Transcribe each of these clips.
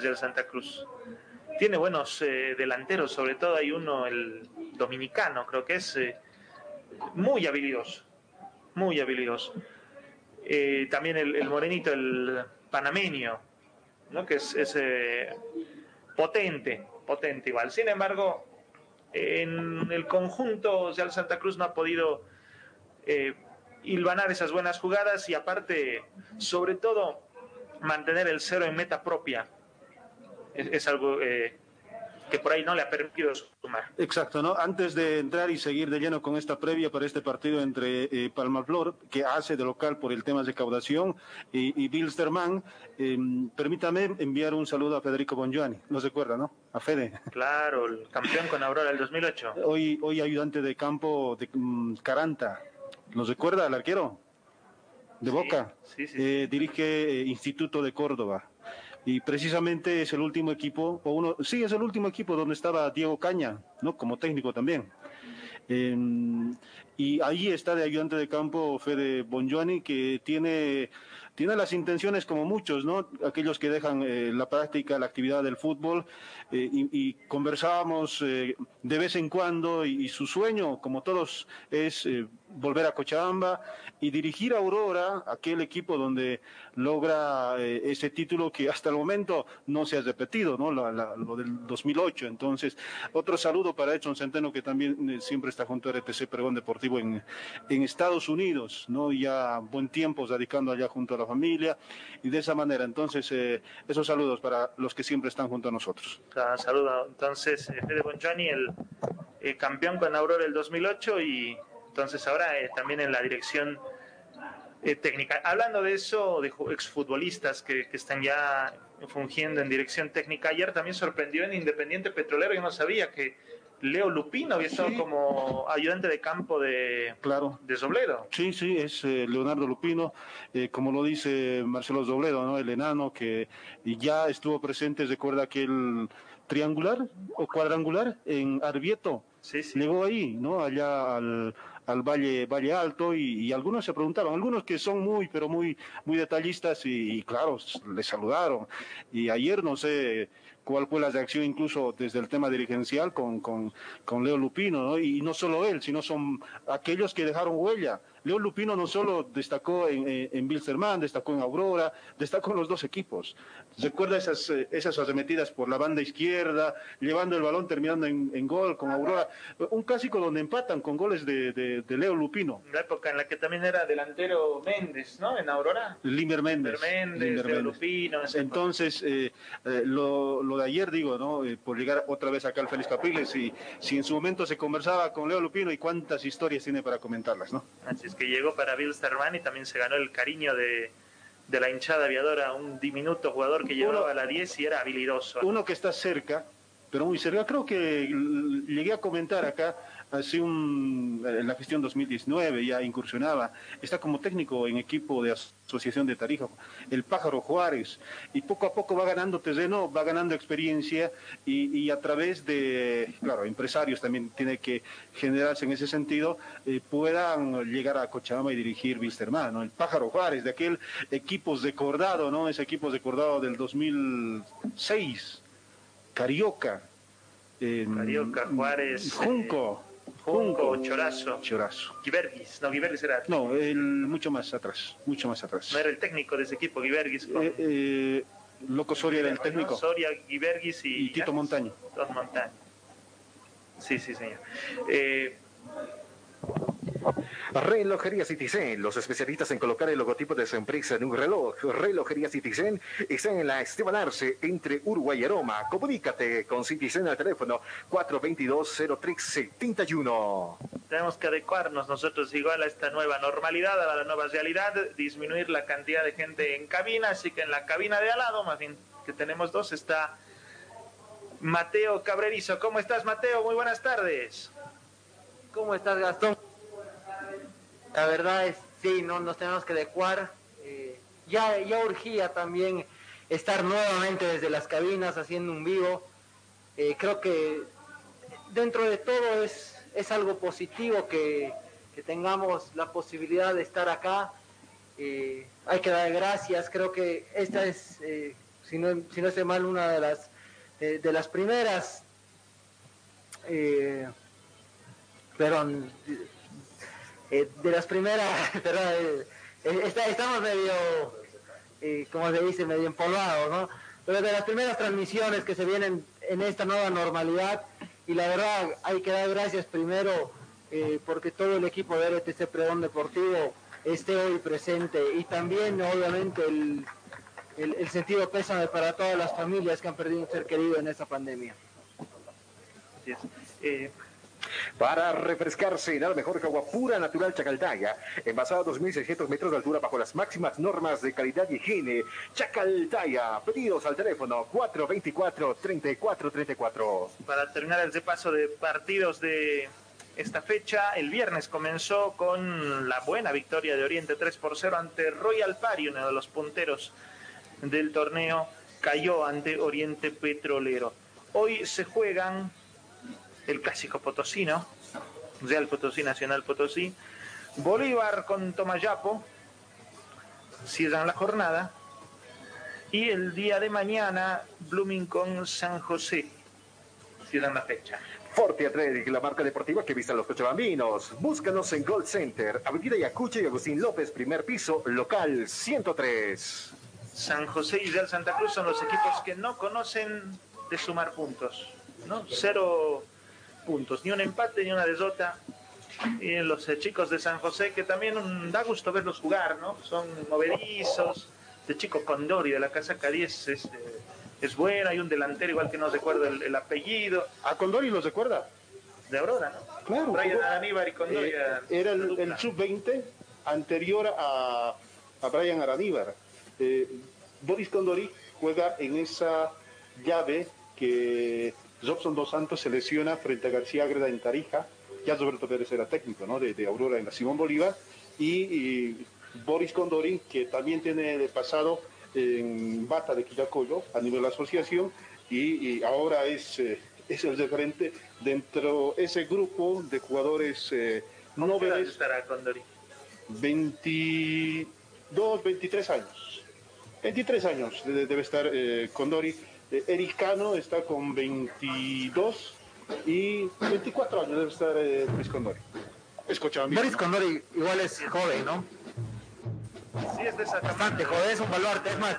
del Santa Cruz. Tiene buenos eh, delanteros, sobre todo hay uno, el dominicano, creo que es eh, muy habilidoso, muy habilidoso. Eh, también el, morenito, el panameño, ¿no? que es, potente, potente igual. Sin embargo, en el conjunto, o Santa Cruz no ha podido hilvanar esas buenas jugadas y aparte, sobre todo, mantener el cero en meta propia es, algo eh, que por ahí no le ha permitido sumar. Exacto, ¿no? Antes de entrar y seguir de lleno con esta previa para este partido entre eh, Palmaflor, que hace de local por el tema de recaudación, y, y Bilsterman, em, permítame enviar un saludo a Federico Bongiani, ¿no se acuerda, no? A Fede. Claro, el campeón con Aurora del 2008. Hoy, hoy ayudante de campo de um, Caranta, ¿nos recuerda el arquero? De Boca. Sí, sí, eh, dirige eh, Instituto de Córdoba y precisamente es el último equipo, o uno, sí, es el último equipo donde estaba Diego Caña, ¿no? Como técnico también. Em, y ahí está de ayudante de campo Fede Bongiovanni, que tiene, tiene las intenciones como muchos, ¿no? Aquellos que dejan eh, la práctica, la actividad del fútbol, eh, y, conversábamos eh, de vez en cuando, y, su sueño, como todos, es volver a Cochabamba y dirigir a Aurora, aquel equipo donde logra ese título que hasta el momento no se ha repetido, ¿no? lo del 2008. Entonces, otro saludo para Edson Centeno, que también siempre está junto a RTC Pregón Deportivo en, Estados Unidos, ¿no? Ya buen tiempo radicando allá junto a la familia y de esa manera. Entonces, eh, esos saludos para los que siempre están junto a nosotros. saludo. Entonces, eh, Fede Bongiani, el campeón con Aurora el 2008 y entonces ahora eh, también en la dirección técnica. Hablando de eso, de exfutbolistas que, que están ya fungiendo en dirección técnica, ayer también sorprendió en Independiente Petrolero, yo no sabía que Leo Lupino había estado como ayudante de campo de, claro. de Sobledo. Sí, sí, es eh, Leonardo Lupino, eh, como lo dice Marcelo Sobledo, ¿no? el enano que ya estuvo presente, recuerda aquel triangular o cuadrangular en Arbieto. Sí, sí. Llegó ahí, ¿no? Allá al, al Valle, Valle Alto y, algunos se preguntaban, algunos que son muy, pero muy, muy detallistas y, y claro, le saludaron. Y ayer no sé cuál fue la reacción incluso desde el tema dirigencial con, con, con Leo Lupino, ¿no? Y no solo él, sino son aquellos que dejaron huella. Leo Lupino no solo destacó en, en, Bilsterman, destacó en Aurora, destacó en los dos equipos. Recuerda esas, eh, esas arremetidas por la banda izquierda, llevando el balón, terminando en, gol con Aurora. Un clásico donde empatan con goles de, de, Leo Lupino. La época en la que también era delantero Méndez, ¿no? En Aurora. Limber Méndez. Méndez, Leo Lupino. Entonces, eh, eh, lo, lo, de ayer, digo, ¿no? por llegar otra vez acá al Félix Capriles, y si en su momento se conversaba con Leo Lupino y cuántas historias tiene para comentarlas, ¿no? Así que llegó para Bill Sterman y también se ganó el cariño de, la hinchada aviadora, un diminuto jugador que llevaba a la 10 y era habilidoso. Uno que está cerca, pero muy cerca. Creo que llegué a comentar acá hace un, en la gestión 2019 ya incursionaba, está como técnico en equipo de Asociación de Tarija, el Pájaro Juárez, y poco a poco va ganando terreno, va ganando experiencia y, a través de, claro, empresarios también tiene que generarse en ese sentido, eh, puedan llegar a Cochabamba y dirigir Wisterman, ¿no? El Pájaro Juárez, de aquel equipo recordado, ¿no? Ese equipo recordado del 2006, Carioca. Carioca, Juárez. Junco. Junco, Chorazo. Chorazo. Givergis, no, Givergis era. No, el, mucho más atrás, mucho más atrás. No era el técnico de ese equipo, Givergis. Eh, eh, Loco Soria era el técnico. Soria, Givergis y. Y Tito Montaño. Dos Montaño. Sí, sí, señor. Eh, Relojería Citizen, los especialistas en colocar el logotipo de su empresa en un reloj. Relojería Citizen está en la Esteban Arce, entre Uruguay y Aroma. Comunícate con Citizen al teléfono 422-0371. Tenemos que adecuarnos nosotros igual a esta nueva normalidad, a la nueva realidad, disminuir la cantidad de gente en cabina, así que en la cabina de al lado, más bien que tenemos dos, está Mateo Cabrerizo. ¿Cómo estás, Mateo? Muy buenas tardes. ¿Cómo estás, Gastón? La verdad es, sí, no, nos tenemos que adecuar. Eh, ya, ya urgía también estar nuevamente desde las cabinas haciendo un vivo. Eh, creo que dentro de todo es, es algo positivo que, tengamos la posibilidad de estar acá. Eh, hay que dar gracias, creo que esta es si no, si no estoy mal, una de las, de las primeras, perdón, de las primeras, perdón, estamos medio, como se dice, medio empolvados, ¿no? Pero de las primeras transmisiones que se vienen en esta nueva normalidad, y la verdad hay que dar gracias primero eh, porque todo el equipo de RTC Pregón Deportivo esté hoy presente y también obviamente el, el, sentido pésame para todas las familias que han perdido un ser querido en esta pandemia. Eh, para refrescarse nada mejor que agua pura natural Chacaltaya, envasada a 2.600 metros de altura bajo las máximas normas de calidad y higiene. Chacaltaya, pedidos al teléfono 424-3434. Para terminar el repaso de partidos de esta fecha, el viernes comenzó con la buena victoria de Oriente 3 por 0 ante Royal Pari, uno de los punteros del torneo, cayó ante Oriente Petrolero. Hoy se juegan el clásico potosino, Real Potosí, Nacional Potosí, Bolívar con Tomayapo, cierran la jornada, y el día de mañana Blooming con San José, cierran la fecha. Forte Athletic, la marca deportiva que vista los cochabambinos. Búscanos en Gold Center, Avenida Yacuche y Agustín López, primer piso, local 103. San José y Real Santa Cruz son los equipos que no conocen de sumar puntos, ¿no? Cero puntos, ni un empate ni una derrota. Y los eh, chicos de San José, que también da gusto verlos jugar, ¿no? Son movedizos. De chico Condori de la Casa Cádiz es, eh, es bueno, hay un delantero igual que no recuerdo el, apellido. ¿A Condori lo recuerda? De Aurora, ¿no? Claro. Brian Aníbar y Condori. Eh, era el, sub-20 anterior a, a Brian Araníbar. Boris Condori juega en esa llave que Robson Dos Santos se lesiona frente a García Agreda en Tarija, ya Roberto Pérez era técnico ¿no? de, Aurora en la Simón Bolívar, y, Boris Condori, que también tiene de pasado en Bata de Quillacoyo a nivel de la asociación, y, ahora es, eh, es el referente dentro de ese grupo de jugadores eh, noveles. estará Condori? 22, 23 años. 23 años debe estar eh, Condori eh, Eric Cano está con 22 y 24 años debe estar eh, Boris Condori. Boris Condori igual es joven, ¿no? Sí, es de Bastante joven, es un baluarte. Es más,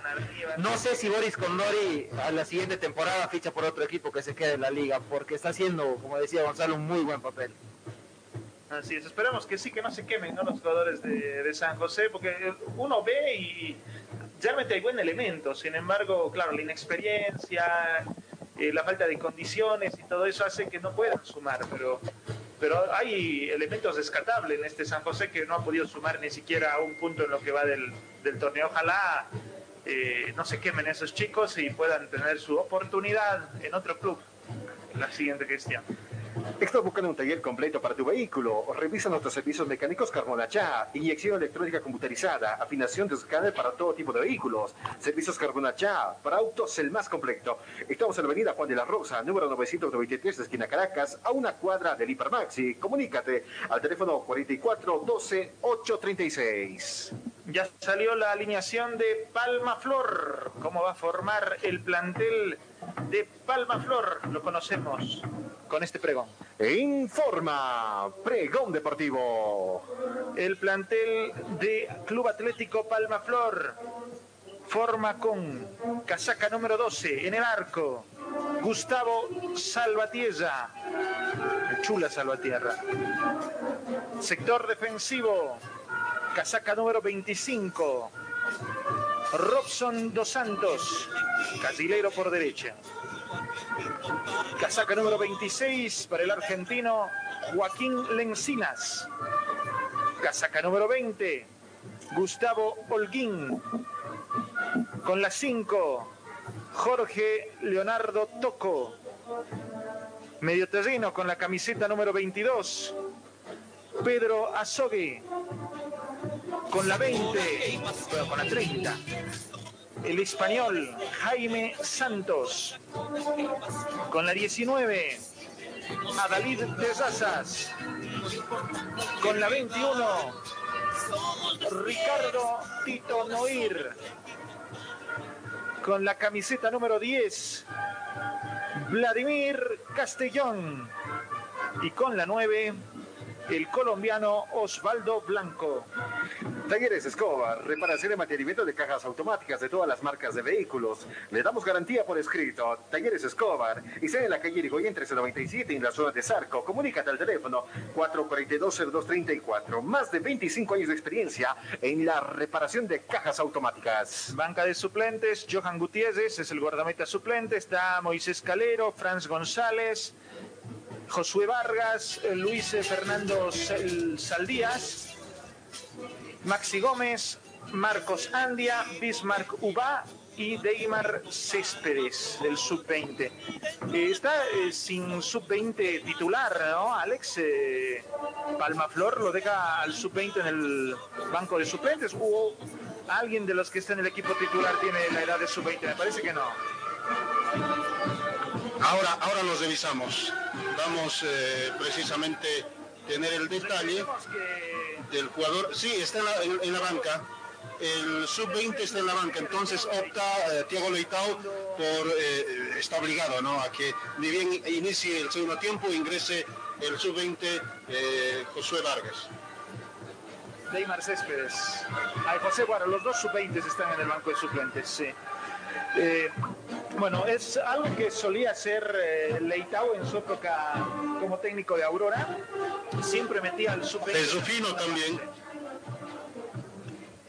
no sé si Boris Condori a la siguiente temporada ficha por otro equipo que se quede en la liga, porque está haciendo, como decía Gonzalo, un muy buen papel. Así es, esperamos que sí, que no se quemen los jugadores de, de, San José, porque uno ve y realmente hay buen elemento, sin embargo, claro, la inexperiencia, eh, la falta de condiciones y todo eso hace que no puedan sumar, pero, pero hay elementos descartables en este San José que no ha podido sumar ni siquiera un punto en lo que va del, torneo. Ojalá eh, no se quemen esos chicos y puedan tener su oportunidad en otro club la siguiente gestión. Estás buscando un taller completo para tu vehículo. Revisa nuestros servicios mecánicos Carbonachá, inyección electrónica computarizada, afinación de escáner para todo tipo de vehículos. Servicios Carbonachá, para autos el más completo. Estamos en la avenida Juan de la Rosa, número 993 de esquina Caracas, a una cuadra del Hipermaxi. Comunícate al teléfono 44 12 836. Ya salió la alineación de Palma Flor. ¿Cómo va a formar el plantel de Palma Flor? Lo conocemos con este pregón. Informa Pregón Deportivo. El plantel de Club Atlético Palma Flor forma con casaca número 12 en el arco. Gustavo Salvatierra. Chula Salvatierra. Sector defensivo. Casaca número 25. Robson Dos Santos. Casilero por derecha. Casaca número 26 para el argentino Joaquín Lencinas. Casaca número 20, Gustavo Holguín. Con la 5, Jorge Leonardo Toco. Medio terreno con la camiseta número 22, Pedro Azogue. Con la 20, con la 30, el español Jaime Santos. Con la 19, a David Terrazas. Con la 21, Ricardo Tito Noir. Con la camiseta número 10, Vladimir Castellón. Y con la 9, el colombiano Osvaldo Blanco. Talleres Escobar, reparación y mantenimiento de cajas automáticas de todas las marcas de vehículos. Le damos garantía por escrito. Talleres Escobar. Y sea en la calle Irigoyen 1397 en la zona de Zarco. Comunícate al teléfono 442-0234. Más de 25 años de experiencia en la reparación de cajas automáticas. Banca de suplentes, Johan Gutiérrez es el guardameta suplente. Está Moisés Calero, Franz González. Josué Vargas, Luis Fernando Saldías, Maxi Gómez, Marcos Andia, Bismarck Ubá y Deimar Céspedes del sub-20. Eh, está eh, sin sub-20 titular, ¿no? Alex eh, Palmaflor lo deja al sub-20 en el banco de suplentes. ¿O alguien de los que está en el equipo titular tiene la edad de sub-20? Me parece que no. Ahora, ahora los revisamos. Vamos eh, precisamente tener el detalle del jugador. Sí, está en la, banca. El sub-20 está en la banca, entonces opta eh, Tiago Leitao por, eh, está obligado ¿no? a que ni bien inicie el segundo tiempo, ingrese el sub-20 Josué Vargas. Neymar Céspedes. Ay, José Guaro, los dos sub-20 están en el banco de suplentes, sí. Eh, bueno, es algo que solía hacer eh, Leitao en su época como técnico de Aurora. Siempre metía al super. Fesufino también.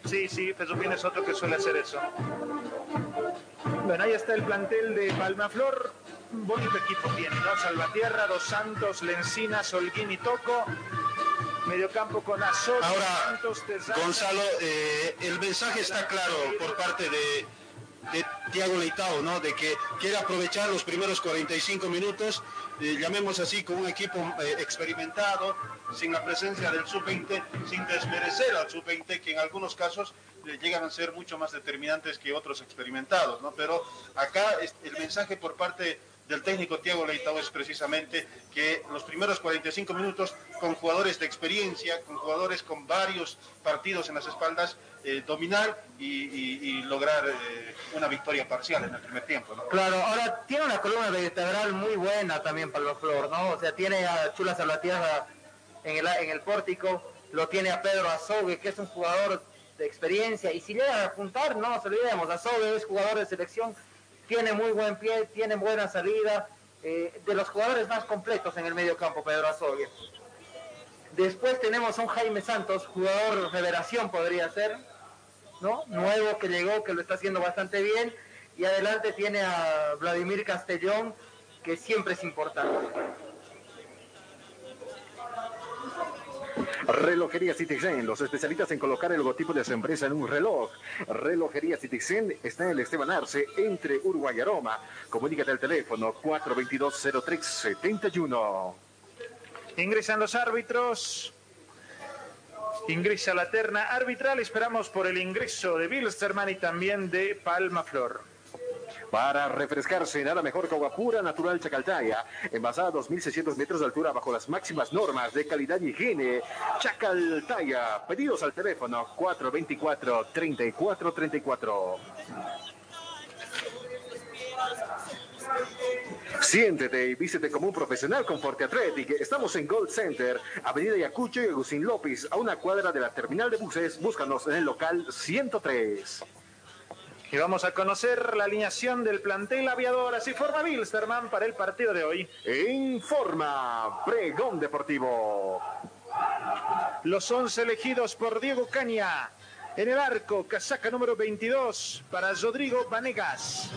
Sí, sí, Fesufino es otro que suele hacer eso. Bueno, ahí está el plantel de Palmaflor. Bonito equipo tiene, ¿no? Salvatierra, Dos Santos, Lencina, Solguín y Toco. Mediocampo con Azor, Ahora, Gonzalo, eh, el mensaje está claro por parte de de Tiago Leitao, ¿no? De que quiere aprovechar los primeros 45 minutos, eh, llamemos así, con un equipo eh, experimentado, sin la presencia del sub-20, sin desmerecer al sub-20, que en algunos casos eh, llegan a ser mucho más determinantes que otros experimentados, ¿no? Pero acá el mensaje por parte del técnico Tiago Leitao es precisamente que los primeros 45 minutos con jugadores de experiencia, con jugadores con varios partidos en las espaldas, eh, dominar y, lograr eh, una victoria parcial en el primer tiempo. Claro, ahora tiene una columna vertebral muy buena también los Flor, ¿no? O sea, tiene a Chula Salvatierra en el, en el pórtico, lo tiene a Pedro Azogue, que es un jugador de experiencia, y si llega a apuntar, no nos olvidemos, Azogue es jugador de selección, tiene muy buen pie, tiene buena salida, eh, de los jugadores más completos en el medio campo, Pedro Azogue. Después tenemos a un Jaime Santos, jugador revelación podría ser, Nuevo que llegó, que lo está haciendo bastante bien. Y adelante tiene a Vladimir Castellón, que siempre es importante. Relojería Citizen, los especialistas en colocar el logotipo de su empresa en un reloj. Relojería Citizen está en el Esteban Arce, entre Uruguay y Aroma. Comunícate al teléfono 422-0371. Ingresan los árbitros. Ingresa la terna arbitral. Esperamos por el ingreso de Bilsterman y también de Palma Flor. Para refrescarse, nada mejor que agua pura natural Chacaltaya, envasada a 2.600 metros de altura bajo las máximas normas de calidad y higiene. Chacaltaya, pedidos al teléfono 424-3434. Siéntete y vístete como un profesional con Forte Athletic. Estamos en Gold Center, Avenida Yacucho y Agustín López, a una cuadra de la terminal de buses. Búscanos en el local 103. Y vamos a conocer la alineación del plantel aviador. Así forma Bilsterman para el partido de hoy. En forma, Pregón Deportivo. Los 11 elegidos por Diego Caña. En el arco, casaca número 22 para Rodrigo Vanegas.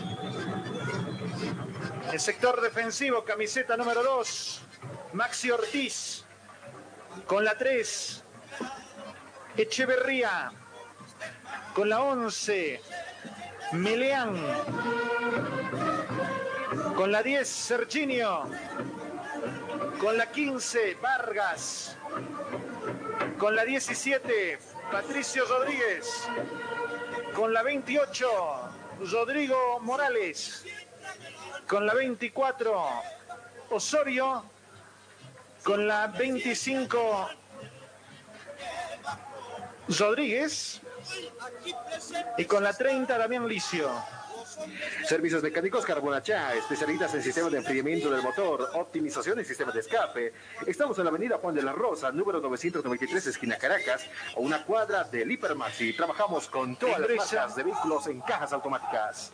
El sector defensivo, camiseta número 2, Maxi Ortiz. Con la 3, Echeverría. Con la 11, Mileán. Con la 10, Serginio. Con la 15, Vargas. Con la 17, Patricio Rodríguez. Con la 28, Rodrigo Morales. Con la 24, Osorio. Con la 25, Rodríguez. Y con la 30, Damián Licio. Servicios mecánicos Carbonachá, especialistas en sistemas de enfriamiento del motor, optimización y sistemas de escape. Estamos en la avenida Juan de la Rosa, número 993, esquina Caracas, a una cuadra del Hipermaxi. Trabajamos con todas las marcas de vehículos en cajas automáticas.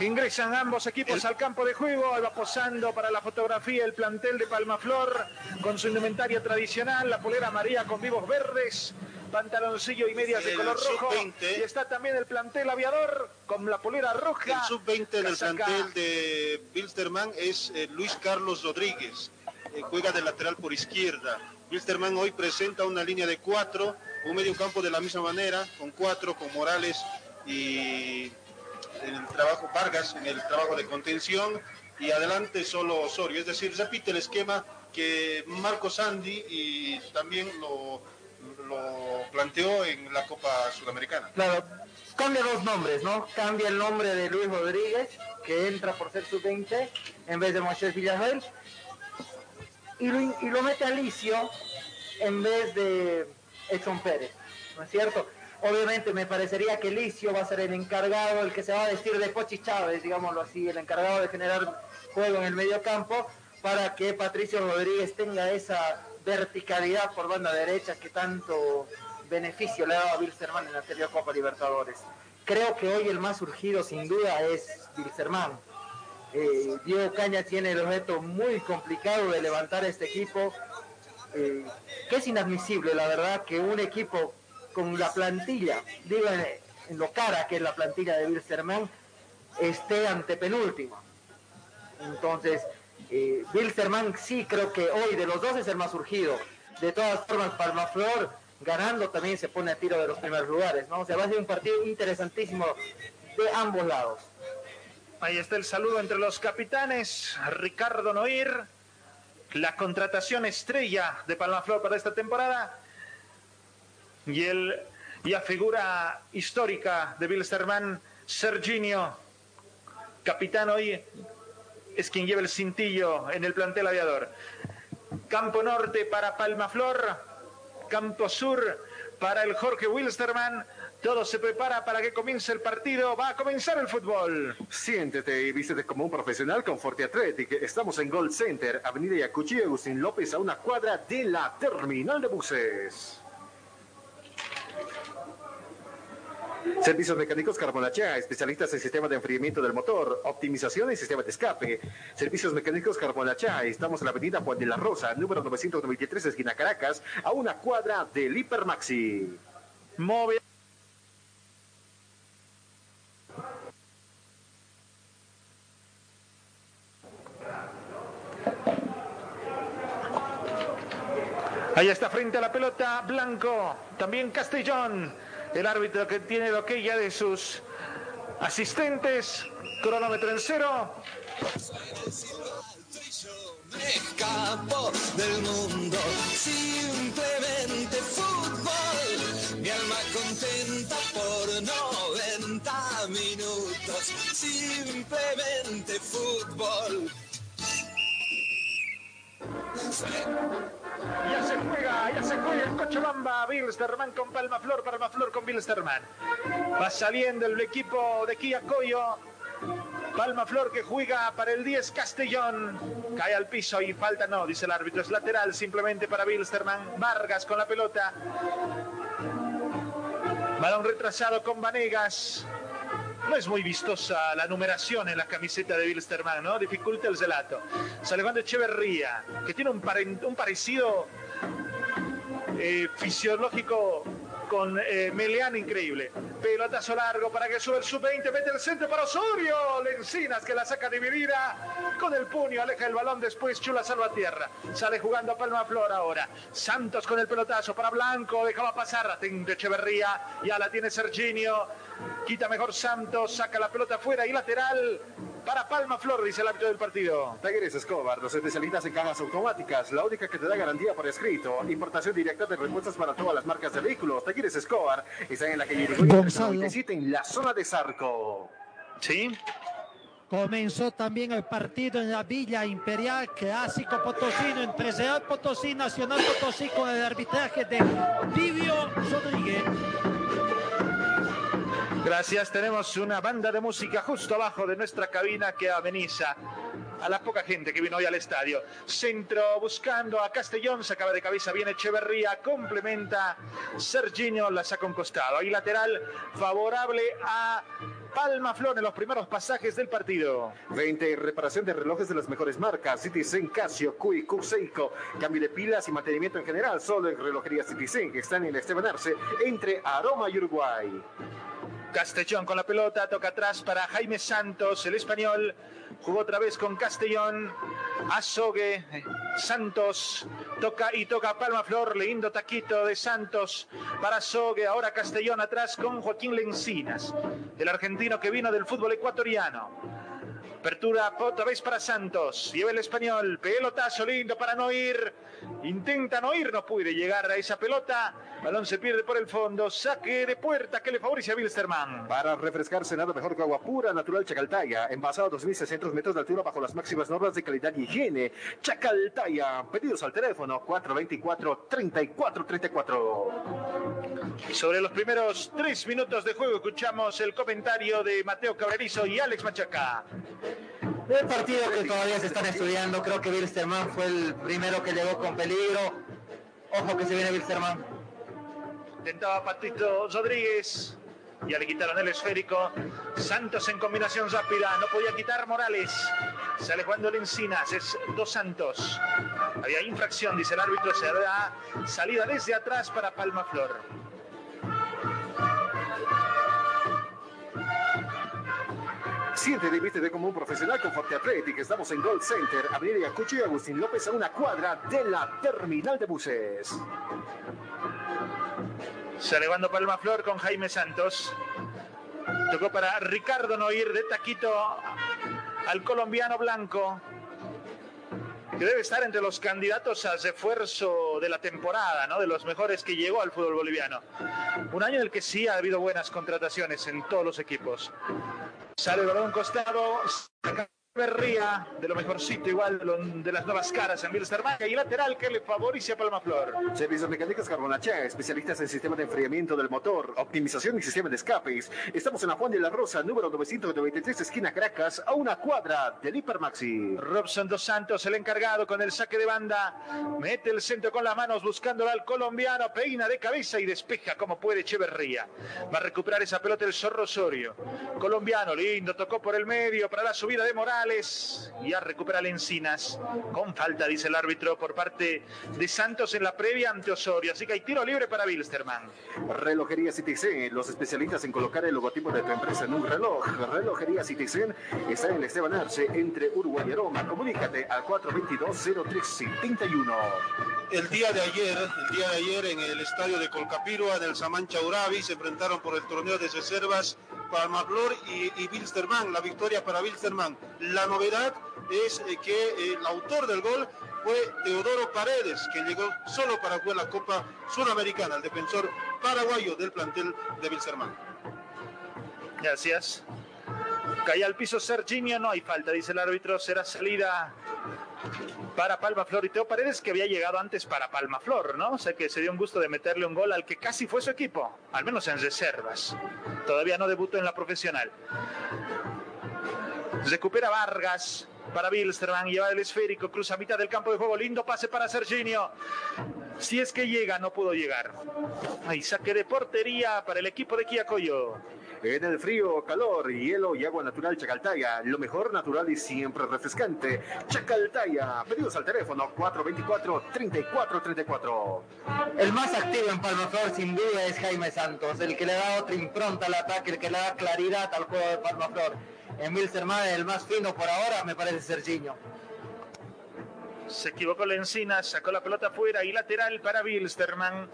Ingresan ambos equipos al campo de juego, va posando para la fotografía el plantel de Palmaflor con su indumentaria tradicional, la polera María con vivos verdes, pantaloncillo y medias de color rojo. Y está también el plantel aviador con la polera roja. El sub-20 del plantel de Bilsterman es eh, Luis Carlos Rodríguez. Eh, juega de lateral por izquierda. Bilsterman hoy presenta una línea de cuatro, un medio campo de la misma manera, con cuatro, con Morales y el trabajo Vargas en el trabajo de contención y adelante solo Osorio. Es decir, repite el esquema que Marco Sandy y también lo planteó en la Copa Sudamericana. Claro, cambia dos nombres, ¿no? Cambia el nombre de Luis Rodríguez, que entra por ser sub-20, en vez de Moisés Villarreal, y lo, y lo mete a Licio en vez de Edson Pérez, ¿no es cierto? Obviamente me parecería que Licio va a ser el encargado, el que se va a vestir de Pochi Chávez, digámoslo así, el encargado de generar juego en el medio campo, para que Patricio Rodríguez tenga esa verticalidad por banda derecha que tanto beneficio le ha dado a Wilstermann en la anterior Copa Libertadores. Creo que hoy el más surgido sin duda es Wilstermann. Eh, Diego Caña tiene el reto muy complicado de levantar este equipo, eh, que es inadmisible, la verdad, que un equipo con la plantilla, digo en, lo cara que es la plantilla de Wilstermann, esté ante penúltimo. Entonces, eh, Wilstermann sí creo que hoy de los dos es el más surgido. De todas formas, Palmaflor ganando también se pone a tiro de los primeros lugares, ¿no? O sea, va a ser un partido interesantísimo de ambos lados. Ahí está el saludo entre los capitanes. Ricardo Noir, la contratación estrella de Palmaflor para esta temporada. Y el ya figura histórica de Wilstermann, Serginio, capitán hoy es quien lleva el cintillo en el plantel aviador. Campo norte para Palmaflor, campo sur para el Jorge Wilstermann. Todo se prepara para que comience el partido. Va a comenzar el fútbol. Siéntete y vístete como un profesional con Forte Athletic. Estamos en Gold Center, Avenida Yacuchí, Agustín López, a una cuadra de la terminal de buses. Servicios mecánicos Carbonachá, especialistas en sistemas de enfriamiento del motor, optimización y sistema de escape. Servicios mecánicos Carbonachá, estamos en la avenida Juan de la Rosa, número 993, esquina Caracas, a una cuadra del Hipermaxi. Móvil. Ahí está frente a la pelota Blanco, también Castellón el árbitro que tiene lo que ya de sus asistentes. Cronómetro en cero. Me escapo del mundo, simplemente fútbol. Mi alma contenta por 90 minutos, simplemente fútbol. Ya se juega, ya se juega el Cochabamba, Bilsterman con Palmaflor, Palmaflor con Bilsterman. Va saliendo el equipo de Kia Coyo. Palmaflor que juega para el 10 Castellón. Cae al piso y falta no, dice el árbitro. Es lateral simplemente para Bilsterman. Vargas con la pelota. Balón retrasado con Vanegas. Es muy vistosa la numeración en la camiseta de Bilsterman, ¿no? Dificulta el Juan de Echeverría, que tiene un, parecido eh, fisiológico con eh, Meleán increíble. Pelotazo largo para que sube el sub-20, mete el centro para Osorio. Lencinas que la saca dividida con el puño, aleja el balón después, Chula salva tierra. Sale jugando a Palma Flor ahora. Santos con el pelotazo para Blanco, dejaba pasar, atento Echeverría, ya la tiene Serginio. Quita mejor Santos, saca la pelota afuera y lateral para Palma Flor, dice el árbitro del partido. Talleres Escobar, los especialistas en cajas automáticas, la única que te da garantía por escrito. Importación directa de respuestas para todas las marcas de vehículos. Talleres Escobar, están en la calle Gonzalo. en la zona de Zarco. Sí. Comenzó también el partido en la Villa Imperial, clásico potosino entre Real Potosí, Nacional Potosí con el arbitraje de Livio Rodríguez. Gracias, tenemos una banda de música justo abajo de nuestra cabina que ameniza a la poca gente que vino hoy al estadio. Centro buscando a Castellón, se acaba de cabeza, viene Echeverría, complementa Serginho, la saca un costado. Lateral favorable a Palma Flor en los primeros pasajes del partido. 20. Reparación de relojes de las mejores marcas. Citizen, Casio, Cui, Seiko. Cambio de pilas y mantenimiento en general. Solo en relojería Citizen, que están en Esteban Arce, entre Aroma y Uruguay. Castellón con la pelota, toca atrás para Jaime Santos, el español. Jugó otra vez con Castellón. Azogue, Santos, toca y toca Palma Flor, lindo taquito de Santos para Azogue. Ahora Castellón atrás con Joaquín Lencinas, el argentino que vino del fútbol ecuatoriano. Apertura otra vez para Santos. Lleva el español. Pelotazo lindo para no ir. Intenta no ir, no puede llegar a esa pelota. Balón se pierde por el fondo. Saque de puerta que le favorece a Wilstermann. Para refrescarse nada mejor que agua pura, natural Chacaltaya. Envasado a 2.600 metros de altura bajo las máximas normas de calidad y higiene. Chacaltaya. Pedidos al teléfono 424-3434. Sobre los primeros tres minutos de juego escuchamos el comentario de Mateo Cabrerizo y Alex Machaca. El partido que todavía se están estudiando, creo que Wilstermann fue el primero que llegó con peligro. Ojo que se viene Wilstermann. Intentaba Patito Rodríguez. Ya le quitaron el esférico. Santos en combinación rápida. No podía quitar Morales. Sale jugando el Encinas. Es dos Santos. Había infracción, dice el árbitro. Se da salida desde atrás para Palma Flor. Siente y vístete como un profesional con Forte Athletic. Estamos en Gold Center, Avenida Yacucho y Agustín López a una cuadra de la terminal de buses. Se Palma Palmaflor con Jaime Santos. Tocó para Ricardo Noir de taquito al colombiano blanco que debe estar entre los candidatos a refuerzo de la temporada, ¿no? De los mejores que llegó al fútbol boliviano. Un año en el que sí ha habido buenas contrataciones en todos los equipos. Sale el balón costado, Berría, de lo mejorcito igual de las nuevas caras en Wilstermann y lateral que le favorece a Palma Flor. Servicios mecánicos Carbonachá, especialistas en sistema de enfriamiento del motor, optimización y sistema de escapes. Estamos en la Juan de la Rosa, número 993, esquina Caracas, a una cuadra del Hipermaxi. Robson Dos Santos, el encargado con el saque de banda, mete el centro con las manos buscándolo al colombiano, peina de cabeza y despeja como puede Echeverría. Va a recuperar esa pelota el Zorro Osorio. Colombiano, lindo, tocó por el medio para la subida de Morales ya recupera Lencinas con falta, dice el árbitro, por parte de Santos en la previa ante Osorio. Así que hay tiro libre para Wilstermann. Relojería Citizen, los especialistas en colocar el logotipo de tu empresa en un reloj. Relojería Citizen está en el Esteban Arce entre Uruguay y Roma. Comunícate al 422-0371. El día de ayer, el día de ayer en el estadio de Colcapirua, en el Samancha Urabi, se enfrentaron por el torneo de reservas Palmaflor y, y la victoria para Wilstermann. La novedad es eh, que eh, el autor del gol fue Teodoro Paredes, que llegó solo para jugar la Copa Sudamericana, el defensor paraguayo del plantel de Wilstermann. Gracias. Cae al piso Serginho, no hay falta, dice el árbitro, será salida para Palma Flor y Teo Paredes que había llegado antes para Palma Flor, ¿no? O sea que se dio un gusto de meterle un gol al que casi fue su equipo, al menos en reservas. Todavía no debutó en la profesional. Recupera Vargas para Bilsterman, lleva el esférico, cruza mitad del campo de juego, lindo pase para Serginio. Si es que llega, no pudo llegar. Ahí saque de portería para el equipo de Quiacoyo. En el frío, calor, hielo y agua natural Chacaltaya. Lo mejor natural y siempre refrescante. Chacaltaya. Pedidos al teléfono 424-3434. El más activo en Palmaflor sin duda es Jaime Santos. El que le da otra impronta al ataque, el que le da claridad al juego de Palmaflor. En Wilstermann el más fino por ahora me parece Serginho. Se equivocó la encina, sacó la pelota afuera y lateral para Wilstermann.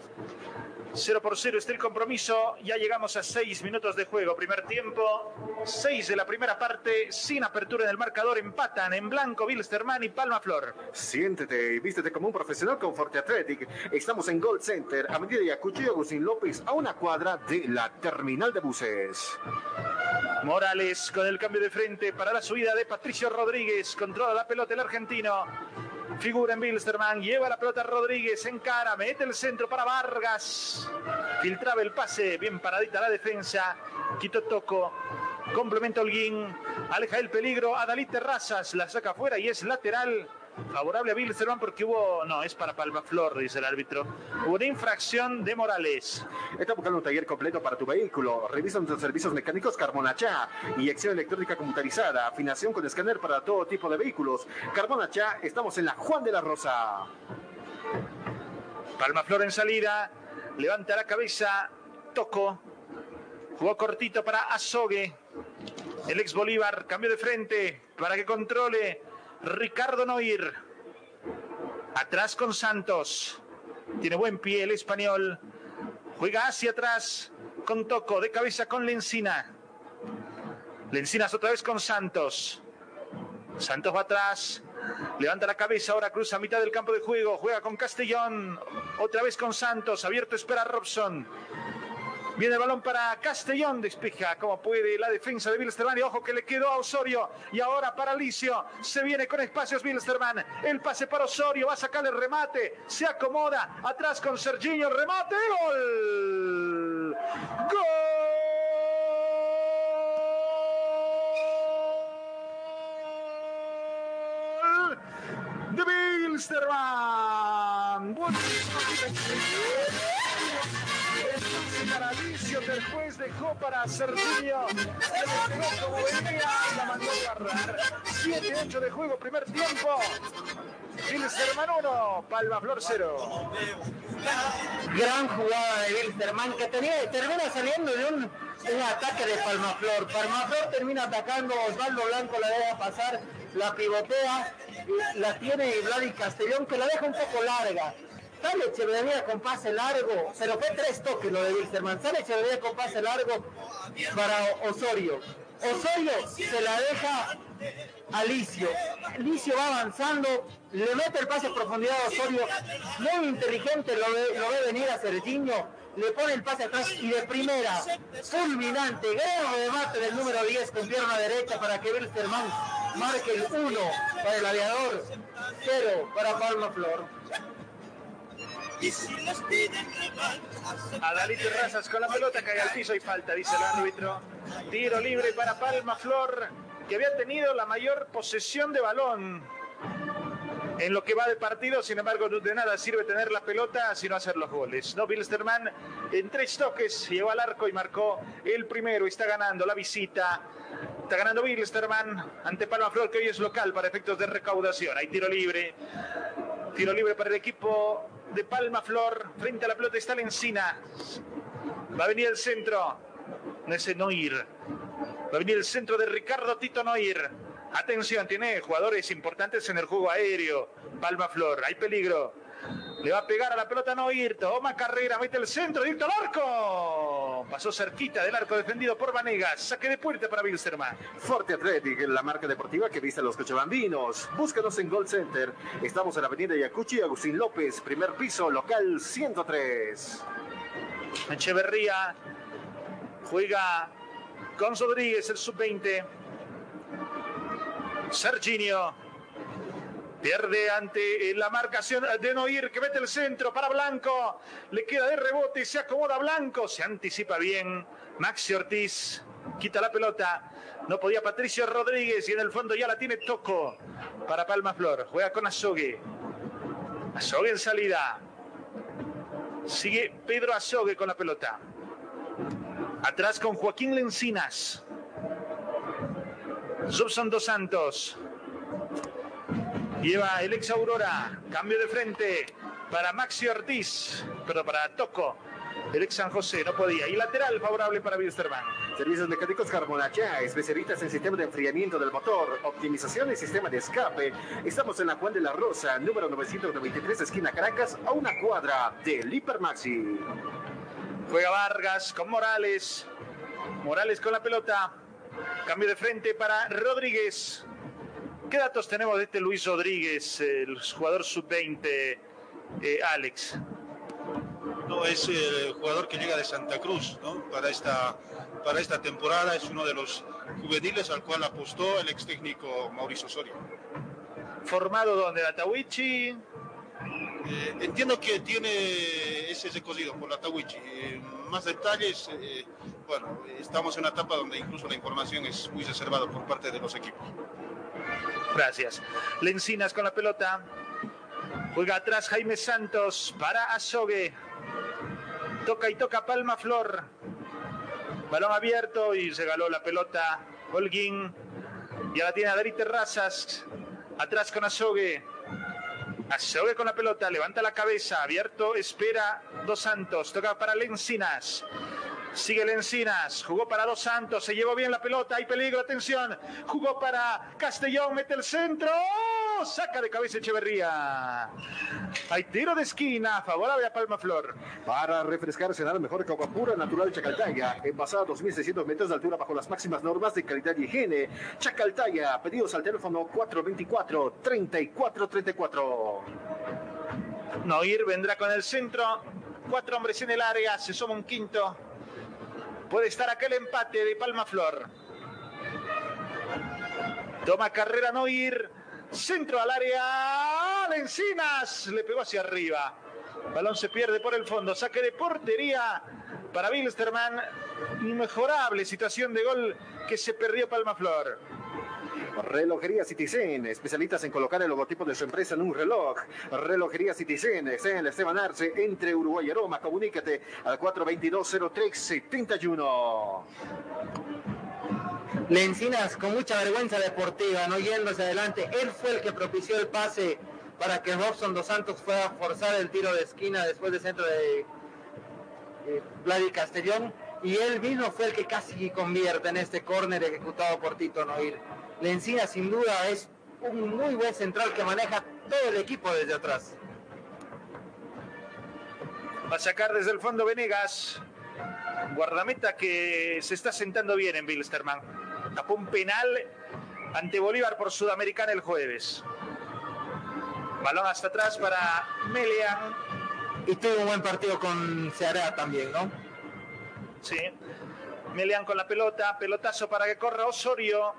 0 por 0 está el compromiso. Ya llegamos a 6 minutos de juego. Primer tiempo, 6 de la primera parte, sin apertura en el marcador. Empatan en blanco Bilsterman y Palma Flor. Siéntete y vístete como un profesional con Forte Athletic. Estamos en Gold Center, a medida de Acuchillo Agustín López, a una cuadra de la terminal de buses. Morales con el cambio de frente para la subida de Patricio Rodríguez. Controla la pelota el argentino. Figura en Bilsterman, lleva la pelota Rodríguez, en cara, mete el centro para Vargas. Filtraba el pase, bien paradita la defensa. Quito Toco. Complementa Holguín. Aleja el peligro. Adalí Terrazas la saca afuera y es lateral. Favorable a Bilsterman porque hubo. No, es para Palma Flor, dice el árbitro. Hubo una infracción de Morales. Está buscando un taller completo para tu vehículo. Revisa nuestros servicios mecánicos Carbonachá. Inyección electrónica computarizada. Afinación con escáner para todo tipo de vehículos. Carbonachá, estamos en la Juan de la Rosa. Palma Flor en salida. Levanta la cabeza. Toco. Jugó cortito para Azogue. El ex Bolívar. Cambio de frente para que controle. Ricardo Noir. Atrás con Santos. Tiene buen pie el español. Juega hacia atrás con Toco. De cabeza con Lencina. Lencinas otra vez con Santos. Santos va atrás. Levanta la cabeza, ahora cruza mitad del campo de juego. Juega con Castellón. Otra vez con Santos. Abierto espera Robson. Viene el balón para Castellón, despeja como puede la defensa de Wilstermann y ojo que le quedó a Osorio. Y ahora para Alicio, se viene con espacios Wilstermann, el pase para Osorio, va a sacar el remate, se acomoda, atrás con Serginho, remate, gol, gol. de Wilstermann Alicio, después dejó para y la mandó a agarrar. 7-8 de juego, primer tiempo. Wilstermann 1, Palma Flor 0. Gran jugada de Wilstermann que tenía, termina saliendo de un, un ataque de Palmaflor. Palmaflor termina atacando, Osvaldo Blanco la deja pasar, la pivotea, la tiene Vladi Castellón que la deja un poco larga. Sale Echeverría con pase largo, pero fue tres toques lo de Wilstermann. Sale Echeverría con pase largo para Osorio. Osorio se la deja a Licio. Licio va avanzando, le mete el pase a profundidad a Osorio. Muy inteligente, lo ve, lo ve venir a Serginho. Le pone el pase atrás y de primera, fulminante, gran remate del número 10 con pierna derecha para que Wilstermann marque el 1 para el aviador, 0 para Palma Flor. Y si les piden Terrazas con la pelota cae al piso y falta, dice el árbitro. Tiro libre para Palma Flor, que había tenido la mayor posesión de balón en lo que va de partido. Sin embargo, de nada sirve tener la pelota sino hacer los goles. No, Bilsterman en tres toques llegó al arco y marcó el primero está ganando la visita. Está ganando Bilsterman ante Palma Flor, que hoy es local para efectos de recaudación. Hay tiro libre. Tiro libre para el equipo de Palma Flor. Frente a la pelota está la encina. Va a venir el centro. Ese Noir. Va a venir el centro de Ricardo Tito Noir. Atención, tiene jugadores importantes en el juego aéreo. Palma Flor, hay peligro. Le va a pegar a la pelota Noir. Toma carrera, mete el centro, directo al arco. Pasó cerquita del arco defendido por Vanegas. Saque de puerta para Wilstermann. Forte Athletic, la marca deportiva que viste a los cochabambinos. Búscanos en Gold Center. Estamos en la avenida Yacuchi, Agustín López, primer piso, local 103. Echeverría juega con Rodríguez, el sub-20. Serginio pierde ante la marcación de Noir que mete el centro para Blanco. Le queda de rebote y se acomoda Blanco. Se anticipa bien. Maxi Ortiz quita la pelota. No podía Patricio Rodríguez y en el fondo ya la tiene Toco para Palma Flor. Juega con Azogue. Azogue en salida. Sigue Pedro Azogue con la pelota. Atrás con Joaquín Lencinas. Subson Dos Santos. Lleva el ex Aurora. Cambio de frente para Maxi Ortiz. Pero para Toco. El ex San José no podía. Y lateral favorable para Wilstermann. Servicios mecánicos Carbonacha, especialistas en sistema de enfriamiento del motor, optimización y sistema de escape. Estamos en la Juan de la Rosa, número 993, esquina Caracas, a una cuadra del Hipermaxi. Juega Vargas con Morales. Morales con la pelota. Cambio de frente para Rodríguez. ¿Qué datos tenemos de este Luis Rodríguez, el jugador sub-20, eh, Alex? No, es el jugador que llega de Santa Cruz, ¿no? Para esta, para esta temporada es uno de los juveniles al cual apostó el ex técnico Mauricio Osorio. ¿Formado donde? ¿La Tawichi? Eh, entiendo que tiene ese recorrido por la Tawichi. Eh, más detalles, eh, bueno, estamos en una etapa donde incluso la información es muy reservada por parte de los equipos. Gracias. Lencinas con la pelota. Juega atrás Jaime Santos para Azogue. Toca y toca Palma Flor. Balón abierto y regaló la pelota Holguín. Ya la tiene Adri Terrazas. Atrás con Azogue. Azogue con la pelota, levanta la cabeza, abierto, espera Dos Santos, toca para Lencinas. Sigue Lencinas, jugó para Dos Santos, se llevó bien la pelota, hay peligro, atención. Jugó para Castellón, mete el centro. Saca de cabeza Echeverría. Hay tiro de esquina, favorable a Palma Flor. Para refrescarse, nada mejor que agua pura natural Chacaltaya. Envasada a 2.600 metros de altura bajo las máximas normas de calidad y higiene. Chacaltaya, pedidos al teléfono 424-3434. Noir vendrá con el centro. Cuatro hombres en el área, se suma un quinto. Puede estar aquel empate de Palma Flor. Toma carrera Noir. Centro al área. Lencinas. Le pegó hacia arriba. Balón se pierde por el fondo. Saque de portería para Bilsterman. Inmejorable situación de gol que se perdió Palma Flor. Relojería Citizen, especialistas en colocar el logotipo de su empresa en un reloj. Relojería Citizen, en Esteban Arce, entre Uruguay y Roma. Comunícate al 422-0371. Lencinas con mucha vergüenza deportiva, no yéndose adelante. Él fue el que propició el pase para que Robson Dos Santos fuera a forzar el tiro de esquina después del centro de, de Castellón. Y él mismo fue el que casi convierte en este córner ejecutado por Tito Noir. Lencina sin duda es un muy buen central que maneja todo el equipo desde atrás. Va a sacar desde el fondo Venegas. Guardameta que se está sentando bien en Bilsterman. Tapó un penal ante Bolívar por Sudamericana el jueves. Balón hasta atrás para Melian. Y tuvo un buen partido con Ceará también, ¿no? Sí. Melian con la pelota. Pelotazo para que corra Osorio.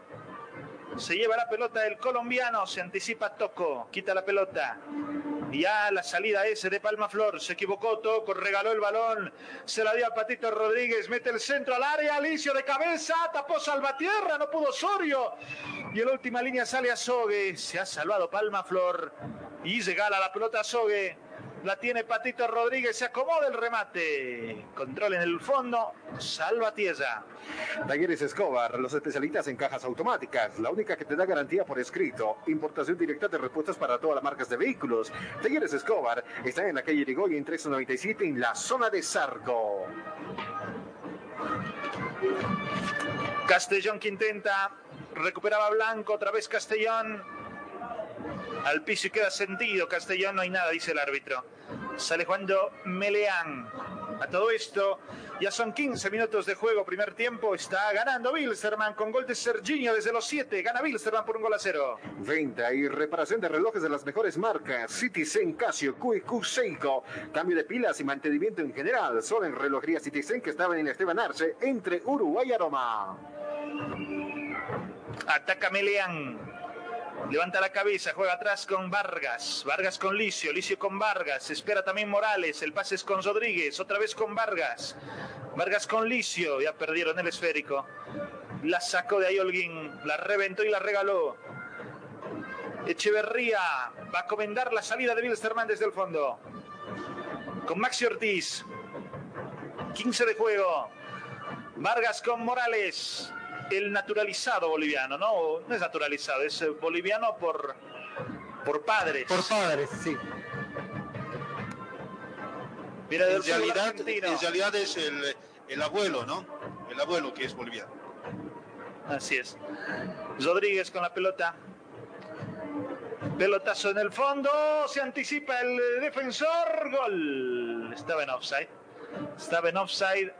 Se lleva la pelota el colombiano, se anticipa Toco, quita la pelota. Ya la salida ese de Palma Flor, se equivocó Toco, regaló el balón, se la dio a Patito Rodríguez, mete el centro al área, Alicio de cabeza, tapó Salvatierra, no pudo Osorio. Y en la última línea sale a Sogue, se ha salvado Palma Flor y llega la pelota a Sogue. La tiene Patito Rodríguez, se acomoda el remate. Control en el fondo, salva tierra. Talleres Escobar, los especialistas en cajas automáticas, la única que te da garantía por escrito. Importación directa de repuestos para todas las marcas de vehículos. Talleres Escobar está en la calle en 397 en la zona de Sarco. Castellón que intenta, recuperaba Blanco, otra vez Castellón al piso y queda sentido. Castellón no hay nada, dice el árbitro. Sale jugando Meleán. A todo esto, ya son 15 minutos de juego, primer tiempo. Está ganando Bilsterman con gol de Serginho desde los 7. Gana Bilsterman por un gol a cero. Venta y reparación de relojes de las mejores marcas. Citizen, Casio, QQ, Seiko. Cambio de pilas y mantenimiento en general. Solo en relojería Citizen que estaba en Esteban Arce entre Uruguay y Aroma. Ataca Meleán. Levanta la cabeza, juega atrás con Vargas. Vargas con Licio, Licio con Vargas. Espera también Morales. El pase es con Rodríguez. Otra vez con Vargas. Vargas con Licio. Ya perdieron el esférico. La sacó de ahí Holguín. La reventó y la regaló. Echeverría va a comendar la salida de Wilstermann desde el fondo. Con Maxi Ortiz. 15 de juego. Vargas con Morales el naturalizado boliviano, ¿no? No es naturalizado, es eh, boliviano por, por padres. Por padres, sí. Mira, en, realidad, en realidad es el, el abuelo, ¿no? El abuelo que es boliviano. Así es. Rodríguez con la pelota. Pelotazo en el fondo, se anticipa el defensor, gol. Estaba en offside. Estaba en offside.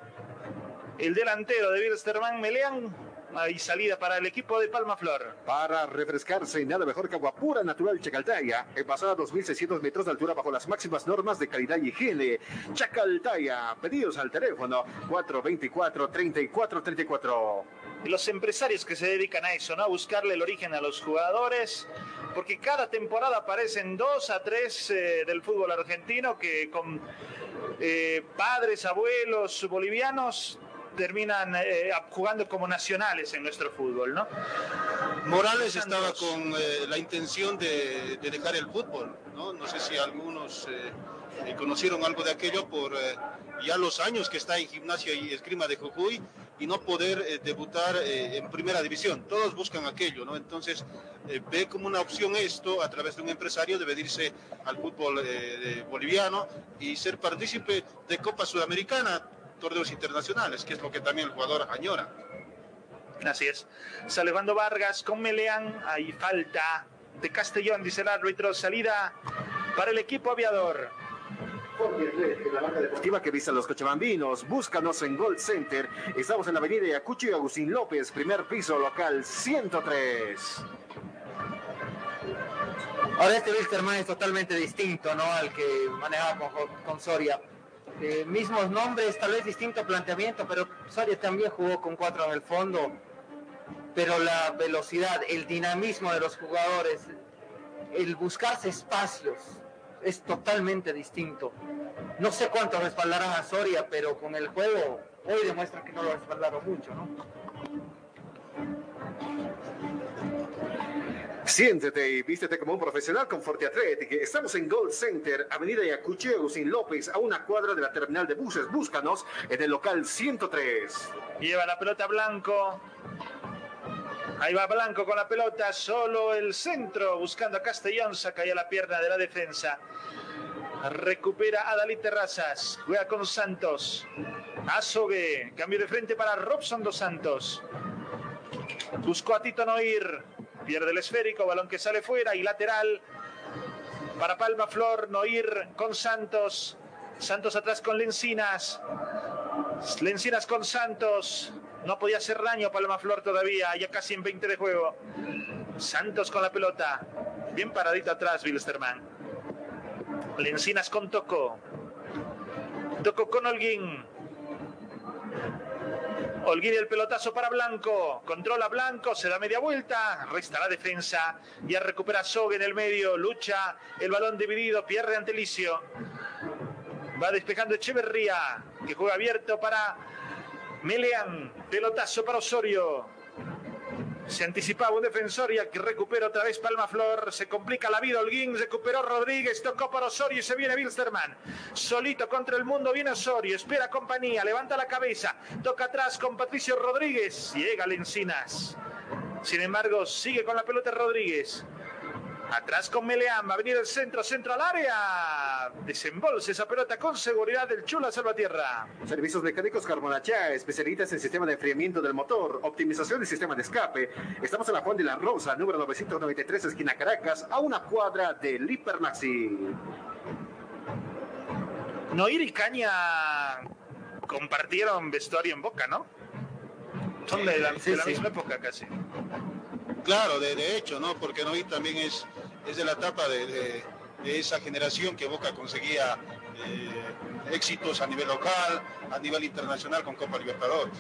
El delantero de Wilstermann, Meleán, hay salida para el equipo de Palma Flor. Para refrescarse, nada mejor que agua pura natural Chacaltaya, pasada 2.600 metros de altura bajo las máximas normas de calidad y higiene. Chacaltaya, pedidos al teléfono 424-3434. Los empresarios que se dedican a eso, ¿no? A buscarle el origen a los jugadores, porque cada temporada aparecen dos a tres eh, del fútbol argentino que con eh, padres, abuelos bolivianos terminan eh, jugando como nacionales en nuestro fútbol, ¿no? Morales estaba con eh, la intención de, dejar el fútbol, ¿no? No sé si algunos eh, conocieron algo de aquello por ya los años que está en gimnasia y esgrima de Jujuy y no poder debutar en primera división. Todos buscan aquello, ¿no? Entonces ve como una opción esto a través de un empresario de venirse al fútbol boliviano y ser partícipe de Copa Sudamericana torneos internacionales, que es lo que también el jugador añora. Así es. Salvando Vargas con Meleán, hay falta de Castellón, dice el árbitro, salida para el equipo aviador. La deportiva que vista los cochabambinos. Búscanos en Gold Center. Estamos en la avenida Yacucho y Agustín López, primer piso, local 103. Ahora este Wilstermann es totalmente distinto, ¿no? Al que manejaba con, con Soria. Eh, mismos nombres, tal vez distinto planteamiento, pero Soria también jugó con cuatro en el fondo. Pero la velocidad, el dinamismo de los jugadores, el buscarse espacios, es totalmente distinto. No sé cuánto respaldarán a Soria, pero con el juego hoy demuestra que no lo respaldaron mucho, ¿no? Siéntete y vístete como un profesional con Forte Athletic. Estamos en Gold Center, Avenida Yacucho Agustín López, a una cuadra de la terminal de buses. Búscanos en el local 103. Lleva la pelota Blanco. Ahí va Blanco con la pelota, solo el centro, buscando a Castellón, saca ya la pierna de la defensa. Recupera a Dalí Terrazas, juega con Santos. Azogue, cambio de frente para Robson dos Santos. Buscó a Tito Noir, Pierde el esférico, balón que sale fuera y lateral para Palma Flor, Noir con Santos. Santos atrás con Lencinas. Lencinas con Santos. No podía hacer daño Palma Flor todavía, ya casi en 20 de juego. Santos con la pelota. Bien paradito atrás, Wilstermann. Lencinas con Toco. Toco con Holguín. Olguín el pelotazo para Blanco. Controla Blanco, se da media vuelta, resta la defensa. Ya recupera Sog en el medio, lucha el balón dividido, pierde ante Licio. Va despejando Echeverría, que juega abierto para Melean. Pelotazo para Osorio. Se anticipaba un defensor y que recupera otra vez Palma Flor. Se complica la vida Holguín. Recuperó Rodríguez. Tocó para Osorio y se viene Wilstermann. Solito contra el mundo viene Osorio. Espera compañía. Levanta la cabeza. Toca atrás con Patricio Rodríguez. Llega Lencinas. Sin embargo, sigue con la pelota Rodríguez. Atrás con Meleán, va a venir el centro, centro al área. Desembolse esa pelota con seguridad del Chula Salvatierra. Servicios mecánicos Carbonachá, especialistas en sistema de enfriamiento del motor, optimización del sistema de escape. Estamos en la Juan de la Rosa, número 993, esquina Caracas, a una cuadra del Hipermaxi. Noir y Caña compartieron vestuario en Boca, ¿no? Son de la, misma época casi. Claro, de, hecho, ¿no? Porque Noir también es es de la etapa de, esa generación que Boca conseguía eh, éxitos a nivel local, a nivel internacional con Copa Libertadores.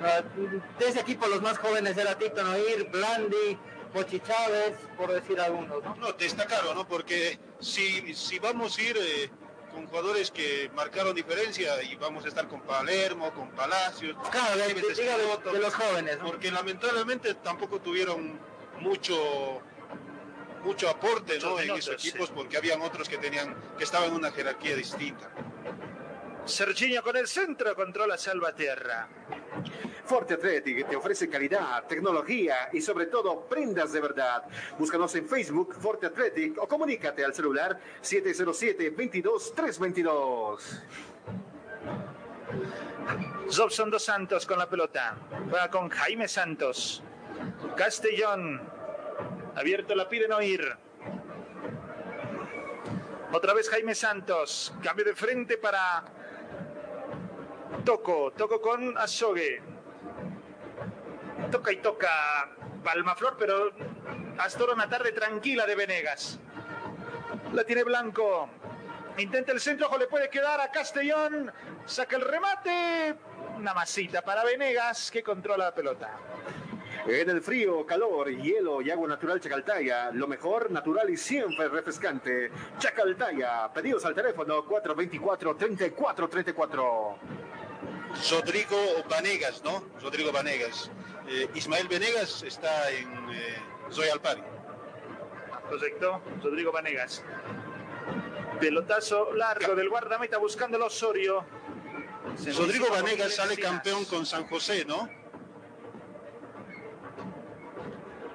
Ah, de ese equipo los más jóvenes era Tito Noir, Blandi, Pochi Chávez, por decir algunos. No, no destacaron, ¿no? Porque si, si vamos a ir eh, con jugadores que marcaron diferencia y vamos a estar con Palermo, con Palacios. Claro, de, de los jóvenes. Porque lamentablemente tampoco tuvieron mucho mucho aporte ¿no? en esos equipos porque habían otros que tenían que estaban en una jerarquía distinta. Serginho con el centro controla Salvatierra. Forte Athletic te ofrece calidad, tecnología y sobre todo prendas de verdad. Búscanos en Facebook Forte Athletic o comunícate al celular 707-22-322. Jobson dos Santos con la pelota. Juega con Jaime Santos. Castellón Abierto la pide no ir. Otra vez Jaime Santos. Cambio de frente para Toco. Toco con Azogue. Toca y toca Palmaflor, pero hasta ahora una tarde tranquila de Venegas. La tiene Blanco. Intenta el centro, ojo, le puede quedar a Castellón. Saca el remate. Una masita para Venegas que controla la pelota. En el frío, calor, hielo y agua natural Chacaltaya, lo mejor, natural y siempre refrescante. Chacaltaya, pedidos al teléfono 424-3434. Rodrigo Vanegas, ¿no? Rodrigo Vanegas. Eh, Ismael Venegas está en eh, Royal Party. Correcto, Rodrigo Vanegas. Pelotazo largo del guardameta buscando el Osorio. Rodrigo Vanegas sale campeón con San José, ¿no?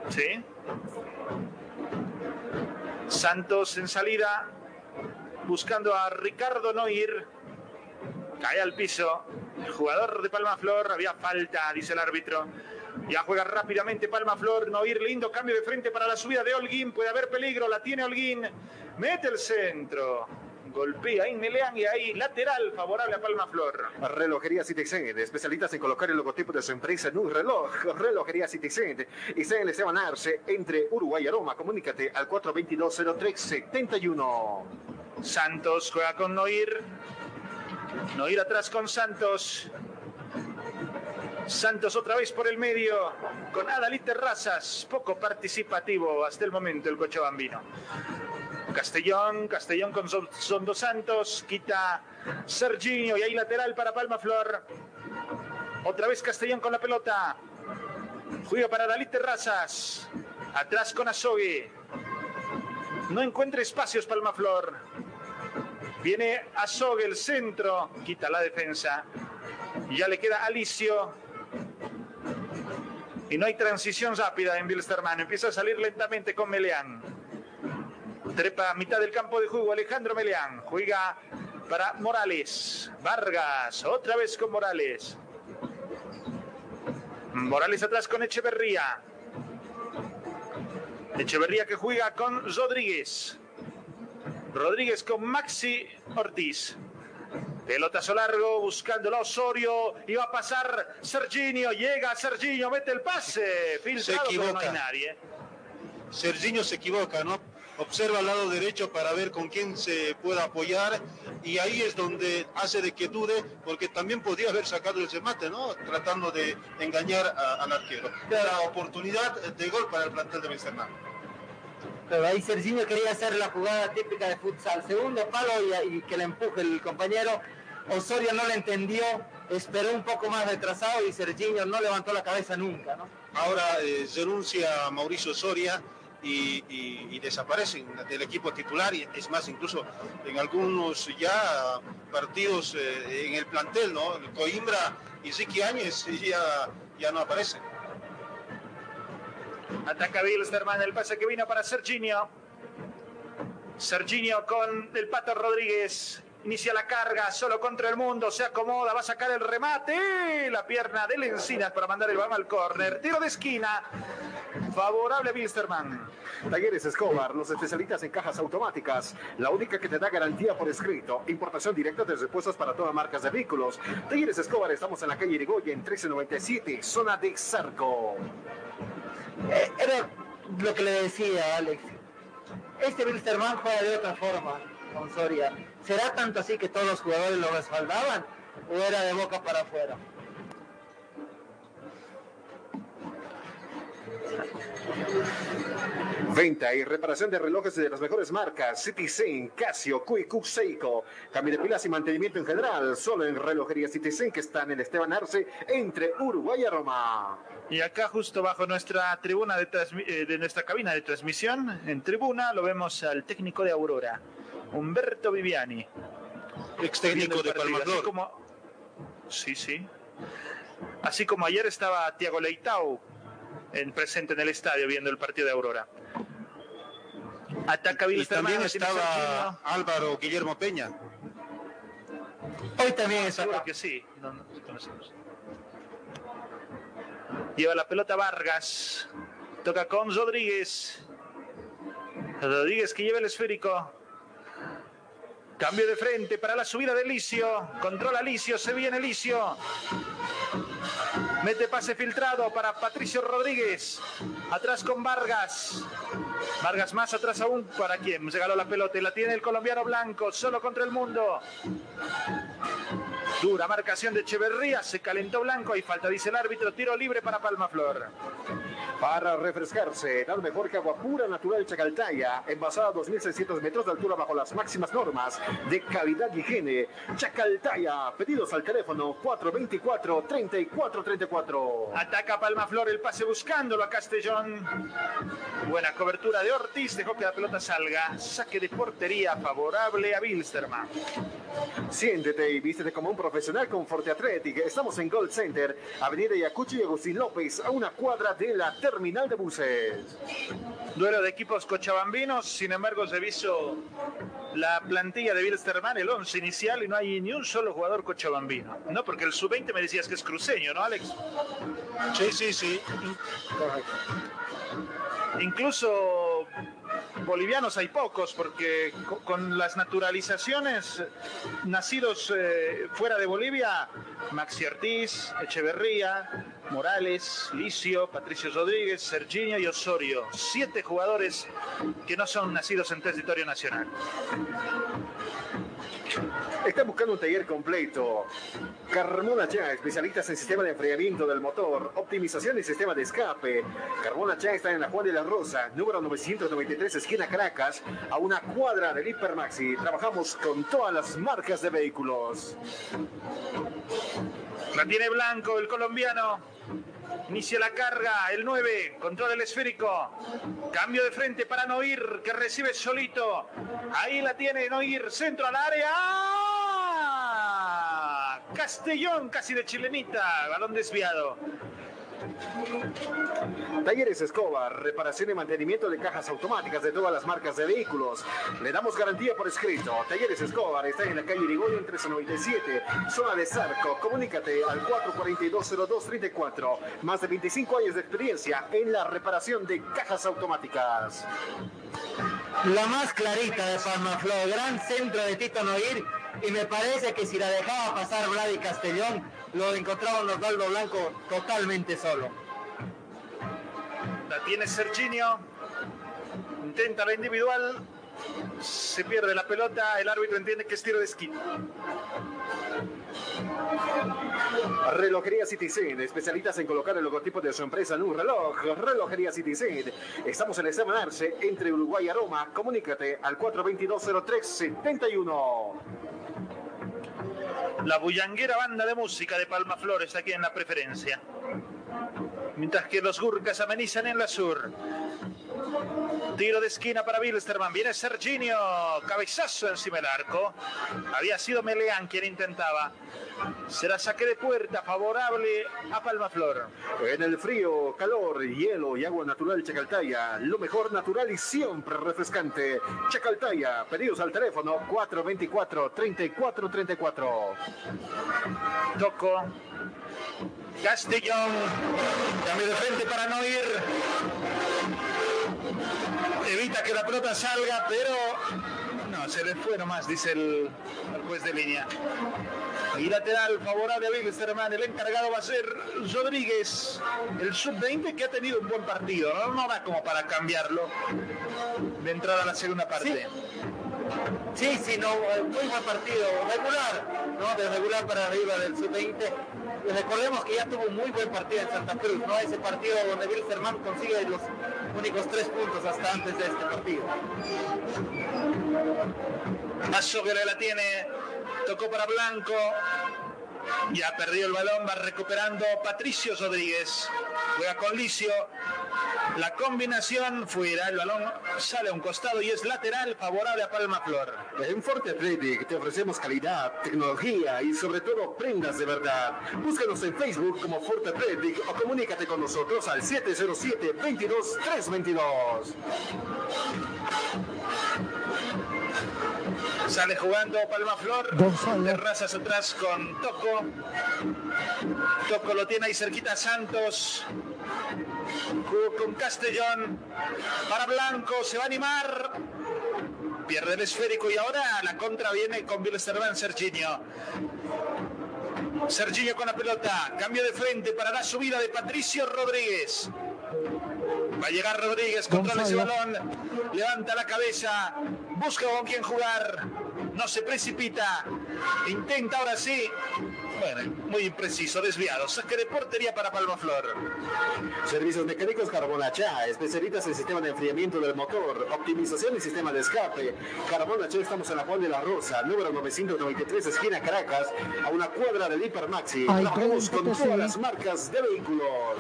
Sí. Santos en salida, buscando a Ricardo Noir. Cae al piso. El jugador de Palma Flor, había falta, dice el árbitro. Ya juega rápidamente Palma Flor, Noir, lindo cambio de frente para la subida de Holguín, puede haber peligro, la tiene Holguín, mete el centro, golpea Inmelean y ahí lateral favorable a Palma Flor. Relojería Citizen, especialistas en colocar el logotipo de su empresa en un reloj. Relojería Citizen, y se les Arce, entre Uruguay y Aroma. Comunícate al 422-0371. Santos juega con Noir. Noir atrás con Santos. Santos otra vez por el medio con Adalí Terrazas, poco participativo hasta el momento el Cochabambino. Castellón, Castellón con Son dos Santos, quita Serginho y ahí lateral para Palma Flor. Otra vez Castellón con la pelota. Juega para Dalí Terrazas. Atrás con Azogue. No encuentra espacios Palma Flor. Viene Azogue el centro. Quita la defensa. Ya le queda Alicio. Y no hay transición rápida en Bilsterman. Empieza a salir lentamente con Meleán. Trepa a mitad del campo de juego Alejandro Meleán. Juega para Morales. Vargas. Otra vez con Morales. Morales atrás con Echeverría. Echeverría que juega con Rodríguez. Rodríguez con Maxi Ortiz. Pelotazo largo, buscando el Osorio, y va a pasar Serginho, llega Serginho, mete el pase, filtrado, se equivoca. no hay nadie. Serginho se equivoca, ¿no? Observa al lado derecho para ver con quién se puede apoyar y ahí es donde hace de que dude, porque también podría haber sacado el remate, ¿no? Tratando de engañar al arquero. La oportunidad de gol para el plantel de Misterman. Pero ahí Serginho quería hacer la jugada típica de futsal. Segundo palo y, que le empuje el compañero. Osorio no le entendió, esperó un poco más retrasado y Serginho no levantó la cabeza nunca, ¿no? Ahora eh, renuncia Mauricio Soria y, desaparecen del equipo titular y es más, incluso en algunos ya partidos eh, en el plantel, ¿no? Coimbra y Ziki Áñez ya, ya no aparecen. Ataca Bilsterman, el pase que vino para Serginho. Serginho con el Pato Rodríguez. Inicia la carga, solo contra el mundo, se acomoda, va a sacar el remate. La pierna del Encinas para mandar el balón al córner. Tiro de esquina. Favorable a Bilsterman. Talleres Escobar, los especialistas en cajas automáticas. La única que te da garantía por escrito. Importación directa de repuestos para todas marcas de vehículos. Talleres Escobar, estamos en la calle Irigoyen, 1397, zona de Zarco. Eh, era lo que le decía Alex. Este Wilstermann juega de otra forma con Soria. ¿Será tanto así que todos los jugadores lo respaldaban o era de boca para afuera? Venta y reparación de relojes de las mejores marcas, Citizen, Casio, QQ, Seiko. Cambio de pilas y mantenimiento en general, solo en Relojería Citizen que está en Esteban Arce, entre Uruguay y Roma. Y acá justo bajo nuestra tribuna de, eh, de nuestra cabina de transmisión, en tribuna, lo vemos al técnico de Aurora, Humberto Viviani. Ex técnico de Palmador. Como... Sí, sí. Así como ayer estaba Tiago Leitao en presente en el estadio viendo el partido de Aurora. Ataca y, también estaba Álvaro Guillermo Peña. Hoy también es Seguro que sí. Lleva la pelota Vargas. Toca con Rodríguez. Rodríguez que lleva el esférico. Cambio de frente para la subida de Licio. Controla Licio, se viene Licio. Mete pase filtrado para Patricio Rodríguez. Atrás con Vargas. Vargas más atrás aún. ¿Para quien Regaló la pelota y la tiene el colombiano blanco. Solo contra el mundo. Dura marcación de Echeverría, se calentó Blanco, y falta, dice el árbitro, tiro libre para Palmaflor. Para refrescarse, nada mejor que agua pura natural Chacaltaya, envasada a 2.600 metros de altura bajo las máximas normas de calidad y higiene. Chacaltaya, pedidos al teléfono 424-3434. Ataca Palmaflor el pase buscándolo a Castellón. Buena cobertura de Ortiz, dejó que la pelota salga. Saque de portería favorable a Bilsterman. Siéntete y vístete como un profesional con Forte Athletic. Estamos en Gold Center, Avenida Yacucho y Agustín López, a una cuadra de la terminal de buses. Duelo de equipos cochabambinos, sin embargo se visto la plantilla de Bilsterman, el 11 inicial, y no hay ni un solo jugador cochabambino. No, porque el sub-20 me decías que es cruceño, ¿no, Alex? Sí, sí, sí. Incluso bolivianos hay pocos, porque con las naturalizaciones nacidos eh, fuera de Bolivia, Maxi Ortiz, Echeverría, Morales, Licio, Patricio Rodríguez, Serginho y Osorio. Siete jugadores que no son nacidos en territorio nacional. Está buscando un taller completo. Carmona Chá, especialistas en sistema de enfriamiento del motor, optimización y sistema de escape. Carmona Chá está en la Juan de la Rosa, número 993, esquina Caracas, a una cuadra del Hipermaxi. Trabajamos con todas las marcas de vehículos. La tiene Blanco, el colombiano. Inicia la carga, el 9, control el esférico. Cambio de frente para Noir, que recibe solito. Ahí la tiene Noir, centro al área. Castellón, casi de chilenita, balón desviado. Talleres Escobar, reparación y mantenimiento de cajas automáticas de todas las marcas de vehículos. Le damos garantía por escrito. Talleres Escobar está en la calle Irigoyen 1397, zona de Zarco. Comunícate al 4420234. Más de 25 años de experiencia en la reparación de cajas automáticas. La más clarita de Palmaflor, gran centro de Tito Noir y me parece que si la dejaba pasar Vladi Castellón, lo encontraba Osvaldo Blanco totalmente solo. La tiene Serginio, intenta la individual, se pierde la pelota, el árbitro entiende que es tiro de esquina. Relojería Citizen, especialistas en colocar el logotipo de su empresa en un reloj. Relojería Citizen. Estamos en el Arce, entre Uruguay y Roma. Comunícate al 422-0371. La bullanguera banda de música de Palma Flores aquí en la preferencia. Mientras que los Gurkas amenizan en la sur. Tiro de esquina para Bilsterman. Viene Serginio. Cabezazo encima del arco. Había sido Meleán quien intentaba. Será saque de puerta favorable a Palmaflor. En el frío, calor, hielo y agua natural Chacaltaya. Lo mejor natural y siempre refrescante. Chacaltaya. Pedidos al teléfono 424-3434. Toco. Castellón. Cambio de frente para no ir evita que la pelota salga, pero no, se le fue nomás, dice el, juez de línea. Y lateral favorable a hermano. El encargado va a ser Rodríguez, el sub-20 que ha tenido un buen partido. ¿no? no da como para cambiarlo de entrada a la segunda parte. Sí, sí, no, muy buen partido, regular, ¿no? De regular para arriba del sub-20. Recordemos que ya tuvo un muy buen partido en Santa Cruz, ¿no? Ese partido donde Wilstermann consigue los únicos tres puntos hasta antes de este partido. Paso que la tiene, tocó para Blanco, ya perdió el balón, va recuperando Patricio Rodríguez. Juega con Licio. La combinación fuera, el balón sale a un costado y es lateral favorable a Palma Flor. En Forte Athletic te ofrecemos calidad, tecnología y sobre todo prendas de verdad. Búscanos en Facebook como Forte Athletic o comunícate con nosotros al 707 22 322. Sale jugando Palma Flor. Terrazas atrás con Toco. Toco lo tiene ahí cerquita Santos. con Castellón. Para Blanco. Se va a animar. Pierde el esférico y ahora la contra viene con Bilsterman Serginio. Serginio con la pelota. Cambio de frente para la subida de Patricio Rodríguez. Va a llegar Rodríguez, controla ese balón, levanta la cabeza, busca con quién jugar, no se precipita, Intenta ahora sí. Bueno, muy impreciso, desviado. Saque de portería para Palmaflor. Servicios mecánicos Carbonachá, especialistas en sistema de enfriamiento del motor, optimización y sistema de escape. Carbonachá, estamos en la Juan de la Rosa, número 993, esquina Caracas, a una cuadra del Hipermaxi. Trabajamos con todas las marcas de vehículos.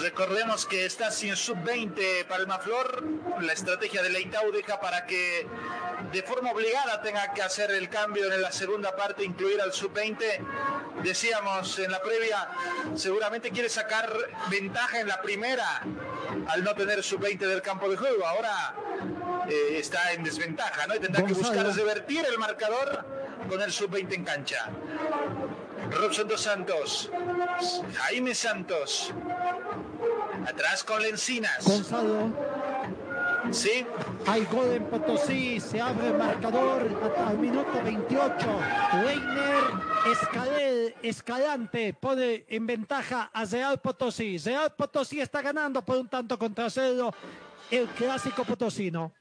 Recordemos que está sin sub-20 Palmaflor. La estrategia de Leitao deja para que de forma obligada tenga que hacer el cambio en la segunda parte, incluir al sub-20. Decíamos en la previa, seguramente quiere sacar ventaja en la primera al no tener sub-20 del campo de juego. Ahora eh, está en desventaja, ¿no? Y tendrá que buscar revertir el marcador con el sub-20 en cancha. Robson dos Santos, Jaime Santos, atrás con Lencinas. Gonzalo. Sí. Hay gol en Potosí, se abre el marcador al minuto 28. Weiner Escalante pone en ventaja a Real Potosí. Real Potosí está ganando por un tanto contra cero el clásico potosino.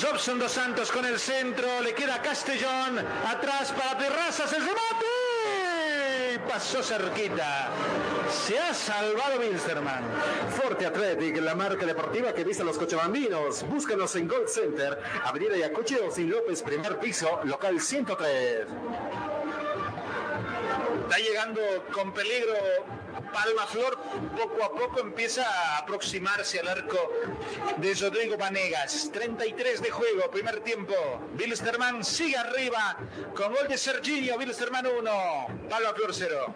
Jobson dos Santos con el centro, le queda Castellón, atrás para Terrazas, el remate. Pasó cerquita. Se ha salvado Wilstermann. Forte Athletic, la marca deportiva que viste a los cochabambinos. Búscanos en Gold Center, Avenida Yacucho, sin López, primer piso, local 103. Está llegando con peligro Palma Flor poco a poco empieza a aproximarse al arco de Rodrigo Vanegas. 33 de juego, primer tiempo. Wilstermann sigue arriba con gol de Serginho. Wilstermann 1, Palma Flor 0.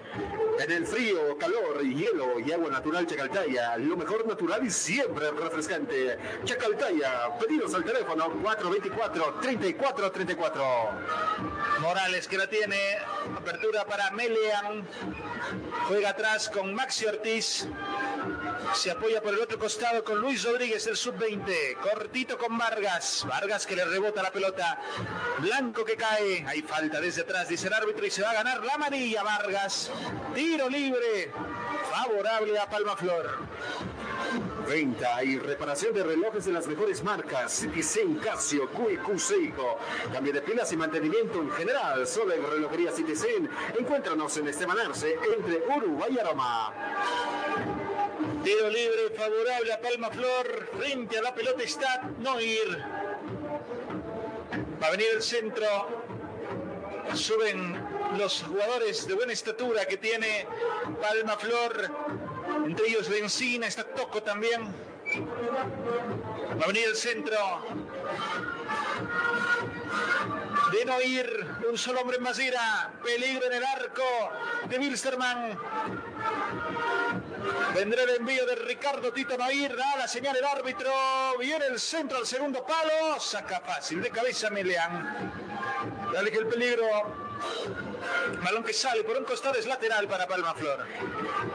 En el frío, calor, hielo y agua natural Chacaltaya, lo mejor natural y siempre refrescante. Chacaltaya, pedidos al teléfono 424-3434. Morales que la tiene, apertura para Melian, juega atrás con Maxi Ortiz, se apoya por el otro costado con Luis Rodríguez, el sub-20, cortito con Vargas, Vargas que le rebota la pelota, Blanco que cae, hay falta desde atrás, dice el árbitro y se va a ganar la amarilla Vargas, tiro libre, favorable a Palma Flor. Venta y reparación de relojes de las mejores marcas. Citizen, Casio, QQ Seiko. Cambio de pilas y mantenimiento en general. Solo en Relojería Citizen. Encuéntranos en Esteban Arce, entre Uruguay y Aroma. Tiro libre favorable a Palma Flor. Frente a la pelota está Noir. Va a venir el centro. Suben los jugadores de buena estatura que tiene Palma Flor entre ellos Benzina, está Toco también. Va a venir el centro. De no ir, un solo hombre en Masira. Peligro en el arco de Wilstermann. Vendrá el envío de Ricardo Tito Noir. Da la señal el árbitro. Viene el centro al segundo palo. Saca fácil de cabeza Meleán. Dale que el peligro Balón que sale por un costado es lateral para Palma Flor.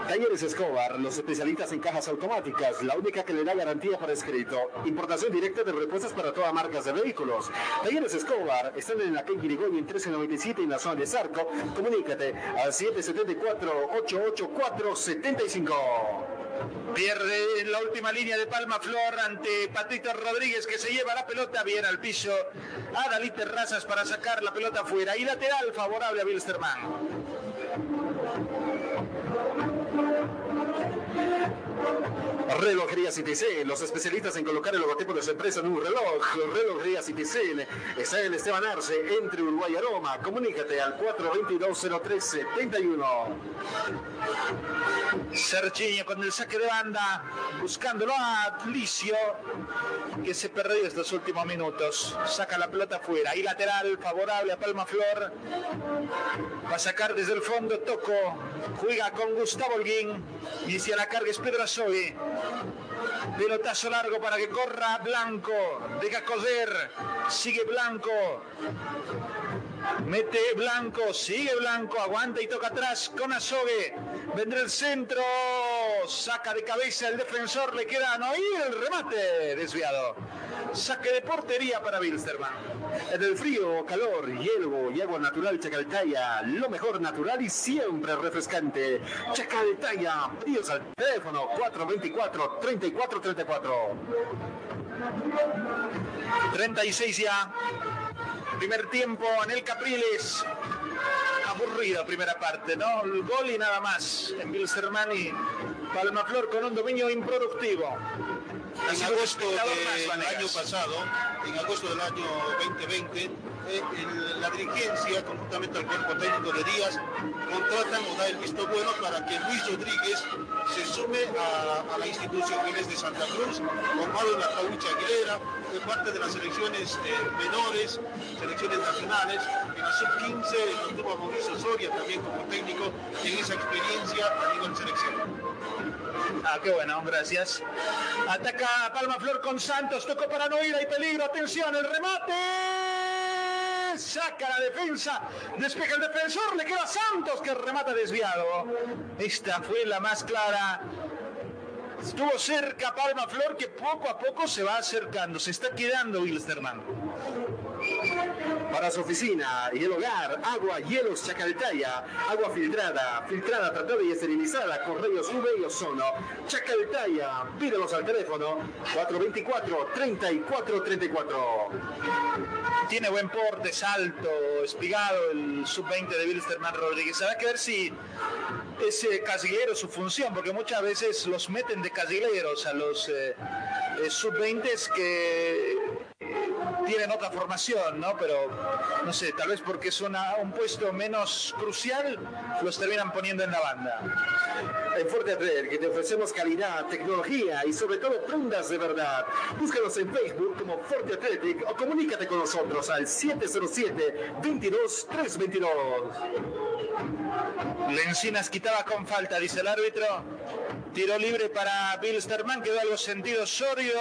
Talleres Escobar, los especialistas en cajas automáticas, la única que le da garantía para escrito. Importación directa de repuestos para todas marcas de vehículos. Talleres Escobar están en la calle Irigoyen 1397 en la zona de Zarco. Comunícate al 774-884-75. Pierde en la última línea de Palma Flor ante Patito Rodríguez que se lleva la pelota bien al piso. A Dalí Terrazas para sacar la pelota afuera. Y lateral favorable a Wilstermann. Relojería Citizen, los especialistas en colocar el logotipo de su empresa en un reloj. Relojería Citizen, está en Esteban Arce, entre Uruguay y Aroma. Comunícate al 422-0371. Serginho con el saque de banda, buscándolo a Licio, que se perdió estos últimos minutos. Saca la pelota afuera, y lateral favorable a Palma Flor. Va a sacar desde el fondo Toco, juega con Gustavo Holguín, inicia la carga es Pedro Azogue. Pelotazo largo para que corra Blanco. Deja correr. Sigue Blanco. Mete Blanco, sigue Blanco, aguanta y toca atrás con Azogue. Vendrá el centro, saca de cabeza el defensor, le queda a Noir el remate desviado. Saque de portería para Wilstermann. En el frío, calor, hielo y agua natural Chacaltaya, lo mejor natural y siempre refrescante. Chacaltaya, pedidos al teléfono 424-3434. 36 ya. Primer tiempo en el Capriles. Aburrido primera parte, ¿no? El gol y nada más. En Bilstermani, Palmaflor con un dominio improductivo. En agosto del año pasado, en agosto del año 2020, eh, la dirigencia, conjuntamente al cuerpo técnico de Díaz, contratan o da el visto bueno para que Luis Rodríguez se sume a, la institución que es de Santa Cruz, con en la Caucha Aguilera, fue parte de las selecciones eh, menores, selecciones nacionales, en la sub-15 lo tuvo a Mauricio Soria también como técnico, en esa experiencia a nivel selección. Ah, qué bueno, gracias. Ataca Palma Flor con Santos, tocó para no ir, hay peligro, atención, el remate. Saca la defensa, despeja el defensor, le queda Santos que remata desviado. Esta fue la más clara. Estuvo cerca Palma Flor que poco a poco se va acercando, se está quedando Wilstermann. Para su oficina y el hogar, agua hielos Chacaltaya, agua filtrada, filtrada, tratada y esterilizada con rayos UV y ozono. Chacaltaya, pídelos al teléfono 424-3434. Tiene buen porte, salto, espigado el sub-20 de Wilstermann Rodríguez. Habrá que ver si ese casillero su función, porque muchas veces los meten de casilleros a los eh, eh, sub-20 que tienen otra formación, ¿no? Pero no sé, tal vez porque es un puesto menos crucial, los terminan poniendo en la banda. En Fuerte Atletic, que te ofrecemos calidad, tecnología y sobre todo prendas de verdad. Búscanos en Facebook como Forte Athletic o comunícate con nosotros al 707 22 322. Lencinas quitaba con falta, dice el árbitro. Tiro libre para Bilsterman, quedó algo sentido Sorio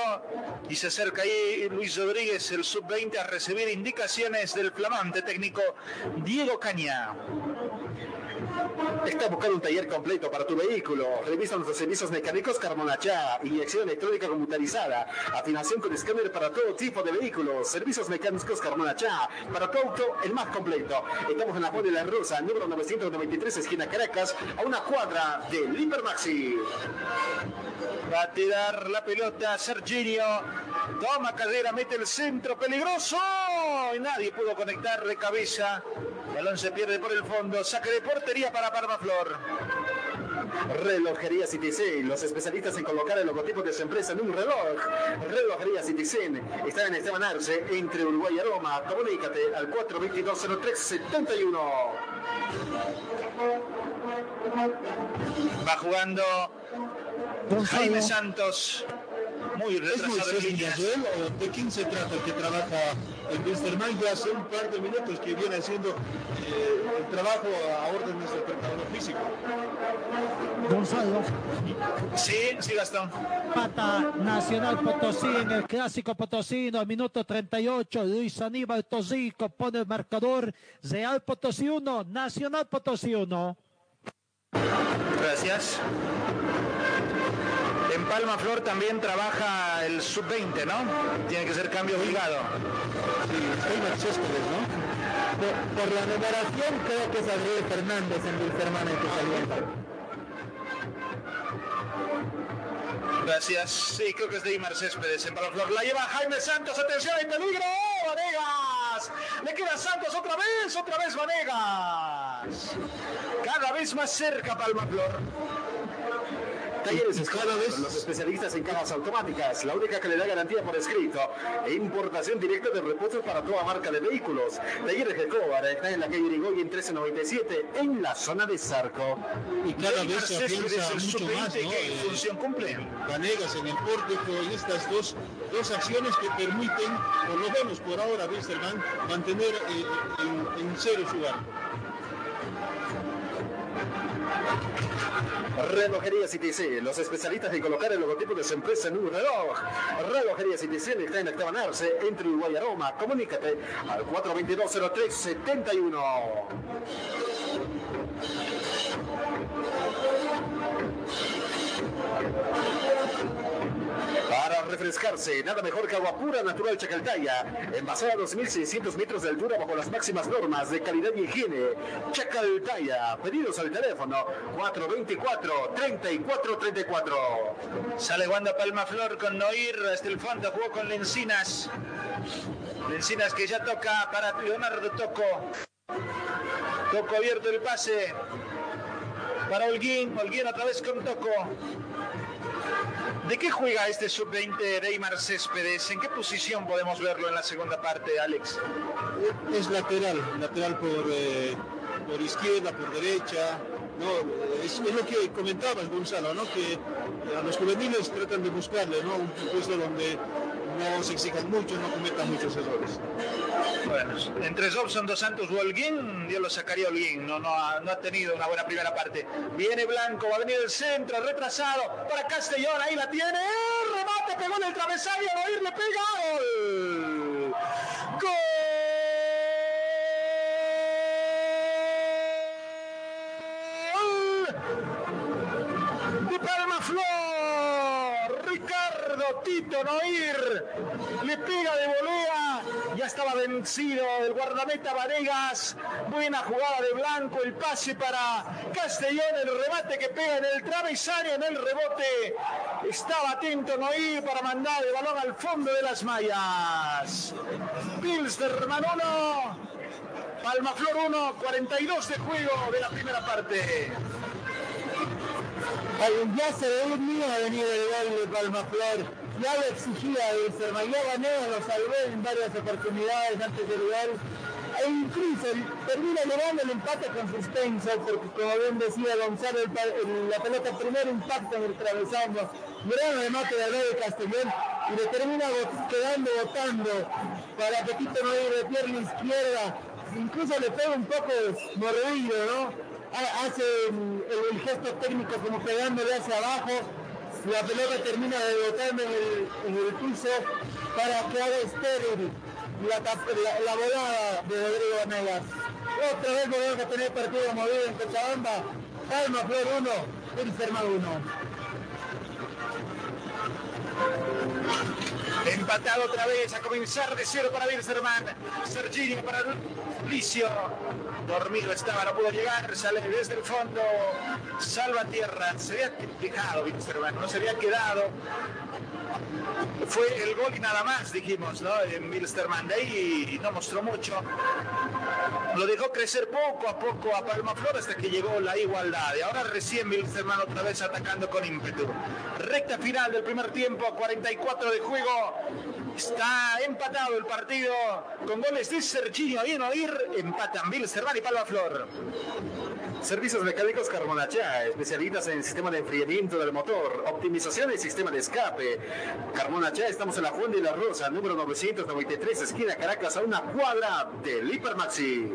y se acerca ahí Luis Rodríguez, el sub-20, a recibir indicaciones del flamante técnico Diego Caña. Estás buscando un taller completo para tu vehículo. Revisa nuestros servicios mecánicos Carmonachá, inyección electrónica computarizada, afinación con escáner para todo tipo de vehículos, servicios mecánicos Carmonachá, para tu auto el más completo. Estamos en la Puebla de la Rosa, número 993, esquina Caracas, a una cuadra de Maxi. Va a tirar la pelota Serginio. Toma carrera, mete el centro peligroso. Y nadie pudo conectar de cabeza. Balón se pierde por el fondo. Saque de portería para Parmaflor. Relojería Citizen, los especialistas en colocar el logotipo de su empresa en un reloj. Relojería Citizen está en Esteban Arce, entre Uruguay y Roma. Comunícate al 422-0371. Va jugando Jaime Santos. Muy retrasado ¿Es ¿De quién se trata el que trabaja en Wisterman? Ya hace un par de minutos que viene haciendo eh, el trabajo a órdenes del preparador físico. Gonzalo. Sí, sí, Gastón. Pata Nacional Potosí en el clásico potosino, minuto 38. Luis Aníbal Tosico pone el marcador. Real Potosí 1, Nacional Potosí 1. Gracias. En Palma Flor también trabaja el sub-20, ¿no? Tiene que ser cambio obligado. Sí, ¿no? Por, la numeración creo que es Adriel Fernández en Wilferman el que salió. Gracias. Sí, creo que es de Céspedes en Palma Flor. La lleva Jaime Santos. Atención, hay peligro. Vanegas. Le queda Santos otra vez. Otra vez Vanegas. Cada vez más cerca Palma Flor. Talleres Escobar, los especialistas en cajas automáticas, la única que le da garantía por escrito e importación directa de repuestos para toda marca de vehículos. Talleres Escobar está en la calle Irigoyen 1397 en la zona de Zarco. Y cada vez se afianza mucho más, ¿no? ¿Qué eh, función cumple? Vanegas en el pórtico en estas dos, dos acciones que permiten, por lo menos por ahora, Wisterman, mantener eh, en, en cero su barco. Relojería Citizen, los especialistas en colocar el logotipo de su empresa en un reloj. Relojería Citizen está en Esteban Arce, entre Uruguay y Roma. Comunícate al 422-0371. Refrescarse. Nada mejor que agua pura natural Chacaltaya. Envasada a 2.600 metros de altura bajo las máximas normas de calidad y higiene. Chacaltaya. Pedidos al teléfono 424-3434. Sale Wanda Palmaflor con Noir. Hasta el fondo jugó con Lencinas. Lencinas que ya toca para Leonardo Toco. Toco abierto el pase para Holguín. Holguín otra vez con Toco. ¿De qué juega este sub-20 de Céspedes? ¿En qué posición podemos verlo en la segunda parte, Alex? Es lateral, lateral por, eh, por izquierda, por derecha. No, es, lo que comentabas, Gonzalo, ¿no? que a los juveniles tratan de buscarle ¿no? un puesto donde no se exijan mucho, no cometan muchos errores. Bueno, entre Robson, Dos Santos o Holguín, Dios lo sacaría Holguín, no, no, ha, no ha tenido una buena primera parte. Viene Blanco, va a venir el centro, retrasado para Castellón, ahí la tiene, remate, pegó en el travesaño, a ir, le pega. ¡Gol! Tito Noir, le pega de volea, ya estaba vencido el guardameta Varegas, buena jugada de Blanco, el pase para Castellón, el remate que pega en el travesaño, en el rebote, estaba atento Noir para mandar el balón al fondo de las mallas. Pilsterman 1, Palmaflor 1, 42 de juego de la primera parte. Ya se ve un mío a venir el gol de Palmaflor ya lo exigía Wilstermann, ya Vanega lo salvé en varias oportunidades antes del gol. E incluso termina llevando el empate con suspenso, porque como bien decía Gonzalo, la pelota primero impacta en el travesaño, gran remate de de Castellón y le termina quedando votando para Petito no ir de pierna izquierda, incluso le pega un poco mordido, ¿no? Hace el gesto técnico como pegándole hacia abajo, la pelota termina de botarme en el, en el piso para quedar estéril la, la, la volada de Rodrigo Vanegas. Otra vez volvemos a tener partido movido en Cochabamba. Palma Flor 1, Wilferman 1. Empatado otra vez a comenzar de cero para Wilstermann. Serginho para Dormido estaba, no pudo llegar. Sale desde el fondo. Salva tierra. Se había dejado Wilstermann. No se había quedado. Fue el gol y nada más, dijimos, ¿no? En Wilstermann. De ahí no mostró mucho. Lo dejó crecer poco a poco a Palma Flor hasta que llegó la igualdad. Y ahora recién Wilstermann otra vez atacando con ímpetu. Recta final del primer tiempo, 44 de juego. Está empatado el partido con goles de Serginho y Oír. Empatan Wilstermann y Palma Flor. Servicios mecánicos Carmonachá, especialistas en sistema de enfriamiento del motor, optimización del sistema de escape. Carmonachá, estamos en la Juan de la Rosa, número 993, esquina Caracas, a una cuadra del Hipermaxi.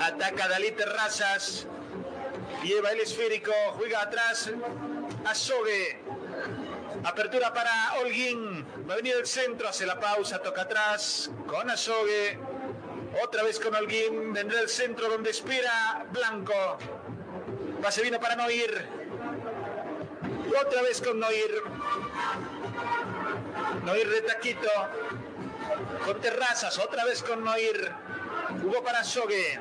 Ataca Dalí Terrazas, lleva el esférico, juega atrás, Azogue. Apertura para Holguín, va a venir el centro, hace la pausa, toca atrás, con Azogue. Otra vez con Holguín. Vendrá el centro donde espera Blanco. Pase vino para Noir. Otra vez con Noir. Noir de Taquito. Con Terrazas. Otra vez con Noir. Jugó para Sogue.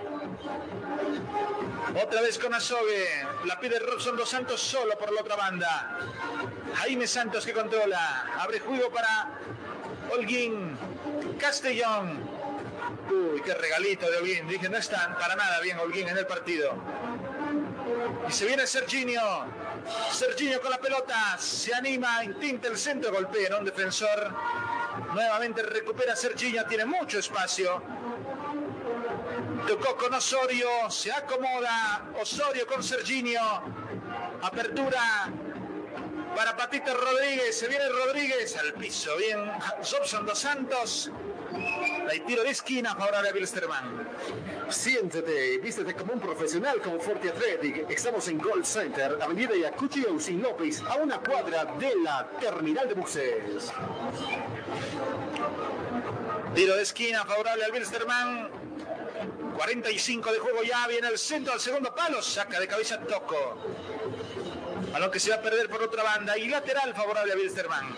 Otra vez con Asogue. La pide Robson Dos Santos solo por la otra banda. Jaime Santos que controla. Abre juego para Holguín. Castellón. Uy, qué regalito de Holguín. Dije, no están para nada bien Holguín en el partido. Y se viene Serginio. Serginio con la pelota. Se anima, intenta el centro, golpea en un defensor. Nuevamente recupera Serginio, tiene mucho espacio. Tocó con Osorio, se acomoda. Osorio con Serginio. Apertura para Patito Rodríguez. Se viene Rodríguez al piso. Bien, Jobson Dos Santos. Hay tiro de esquina favorable a Wilstermann. Siéntete y vístete como un profesional con Forte Athletic. Estamos en Gold Center, Avenida Yacuchi Sin López, a una cuadra de la terminal de buses. Tiro de esquina favorable al Wilstermann. 45 de juego ya, viene el centro al segundo palo, saca de cabeza Toco. Balón que se va a perder por otra banda y lateral favorable a Wilstermann.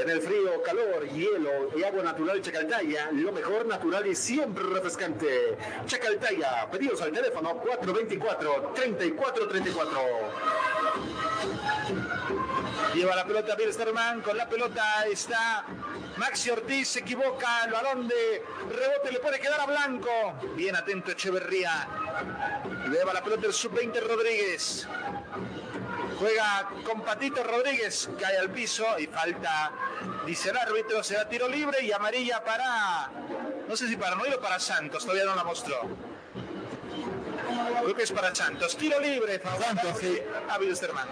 En el frío, calor, hielo y agua natural Chacaltaya, lo mejor natural y siempre refrescante. Chacaltaya, pedidos al teléfono 424-3434. Lleva la pelota Wilstermann, con la pelota está Maxi Ortiz, se equivoca, el balón de rebote le puede quedar a Blanco. Bien atento Echeverría. Lleva la pelota el sub-20 Rodríguez. Juega con Patito Rodríguez, cae al piso y falta, dice el árbitro, se da tiro libre y amarilla para, no sé si para Noel o para Santos, todavía no la mostró. Creo que es para Santos. Tiro libre, Santos, sí. A Wilstermann.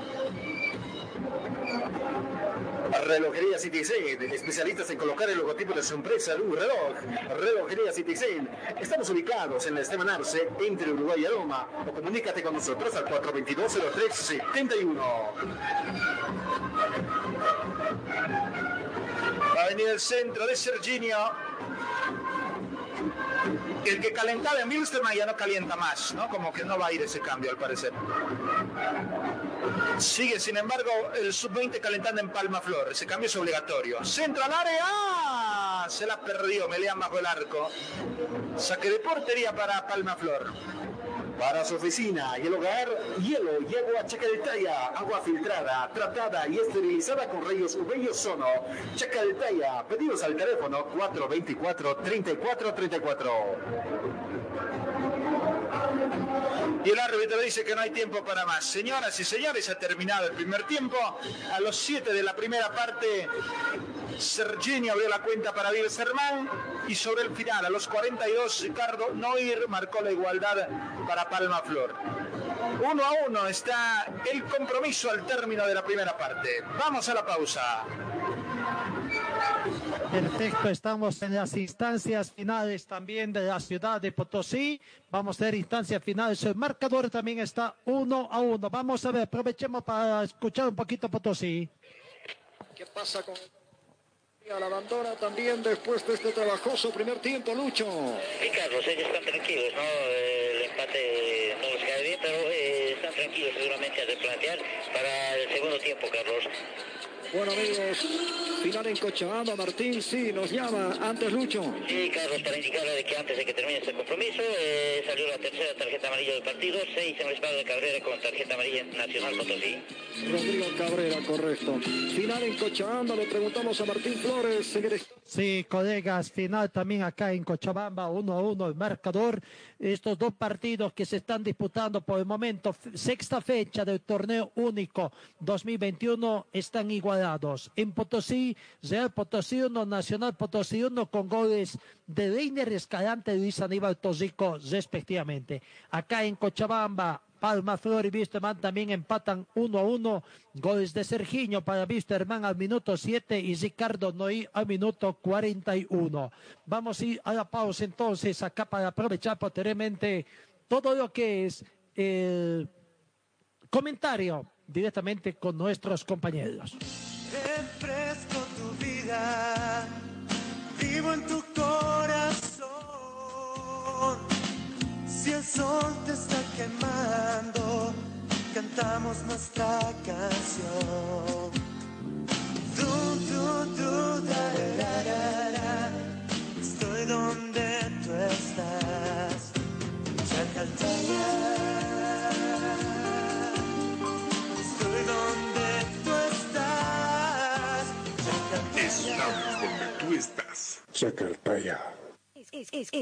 Relojería Citizen, especialistas en colocar el logotipo de su empresa en un reloj. Relojería Citizen. Estamos ubicados en la Esteban Arce, entre Uruguay y Aroma. O comunícate con nosotros al 422-0371. Va a venir el centro de Serginio. El que calentaba en Wilstermann ya no calienta más, ¿no? Como que no va a ir ese cambio al parecer. Sigue, sin embargo, el sub-20 calentando en Palma Flor. Ese cambio es obligatorio. Centro al área. Se la perdió. Melean bajo el arco. Saque de portería para Palma Flor. Para su oficina y el hogar, hielo y agua Chaca de Talla, agua filtrada, tratada y esterilizada con rayos UV y ozono. De Talla, pedidos al teléfono 424-3434. Y el árbitro dice que no hay tiempo para más. Señoras y señores, ha terminado el primer tiempo. A los 7 de la primera parte, Serginio abrió la cuenta para Sermán y sobre el final, a los 42, Ricardo Noir marcó la igualdad para Palma Flor. Uno a uno está el compromiso al término de la primera parte. Vamos a la pausa. Perfecto, estamos en las instancias finales también de la ciudad de Potosí. Vamos a ver instancias finales. El marcador también está uno a uno. Vamos a ver, aprovechemos para escuchar un poquito Potosí. ¿Qué pasa con la abandona también después de este trabajoso primer tiempo, Lucho. Sí, Carlos, ellos están tranquilos, ¿no? El empate no les cae bien, pero eh, están tranquilos seguramente a replantear para el segundo tiempo, Carlos. Bueno amigos, final en Cochabamba, Martín, sí, nos llama antes Lucho. Sí, Carlos, para indicarle de que antes de que termine este compromiso eh, salió la tercera tarjeta amarilla del partido, seis en el espalda de Cabrera con tarjeta amarilla Nacional Potosí. Rodrigo Cabrera, correcto. Final en Cochabamba, le preguntamos a Martín Flores. Sí, colegas, final también acá en Cochabamba, uno a uno el marcador. Estos dos partidos que se están disputando por el momento, sexta fecha del torneo único 2021, están igualados. En Potosí, Real Potosí 1, Nacional Potosí 1 con goles de Leiner Escalante y Luis Aníbal Tosico respectivamente. Acá en Cochabamba, Palma Flor y Wisterman también empatan 1 a 1. Goles de Serginho para Wisterman al minuto 7 y Ricardo Noí al minuto 41. Vamos a ir a la pausa entonces acá para aprovechar posteriormente todo lo que es el comentario directamente con nuestros compañeros. Refresco tu vida, vivo en tu corazón. Si el sol te está quemando, cantamos nuestra canción. Du, du, du, da, da, da. Estoy donde tú estás. Chacaltaya. Estamos donde tú estás. Chacaltaya.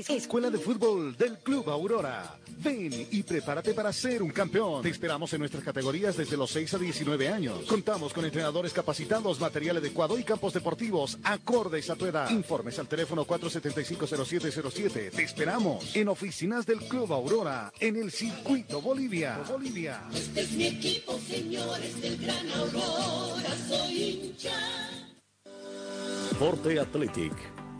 Escuela de Fútbol del Club Aurora. Ven y prepárate para ser un campeón. Te esperamos en nuestras categorías desde los 6 a 19 años. Contamos con entrenadores capacitados, material adecuado y campos deportivos acordes a tu edad. Informes al teléfono 475-0707. Te esperamos en oficinas del Club Aurora en el Circuito Bolivia. Bolivia. Este es mi equipo, señores del Gran Aurora. Soy hincha. Forte Athletic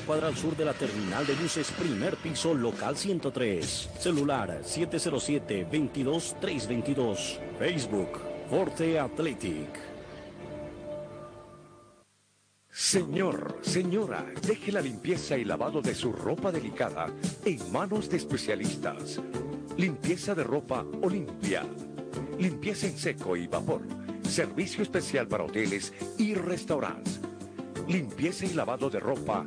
cuadra al sur de la terminal de buses, primer piso, local 103. Celular 707-22-322. Facebook, Forte Athletic. Señor, señora, deje la limpieza y lavado de su ropa delicada en manos de especialistas. Limpieza de ropa Olimpia. Limpieza en seco y vapor. Servicio especial para hoteles y restaurantes. Limpieza y lavado de ropa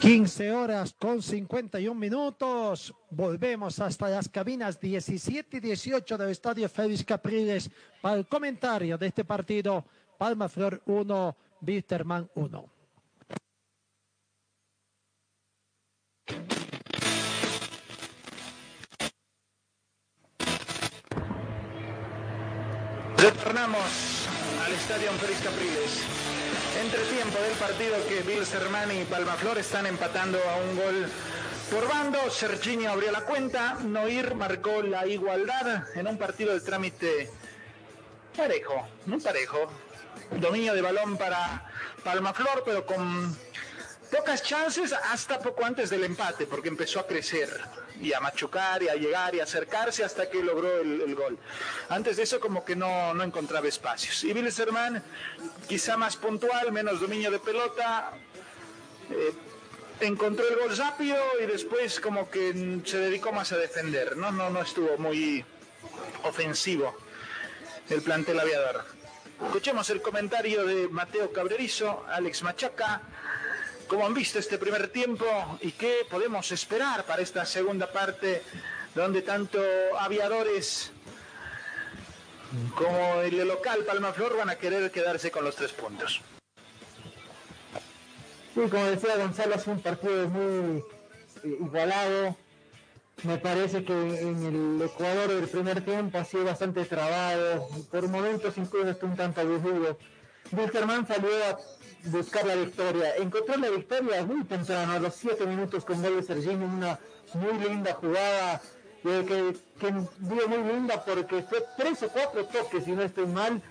Quince horas con 51 minutos. Volvemos hasta las cabinas 17 y 18 del Estadio Félix Capriles para el comentario de este partido. Palma Flor 1, Wilterman 1. Retornamos al Estadio Félix Capriles. Entre tiempo del partido que Bill Sermani y Palmaflor están empatando a un gol por bando. Serginho abrió la cuenta. Noir marcó la igualdad en un partido del trámite parejo, muy parejo. Dominio de balón para Palmaflor, pero con pocas chances hasta poco antes del empate, porque empezó a crecer y a machucar y a llegar y a acercarse hasta que logró el, gol. Antes de eso como que no, no encontraba espacios. Y Wilstermann quizá más puntual, menos dominio de pelota, eh, encontró el gol rápido y después como que se dedicó más a defender, ¿no? No, no estuvo muy ofensivo el plantel aviador. Escuchemos el comentario de Mateo Cabrerizo, Alex Machaca, cómo han visto este primer tiempo y qué podemos esperar para esta segunda parte donde tanto aviadores como el local Palmaflor van a querer quedarse con los tres puntos. Sí, como decía Gonzalo, es un partido muy eh, igualado. Me parece que en el Ecuador del primer tiempo ha sido bastante trabado, por momentos incluso está un tanto aburrido. Wilterman salió a buscar la victoria, encontró la victoria muy temprano, a los 7 minutos con gol de Serginho, una muy linda jugada, eh, que, que dio muy linda porque fue tres o cuatro toques, si no estoy mal,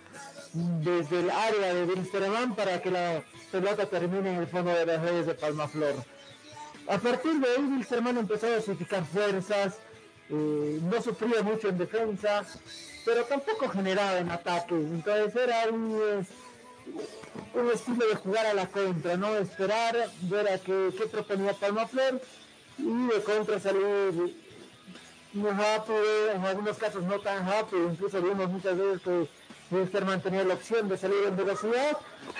desde el área de Wilstermann para que la pelota termine en el fondo de las redes de Palmaflor. A partir de ahí Wilstermann empezó a dosificar fuerzas, eh, no sufría mucho en defensa, pero tampoco generaba en ataque. Entonces era un, un estilo de jugar a la contra, ¿no? Esperar, ver a qué, qué proponía Palmaflor y de contra salir muy rápido, en algunos casos no tan rápido, incluso vimos muchas veces que Wilstermann tenía la opción de salir en velocidad,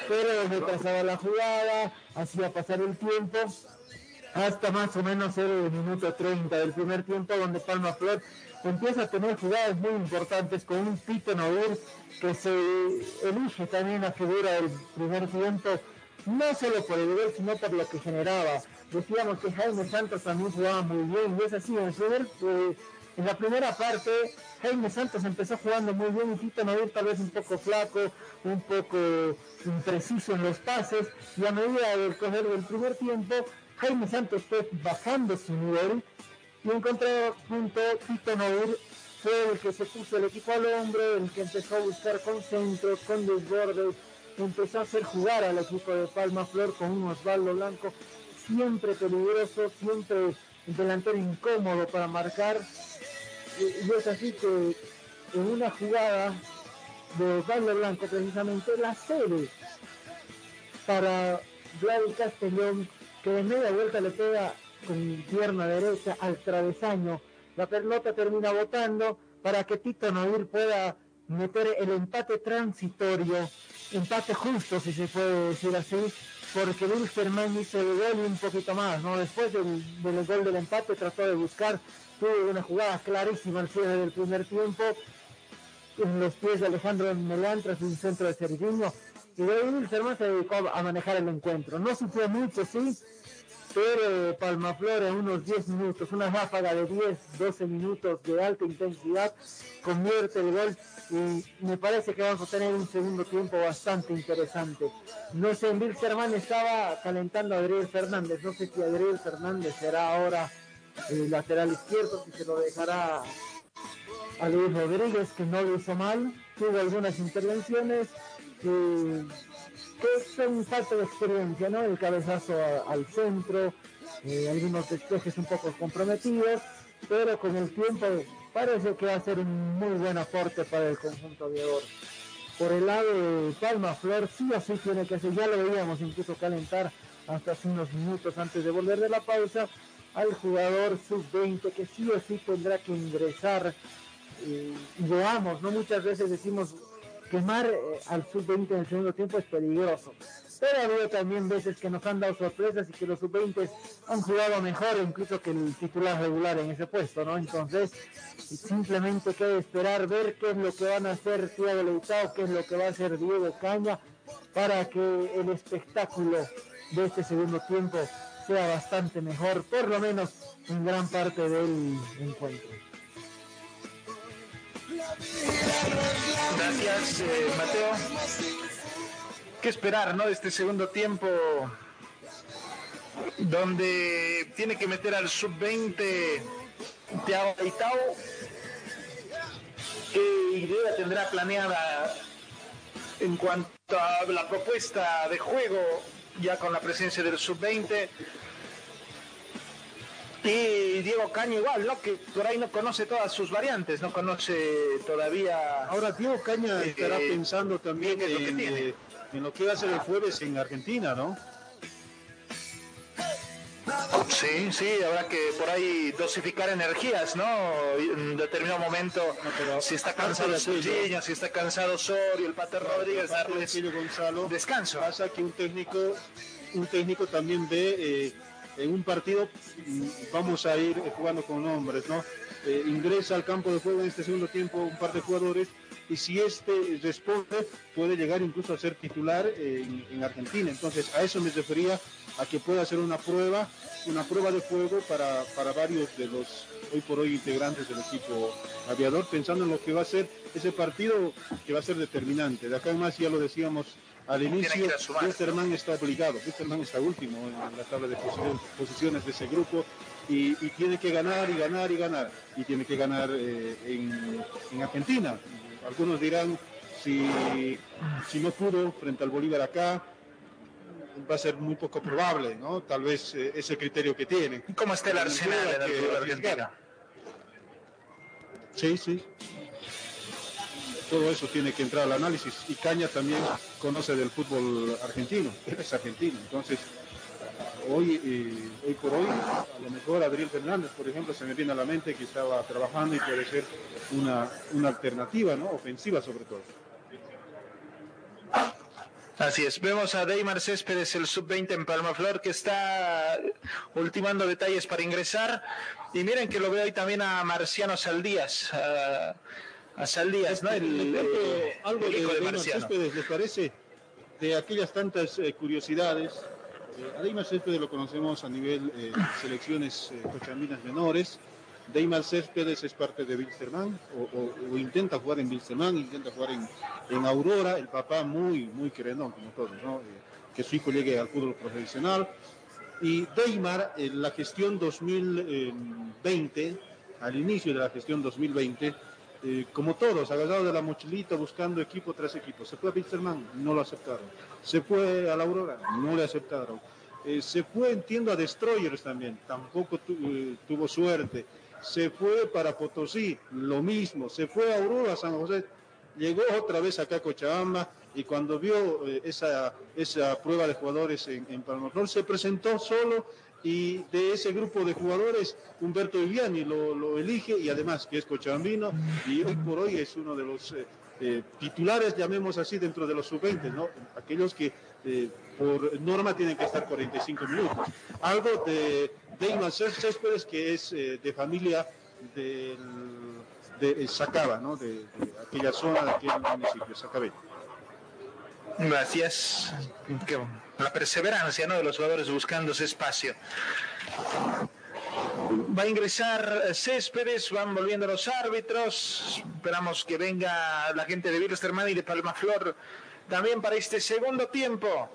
pero retrasaba la jugada, hacía pasar el tiempo hasta más o menos el minuto 30 del primer tiempo donde Palma Flor empieza a tener jugadas muy importantes con un Tito Noir que se elige también la figura del primer tiempo no solo por el gol sino por lo que generaba. Decíamos que Jaime Santos también jugaba muy bien y es así en, eh, en la primera parte Jaime Santos empezó jugando muy bien y Tito Noir tal vez un poco flaco un poco impreciso en los pases y a medida del coger del primer tiempo Jaime Santos fue bajando su nivel y en contrapunto Tito Noir fue el que se puso el equipo al hombre, el que empezó a buscar con centro, con desbordes, empezó a hacer jugar al equipo de Palma Flor con un Osvaldo Blanco siempre peligroso, siempre delantero incómodo para marcar. Y, y es así que en una jugada de Osvaldo Blanco precisamente la sede para Gladys Castellón que de media vuelta le pega con pierna derecha al travesaño. La pelota termina botando para que Tito Noir pueda meter el empate transitorio, empate justo si se puede decir así, porque Wilstermann hizo el gol y un poquito más, ¿no? Después del, del gol del empate trató de buscar, tuvo una jugada clarísima al cierre del primer tiempo, en los pies de Alejandro Melán tras un centro de Serginho, y de Wilstermann se dedicó a manejar el encuentro. No sufrió mucho, sí, pero Palmaflor en unos 10 minutos, una ráfaga de 10, 12 minutos de alta intensidad, convierte el gol y me parece que vamos a tener un segundo tiempo bastante interesante. No sé, Wilstermann estaba calentando a Adriel Fernández, no sé si Adriel Fernández será ahora el lateral izquierdo, si se lo dejará a Luis Rodríguez, que no lo hizo mal, tuvo algunas intervenciones. eh, que son falta de experiencia, ¿no? El cabezazo al centro, eh, algunos despejes un poco comprometidos, pero con el tiempo parece que va a ser un muy buen aporte para el conjunto de oro. Por el lado de Palma Flor, sí o sí tiene que ser, ya lo veíamos incluso calentar hasta hace unos minutos antes de volver de la pausa, al jugador sub-20 que sí o sí tendrá que ingresar. eh, y veamos, ¿no? Muchas veces decimos quemar eh, al sub-20 en el segundo tiempo es peligroso. Pero ha habido también veces que nos han dado sorpresas y que los sub-20 han jugado mejor incluso que el titular regular en ese puesto, ¿no? Entonces, simplemente queda esperar, ver qué es lo que van a hacer Thiago Leitao, qué es lo que va a hacer Diego Caña, para que el espectáculo de este segundo tiempo sea bastante mejor, por lo menos en gran parte del encuentro. Gracias, eh, Mateo. ¿Qué esperar, no? De este segundo tiempo donde tiene que meter al sub-20 Thiago Leitao. ¿Qué idea tendrá planeada en cuanto a la propuesta de juego ya con la presencia del sub-20? Y Diego Caña igual, ¿no? Que por ahí no conoce todas sus variantes, no conoce todavía... Ahora Diego Caña eh, estará pensando también es lo que en, tiene. eh, en lo que va a ser el jueves en Argentina, ¿no? Sí, sí, habrá que por ahí dosificar energías, ¿no? En determinado momento, si está cansado Serginho, si está cansado Osorio, el Pater Rodríguez, darles Gonzalo, descanso. Pasa que un técnico, un técnico también ve eh, en un partido, mm, vamos a ir eh, jugando con nombres, ¿no? Eh, ingresa al campo de juego en este segundo tiempo un par de jugadores y si este responde puede llegar incluso a ser titular en, en Argentina. Entonces a eso me refería a que pueda hacer una prueba, una prueba de juego para, para varios de los hoy por hoy integrantes del equipo aviador, pensando en lo que va a ser ese partido que va a ser determinante. De acá en más ya lo decíamos al inicio, sumar. Westerman está obligado, Westerman está último en la tabla de posiciones, de ese grupo y, y tiene que ganar y ganar y ganar y tiene que ganar eh, en, en Argentina. Algunos dirán si, si no pudo frente al Bolívar acá va a ser muy poco probable, ¿no? Tal vez eh, ese criterio que tienen. ¿Cómo está el Arsenal no fútbol arriesgar. argentino? Sí, sí. Todo eso tiene que entrar al análisis. Y Caña también conoce del fútbol argentino. Él es argentino. Entonces, hoy, eh, hoy por hoy, a lo mejor Adriel Fernández, por ejemplo, se me viene a la mente que estaba trabajando y puede ser una, una alternativa, ¿no? Ofensiva sobre todo. Así es, vemos a Deymar Céspedes, el sub-20 en Palmaflor, que está ultimando detalles para ingresar. Y miren que lo veo ahí también a Marciano Saldías, a Saldías, ¿no? El, eh, algo el de hijo de Deymar Marciano. Céspedes, ¿les parece? De aquellas tantas eh, curiosidades. Eh, a Deymar Céspedes lo conocemos a nivel eh, selecciones eh, cochambinas menores. Deymar Céspedes es parte de Wilstermann, o, o- o intenta jugar en Wilstermann, intenta jugar en, en Aurora. El papá muy, muy querendón, como todos, ¿no? Eh, que su hijo llegue al fútbol profesional. Y Deymar, en la gestión 2020, al inicio de la gestión 2020, eh, como todos, agarrado de la mochilita, buscando equipo tras equipo. Se fue a Wilstermann, no lo aceptaron. Se fue a la Aurora, no le aceptaron. Eh, se fue, entiendo, a Destroyers también, tampoco tu- eh, tuvo suerte. Se fue para Potosí, lo mismo. Se fue a Aurora, San José, llegó otra vez acá a Cochabamba y cuando vio eh, esa, esa prueba de jugadores en, en Palmaflor se presentó solo y de ese grupo de jugadores Humberto Viviani lo, lo elige y además que es cochabambino y hoy por hoy es uno de los eh, eh, titulares, llamemos así, dentro de los sub-20, ¿no? Aquellos que eh, por norma tienen que estar 45 minutos. Algo de Deimar Céspedes, que es eh, de familia del, de Sacaba, ¿no? De, aquella zona, de aquel municipio, Sacabé. Gracias. Que- La perseverancia ¿no? de los jugadores buscando ese espacio. Va a ingresar Céspedes, van volviendo los árbitros. Esperamos que venga la gente de Wilstermann y de Palmaflor también para este segundo tiempo.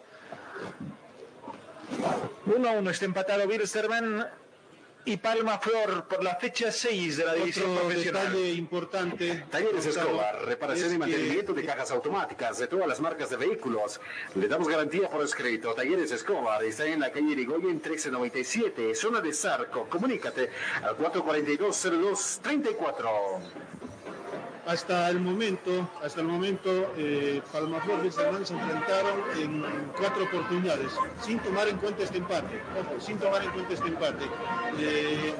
1 a 1 está empatado Wilstermann y Palmaflor por la fecha 6 de la división Otro profesional. detalle importante. Talleres Escobar, reparación es y mantenimiento que- de cajas automáticas de todas las marcas de vehículos. Le damos garantía por escrito. Talleres Escobar está en la calle Irigoyen 1397, zona de Zarco. Comunícate al 442-0234. Hasta el momento, hasta el momento, eh, Palmaflor y Wilstermann se enfrentaron en cuatro oportunidades, sin tomar en cuenta este empate. Ojo, sin tomar en cuenta este empate. Eh,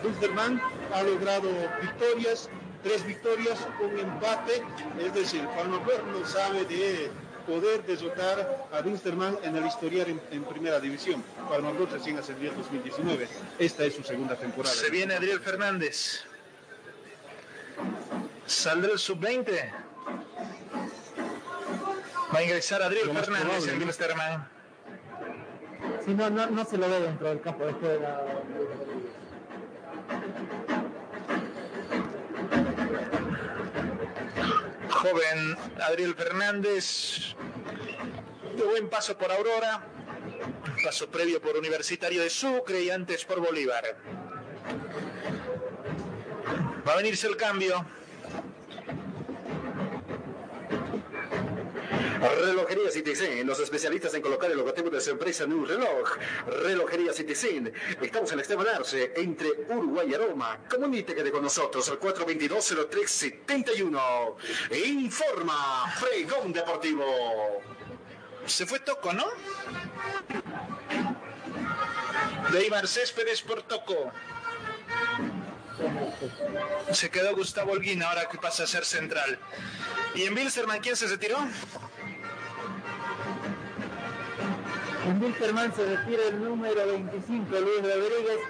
ha logrado victorias, tres victorias, un empate, es decir, Palmaflor no sabe de poder derrotar a Wilstermann en el historial en, en primera división. Palmaflor recién ascendió en 2019. Esta es su segunda temporada. Se viene Adriel Fernández. Saldrá el sub-20. Va a ingresar Adriel Fernández en ¿no? Wilstermann. Si no, no, no se lo ve dentro del campo de la... Joven Adriel Fernández. De buen paso por Aurora. Paso previo por Universitario de Sucre y antes por Bolívar. Va a venirse el cambio. Relojería Citizen, los especialistas en colocar el logotipo de su empresa en un reloj. Relojería Citizen, estamos en Esteban Arce, entre Uruguay y Aroma. Comuníquete con nosotros al 422-0371. E informa Fregón Deportivo. Se fue Toco, ¿no? Deimar Céspedes por Toco. Se quedó Gustavo Holguín ahora que pasa a ser central. ¿Y en Wilstermann quién se retiró? En Wilterman se retira el número 25, Luis Rodríguez,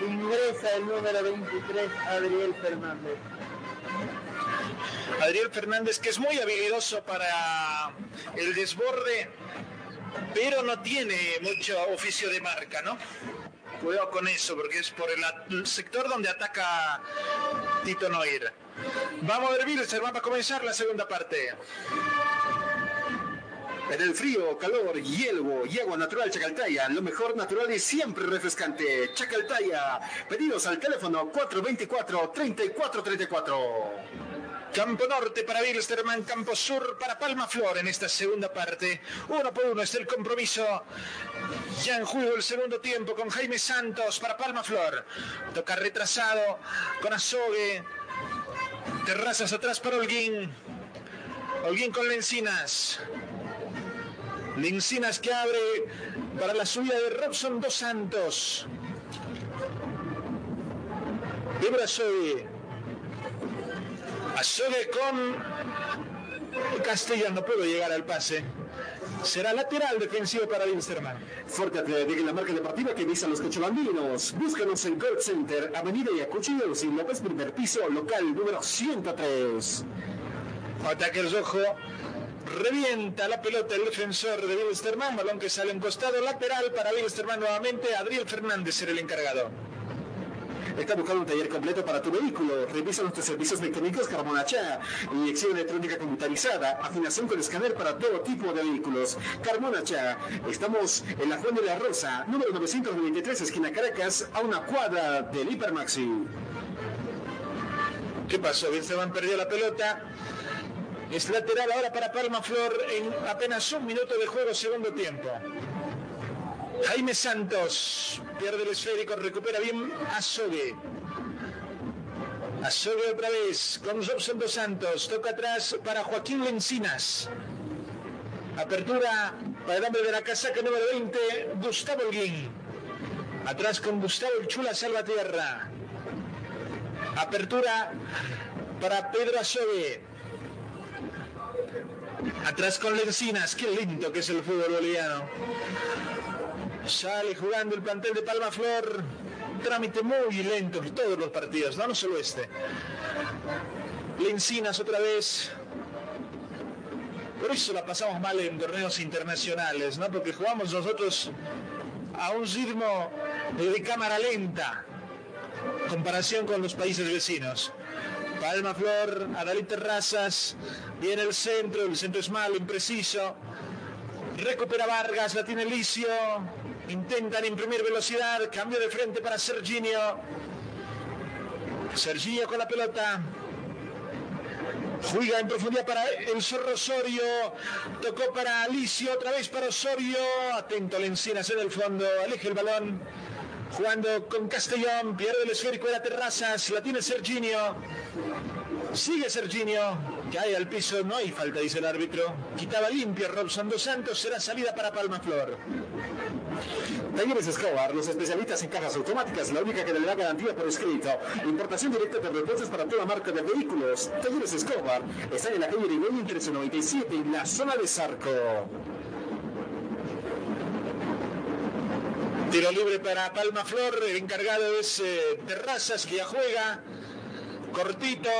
ingresa el número 23, Adriel Fernández. Adriel Fernández, que es muy habilidoso para el desborde, pero no tiene mucho oficio de marca, ¿no? Cuidado con eso, porque es por el, sector donde ataca Tito Noir. Vamos a ver, Wilstermann, va a comenzar la segunda parte. En el frío, calor, hielo y agua natural Chacaltaya, lo mejor natural y siempre refrescante. Chacaltaya, pedidos al teléfono 424-3434. Campo Norte para Wilstermann, Campo Sur para Palma Flor en esta segunda parte. Uno por uno es el compromiso. Ya en juego el segundo tiempo con Jaime Santos para Palma Flor. Toca retrasado con Azogue. Terrazas atrás para Holguín. Holguín con Lencinas. Lencinas que abre para la subida de Robson Dos Santos. Vibra Azogue. Azogue con Castellano, no puedo llegar al pase. Será lateral defensivo para Wilstermann. Fuerte Atlético, la marca deportiva que visa a los cochabandinos. Búscanos en Gold Center, Avenida Yacuchillos y López Primer Piso, local número 103. Ataque el rojo. Revienta la pelota el defensor de Wilstermann. Balón que sale en costado lateral para Wilstermann nuevamente. Adriel Fernández será el encargado. Está buscando un taller completo para tu vehículo. Revisa nuestros servicios mecánicos Carmonacha, inyección electrónica computarizada, afinación con escáner para todo tipo de vehículos. Carmonacha, estamos en la Juan de la Rosa, número 993, esquina Caracas, a una cuadra del Hipermaxi. ¿Qué pasó? Wilstermann perdió la pelota. Es lateral ahora para Palma Flor en apenas un minuto de juego, segundo tiempo. Jaime Santos pierde el esférico, recupera bien Azogue. Asobe otra vez con Robson dos Santos. Toca atrás para Joaquín Lencinas. Apertura para el hombre de la casaca número 20, Gustavo Holguín. Atrás con Gustavo el Chula Salvatierra. Apertura para Pedro Asobe. Atrás con Lencinas, qué lindo que es el fútbol boliviano. Sale jugando el plantel de Palma Flor. Trámite muy lento en todos los partidos, no, no solo este. Lencinas otra vez. Por eso la pasamos mal en torneos internacionales, ¿no? Porque jugamos nosotros a un ritmo de cámara lenta, comparación con los países vecinos. Palma Flor, Adalí Terrazas, viene el centro, el centro es malo, impreciso. Recupera Vargas, la tiene Licio, intentan imprimir velocidad, cambio de frente para Serginio. Serginio con la pelota. Juega en profundidad para el Zorro Osorio. Tocó para Alicio, otra vez para Osorio. Atento Lencinas en el fondo. Aleja el balón. Jugando con Castellón. Pierde el esférico de la Terrazas. La tiene Serginio. Sigue Serginio. Cae al piso. No hay falta, dice el árbitro. Quitaba limpio Robson dos Santos. Será salida para Palma Flor. Talleres Escobar, los especialistas en cajas automáticas, la única que le da garantía por escrito. Importación directa de repuestos para toda marca de vehículos. Talleres Escobar, están en la calle Irigoyen 1397, en la zona de Zarco. Tiro libre para Palma Flor, el encargado es eh, Terrazas, que ya juega. Cortito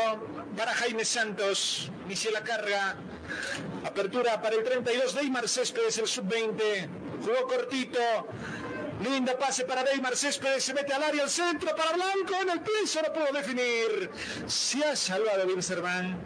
para Jaime Santos, inicia la carga. Apertura para el 32, Neymar Céspedes, el sub-20. Jugó cortito. Linda pase para Neymar Céspedes, se mete al área, al centro para Blanco, en el piso, no pudo definir. Se ha salvado Wilserman.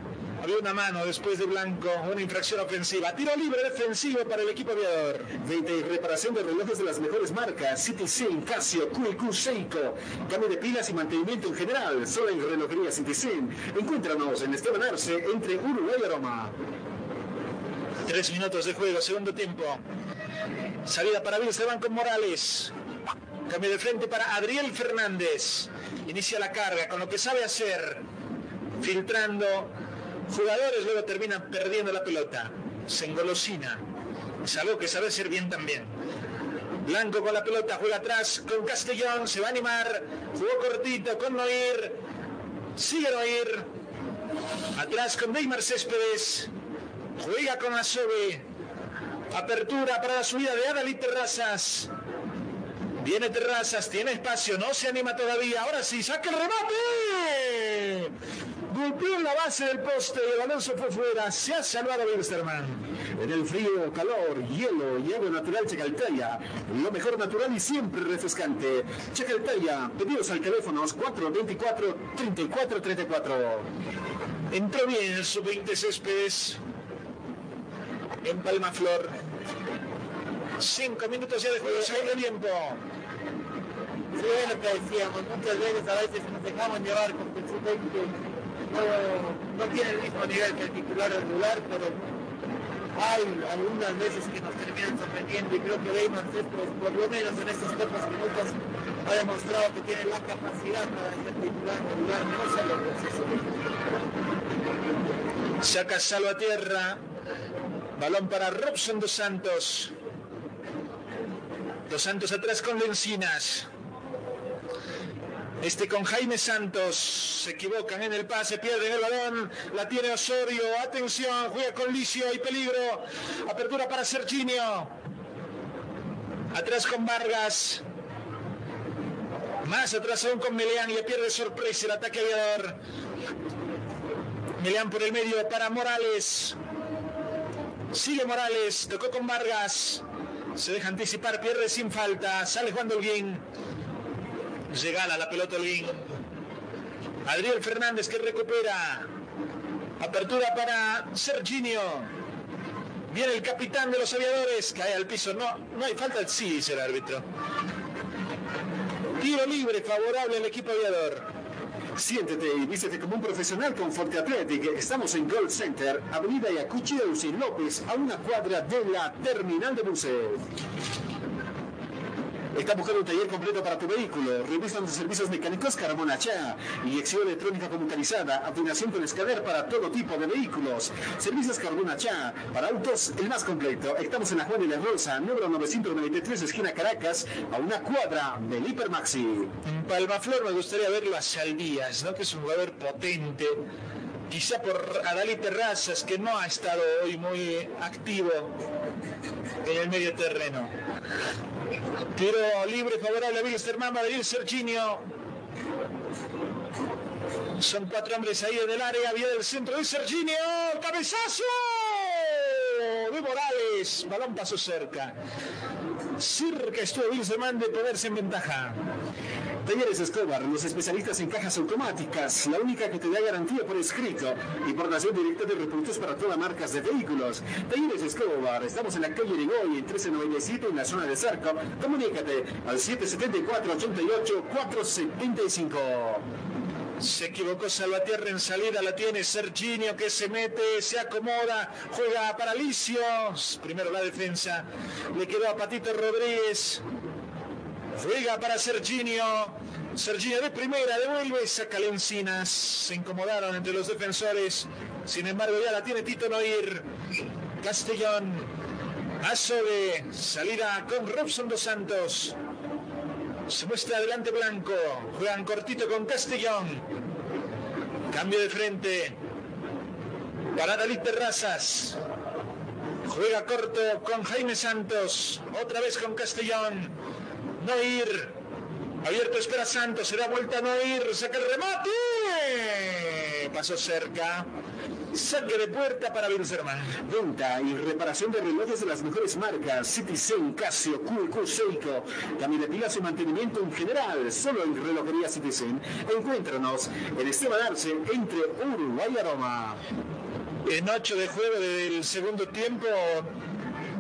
Había una mano después de Blanco, una infracción ofensiva. Tiro libre defensivo para el equipo aviador. 20 y reparación de relojes de las mejores marcas, Citizen, Casio, QQ, Seiko. Cambio de pilas y mantenimiento en general, solo en relojería Citizen. Encuéntranos en Esteban Arce, entre Uruguay y Roma. Tres minutos de juego, segundo tiempo. Salida para Wilstermann con Morales. Cambio de frente para Adriel Fernández. Inicia la carga con lo que sabe hacer. Filtrando jugadores, luego terminan perdiendo la pelota. Se engolosina. Es algo que sabe hacer bien también. Blanco con la pelota, juega atrás con Castellón, se va a animar. Jugó cortito con Noir. Sigue Noir. Atrás con Neymar Céspedes. Juega con Asobe. Apertura para la subida de Adalí Terrazas. Viene Terrazas, tiene espacio, no se anima todavía. Ahora sí, saca el remate. Golpeó en la base del poste, el balón se fue fuera. Se ha salvado Wilstermann. En el frío, calor, hielo y agua natural Chacaltaya. Lo mejor natural y siempre refrescante. Chacaltaya, pedidos al teléfono 424-3434. Entró bien el sub-20 Céspedes en Palma Flor. Cinco minutos ya de juego, segundo tiempo. Sí, es lo que decíamos, muchas veces a veces nos dejamos llevar con el sub-20 no, tiene el mismo nivel que el titular regular, pero hay algunas veces que nos terminan sorprendiendo y creo que Weimar por lo menos en estos pocos minutos, ha demostrado que tiene la capacidad para ser titular regular, no solo proceso. Saca Salvatierra. Balón para Robson Dos Santos. Dos Santos atrás con Lencinas. Este con Jaime Santos. Se equivocan en el pase, pierden el balón. La tiene Osorio. Atención, juega con Licio. Hay peligro. Apertura para Serginio. Atrás con Vargas. Más atrás aún con Meleán. Le pierde sorpresa el ataque aviador. Meleán por el medio para Morales. Sigue Morales, tocó con Vargas. Se deja anticipar, pierde sin falta. Sale Juan Dolguín. Llegala la pelota Holguín. Adriel Fernández que recupera. Apertura para Serginio. Viene el capitán de los aviadores. Cae al piso. No, no hay falta. Sí, dice el árbitro. Tiro libre favorable al equipo aviador. Siéntete y vístete como un profesional con Forte Athletic. Estamos en Gold Center, Avenida Yacuchi Eusin López, a una cuadra de la terminal de buses. Está buscando un taller completo para tu vehículo. Revisan de servicios mecánicos Carmona Cha. Inyección electrónica computarizada. Afinación con escaler para todo tipo de vehículos. Servicios Carbona Cha. Para autos, el más completo. Estamos en la Juan de la Rosa, número 993, esquina Caracas, a una cuadra del Hipermaxi. Palmaflor me gustaría verlo a Saldías, ¿no? que es un jugador potente. Quizá por Adalí Terrazas, que no ha estado hoy muy activo en el medio terreno. Tiro libre favorable a Wilstermann, Madrid Serginio. Son cuatro hombres ahí en el área, vía del centro de Serginio. ¡Cabezazo! De Morales. Balón pasó cerca. Cerca estuvo Wilstermann de ponerse en ventaja. Talleres Escobar, los especialistas en cajas automáticas, la única que te da garantía por escrito, importación directa de repuestos para todas marcas de vehículos. Talleres Escobar, estamos en la calle Irigoy, en 1397, en la zona de Cerco. Comunícate al 774-88-475. Se equivocó Salvatierra en salida, la tiene Serginio que se mete, se acomoda, juega para Licios. Primero la defensa, le quedó a Patito Rodríguez. Juega para Serginio. Serginio de primera, devuelve, saca encinas. Se incomodaron entre los defensores. Sin embargo, ya la tiene Tito Noir. Castellón. Azobe. Salida con Robson dos Santos. Se muestra adelante Blanco. Juegan cortito con Castellón. Cambio de frente. Para David Terrazas. Juega corto con Jaime Santos. Otra vez con Castellón. Noir. Abierto espera Santos. Se da vuelta Noir. Saca el remate. Pasó cerca. Saque de puerta para Wilserman. Venta y reparación de relojes de las mejores marcas. Citizen, Casio, QQ, Seiko. También de pilas y mantenimiento en general. Solo en Relojería Citizen. Encuéntranos en Esteban Arce entre Uruguay y Aroma. En ocho de juego del segundo tiempo,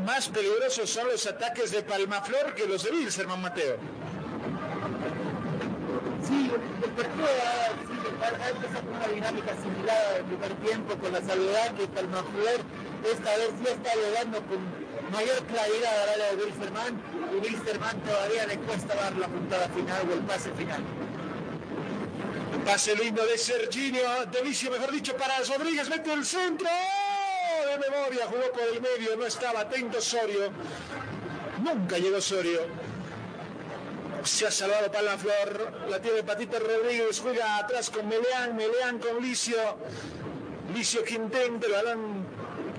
más peligrosos son los ataques de Palmaflor que los de Wilserman, Mateo. Sí, el partido ha empezado con una dinámica similar al primer tiempo con la salvedad que Palmaflor esta vez sí está llegando con mayor claridad al área de Wilstermann y Wilstermann todavía le cuesta dar la puntada final o el pase final. Pase lindo de Serginio, de Vicio, mejor dicho, para Rodríguez, mete el centro. De memoria, jugó por el medio, no estaba atento Sorio. Nunca llegó Sorio. Se ha salvado Palmaflor, la tiene Patito Rodríguez, juega atrás con Meleán, Meleán con Licio. Licio que intenta, el balón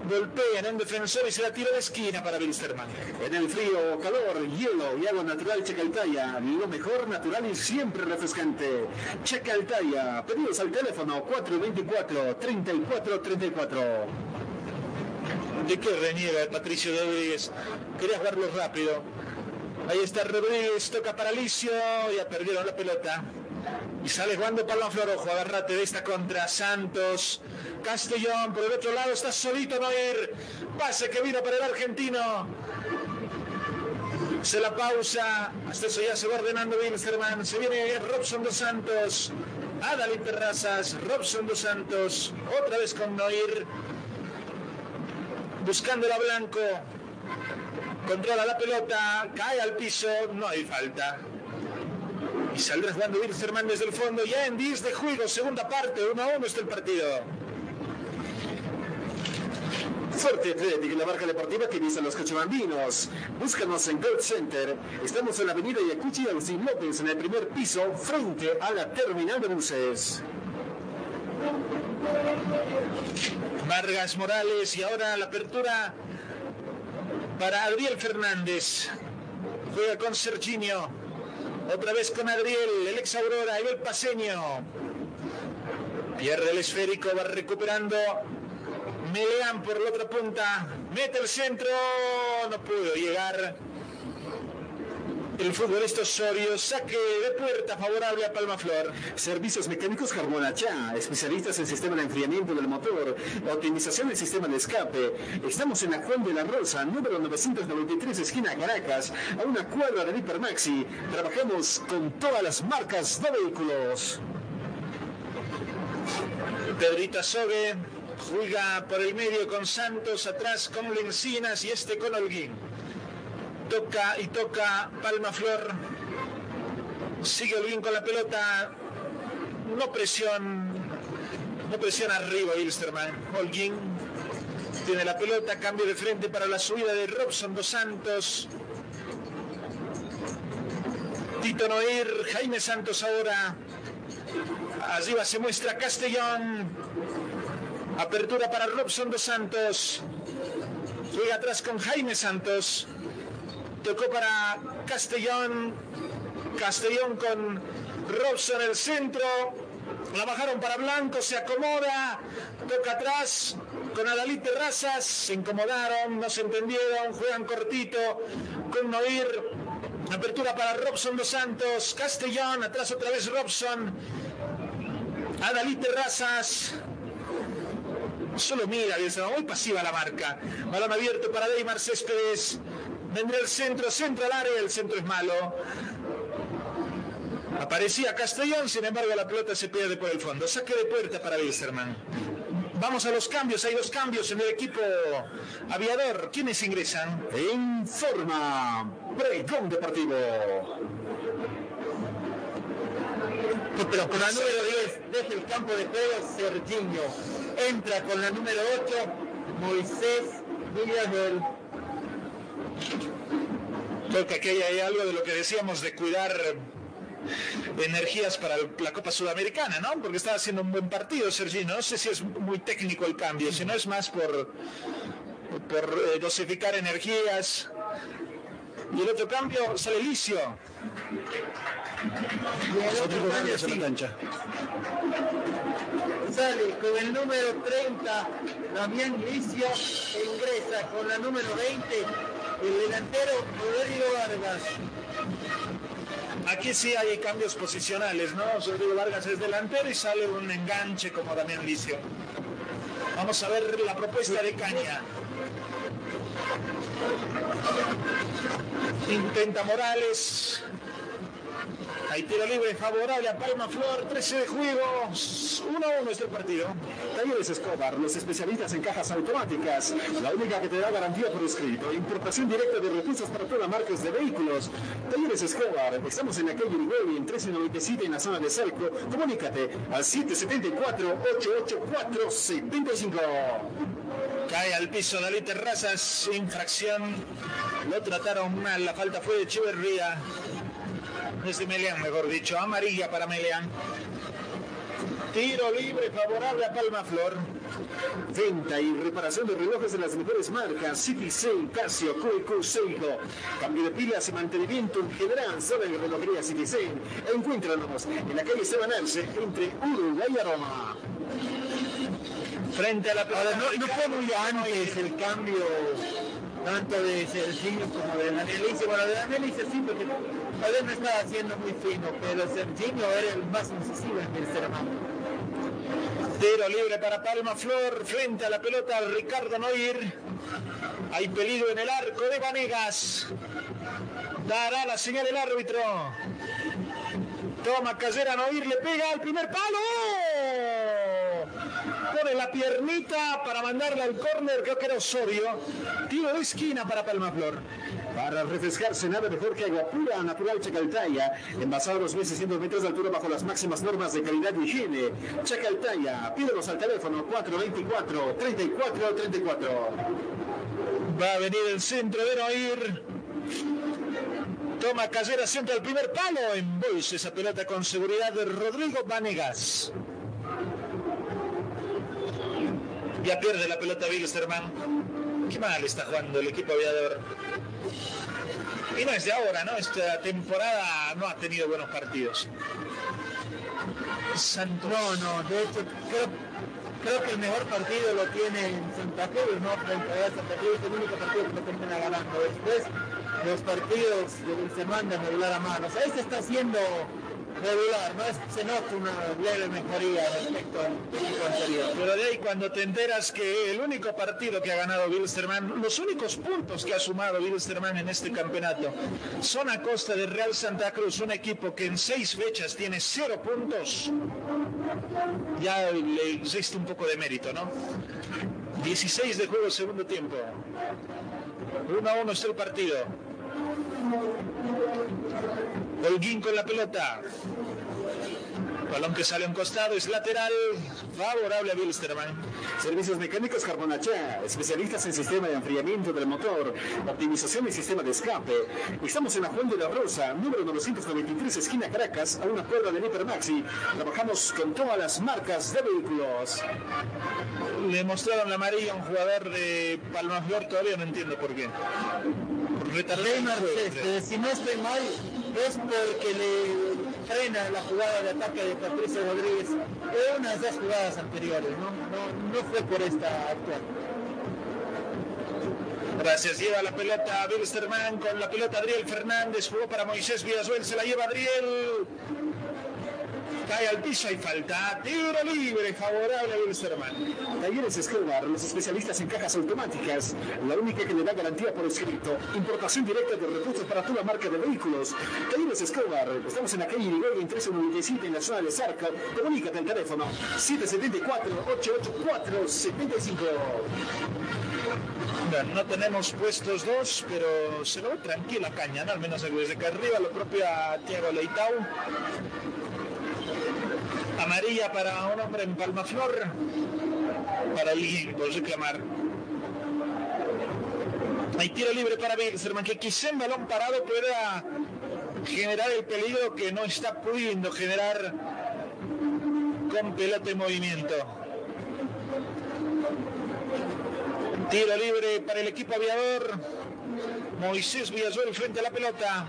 golpea en un defensor y se la tira de esquina para Wilstermann. En el frío, calor, hielo y agua natural Chacaltaya. Lo mejor natural y siempre refrescante. Chacaltaya. Pedidos al teléfono 424-3434. ¿De qué reniega Patricio Rodríguez? Quería jugarlo rápido. Ahí está Rodríguez, toca para Licio, ya perdieron la pelota. Y sale jugando Palmaflor, ojo, agárrate de esta contra Santos. Castellón, por el otro lado está solito Noir. Pase que vino para el argentino. Se la pausa. Hasta eso ya se va ordenando Wilstermann. Se viene Robson dos Santos. Adalí Terrazas. Robson dos Santos. Otra vez con Noir. Buscándola Blanco. Controla la pelota. Cae al piso. No hay falta. Y saldrá jugando Wilstermann desde el fondo. Ya en 10 de juego. Segunda parte. 1 a 1 está el partido. Fuerte Atlético, la marca deportiva que viste a los cochabambinos. Búscanos en Gold Center. Estamos en la avenida Yacuchi Agustín López, en el primer piso, frente a la terminal de buses. Vargas Morales y ahora la apertura para Adriel Fernández. Juega con Serginio. Otra vez con Adriel, el ex Aurora, el paseño. Pierde el esférico, va recuperando. Meleán por la otra punta. Mete el centro. No pudo llegar. El futbolista Osorio, saque de puerta favorable a Palmaflor. Servicios mecánicos Carbonachá, especialistas en sistema de enfriamiento del motor, optimización del sistema de escape. Estamos en la Juan de la Rosa, número 993, esquina Caracas, a una cuadra del Hipermaxi. Trabajamos con todas las marcas de vehículos. Pedrita Sobe juega por el medio con Santos, atrás con Lencinas y este con Holguín. Toca y toca Palma Flor. Sigue Holguín con la pelota. No presión. No presión arriba Wilstermann. Holguín tiene la pelota. Cambio de frente para la subida de Robson Dos Santos. Tito Noir. Jaime Santos ahora. Arriba se muestra Castellón. Apertura para Robson Dos Santos. Juega atrás con Jaime Santos. Tocó para Castellón. Castellón con Robson en el centro. La bajaron para Blanco, se acomoda. Toca atrás con Adalí Terrazas. Se incomodaron, no se entendieron. Juegan cortito con Noir. Apertura para Robson dos Santos. Castellón, atrás otra vez Robson. Adalí Terrazas. Solo mira, muy pasiva la marca. Balón abierto para Deimar Céspedes. Vendrá el centro, centro al área, el centro es malo. Aparecía Castellón, sin embargo la pelota se pierde por el fondo. Saque de puerta para Wilstermann. Vamos a los cambios, hay dos cambios en el equipo aviador. ¿Quiénes ingresan? En forma, Pregón Deportivo. Pero con la número 10, desde el campo de juego, Serginho. Entra con la número 8, Moisés Villarreal. Creo que aquí hay algo de lo que decíamos de cuidar energías para la Copa Sudamericana, ¿no? Porque estaba haciendo un buen partido Sergino. No sé si es muy técnico el cambio, si no es más por, por eh, dosificar energías. Y el otro cambio sale Licio. Y el otro cambio, sí. Sale con el número 30, Damián Licio, e ingresa con la número 20, el delantero Rodrigo Vargas. Aquí sí hay cambios posicionales, ¿no? Rodrigo Vargas es delantero y sale un enganche como Damián Licio. Vamos a ver la propuesta de Caña. Intenta Morales. Hay tiro libre favorable a Palma Flor, 13 de juego, 1-1 este partido. Talleres Escobar, los especialistas en cajas automáticas, la única que te da garantía por escrito, importación directa de repuestos para todas marcas de vehículos. Talleres Escobar, estamos en la calle Uruguay en 1397 en la zona de Salco. Comunícate al 774-884-75. Cae al piso Dalí Terrazas, infracción. Lo trataron mal, la falta fue de Echeverría. Es de Meleán, mejor dicho. Amarilla para Meleán. Tiro libre favorable a Palma Flor. Venta y reparación de relojes de las mejores marcas. Citizen, Casio, QQ, Seiko. Cambio de pilas y mantenimiento en general. Solo en relojería Citizen. Encuéntranos en la calle Arce, entre Uruguay y Roma. Frente a la pelota. no, no fue muy antes el cambio tanto de Serginho como de Danielice. Bueno, de Danielice sí, porque tal no estaba haciendo muy fino, pero Serginho era el más incisivo en el ser humano. Tiro libre para Palma Flor, frente a la pelota Ricardo Noir. Hay peligro en el arco de Vanegas. Dará la señal el árbitro. Toma Casera Noir, le pega al primer palo. Pone la piernita para mandarla al córner, creo que era Osorio. Tiro de esquina para Palma Flor. Para refrescarse, nada mejor que agua pura, natural Chacaltaya, envasado a los 1600 metros de altura bajo las máximas normas de calidad y higiene. Chacaltaya, pídelos al teléfono 424-3434. Va a venir el centro de Noir. Toma Casera, centro al primer palo. En Boys esa pelota con seguridad de Rodrigo Vanegas. Ya pierde la pelota Wilstermann. Qué mal está jugando el equipo aviador. Y no es de ahora, ¿no? Esta temporada no ha tenido buenos partidos. Santos. No, no, de hecho creo, creo que el mejor partido lo tiene en Santa Cruz, ¿no? Frente a Santa Cruz es el único partido que lo termina ganando. Después los partidos de se mandan regular a mano. O sea, ahí se está haciendo regular, no se nota una leve mejoría respecto al equipo anterior. Pero de ahí cuando te enteras que el único partido que ha ganado Wilstermann, los únicos puntos que ha sumado Wilstermann en este campeonato, son a costa de Real Santa Cruz, un equipo que en seis fechas tiene cero puntos, ya le existe un poco de mérito, ¿no? 16 de juego segundo tiempo. 1 a 1 es el partido. Holguín con la pelota. Balón que sale a un costado, es lateral, favorable a Wilstermann. Servicios mecánicos Carbonachá, especialistas en sistema de enfriamiento del motor, optimización y sistema de escape. Estamos en la Juan de la Rosa, número 993, esquina Caracas, a una cuadra del Hipermaxi. Trabajamos con todas las marcas de vehículos. Le mostraron la amarilla a un jugador de Palmaflor, todavía no entiendo por qué. Juego, este, creo. si no estoy mal, es porque le frena la jugada de ataque de Patricio Rodríguez en unas dos jugadas anteriores, ¿no? No, no fue por esta actual. Gracias, lleva la pelota Wilstermann con la pelota Adriel Fernández, jugó para Moisés Villazuel, se la lleva Adriel. Cae al piso y falta. Tiro libre, favorable a Wilstermann. Talleres Escobar, los especialistas en cajas automáticas, la única que le da garantía por escrito. Importación directa de repuestos para toda marca de vehículos. Talleres Escobar, estamos en la calle Irigoyen 1397 en la zona de Zarco. Comunícate al teléfono 774-884-75. Bueno, no tenemos puestos dos, pero se lo ve tranquila Caña, ¿no? al menos desde que arriba lo propio a Thiago Leitao. Amarilla para un hombre en Palmaflor, para alguien por reclamar. Hay tiro libre para Wilstermann, que quizá en balón parado pueda generar el peligro que no está pudiendo generar con pelota en movimiento. Tiro libre para el equipo aviador. Moisés Villazuel frente a la pelota.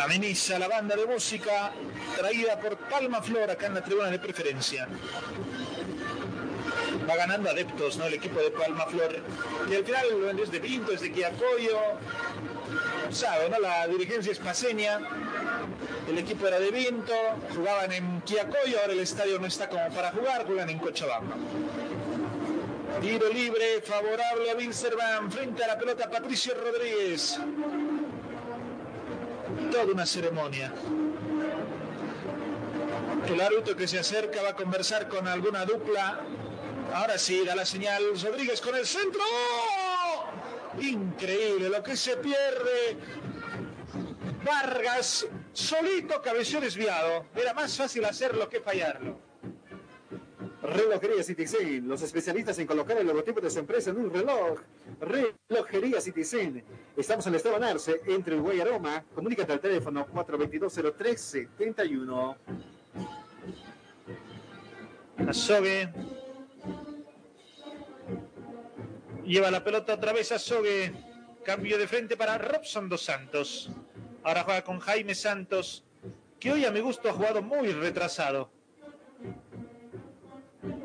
Ameniza la banda de música traída por Palma Flor acá en la tribuna de preferencia. Va ganando adeptos, ¿no? El equipo de Palma Flor. Y al final es de Pinto, es de Quiacoyo. Sabe, ¿no? La dirigencia es paseña. El equipo era de Vinto, jugaban en Quiacoyo, ahora el estadio no está como para jugar, juegan en Cochabamba. Tiro libre, favorable a Wilstermann, frente a la pelota Patricio Rodríguez. Toda una ceremonia. El árbitro que se acerca va a conversar con alguna dupla. Ahora sí, da la señal Rodríguez con el centro. Increíble lo que se pierde. Vargas solito cabeció desviado. Era más fácil hacerlo que fallarlo. Relojería Citizen, los especialistas en colocar el logotipo de su empresa en un reloj. Relojería Citizen. Estamos en el Esteban Arce, entre Uruguay y Aroma. Comunícate al teléfono 422-0371. Azogue. Lleva la pelota otra vez a Sogue. Cambio de frente para Robson dos Santos. Ahora juega con Jaime Santos, que hoy a mi gusto ha jugado muy retrasado.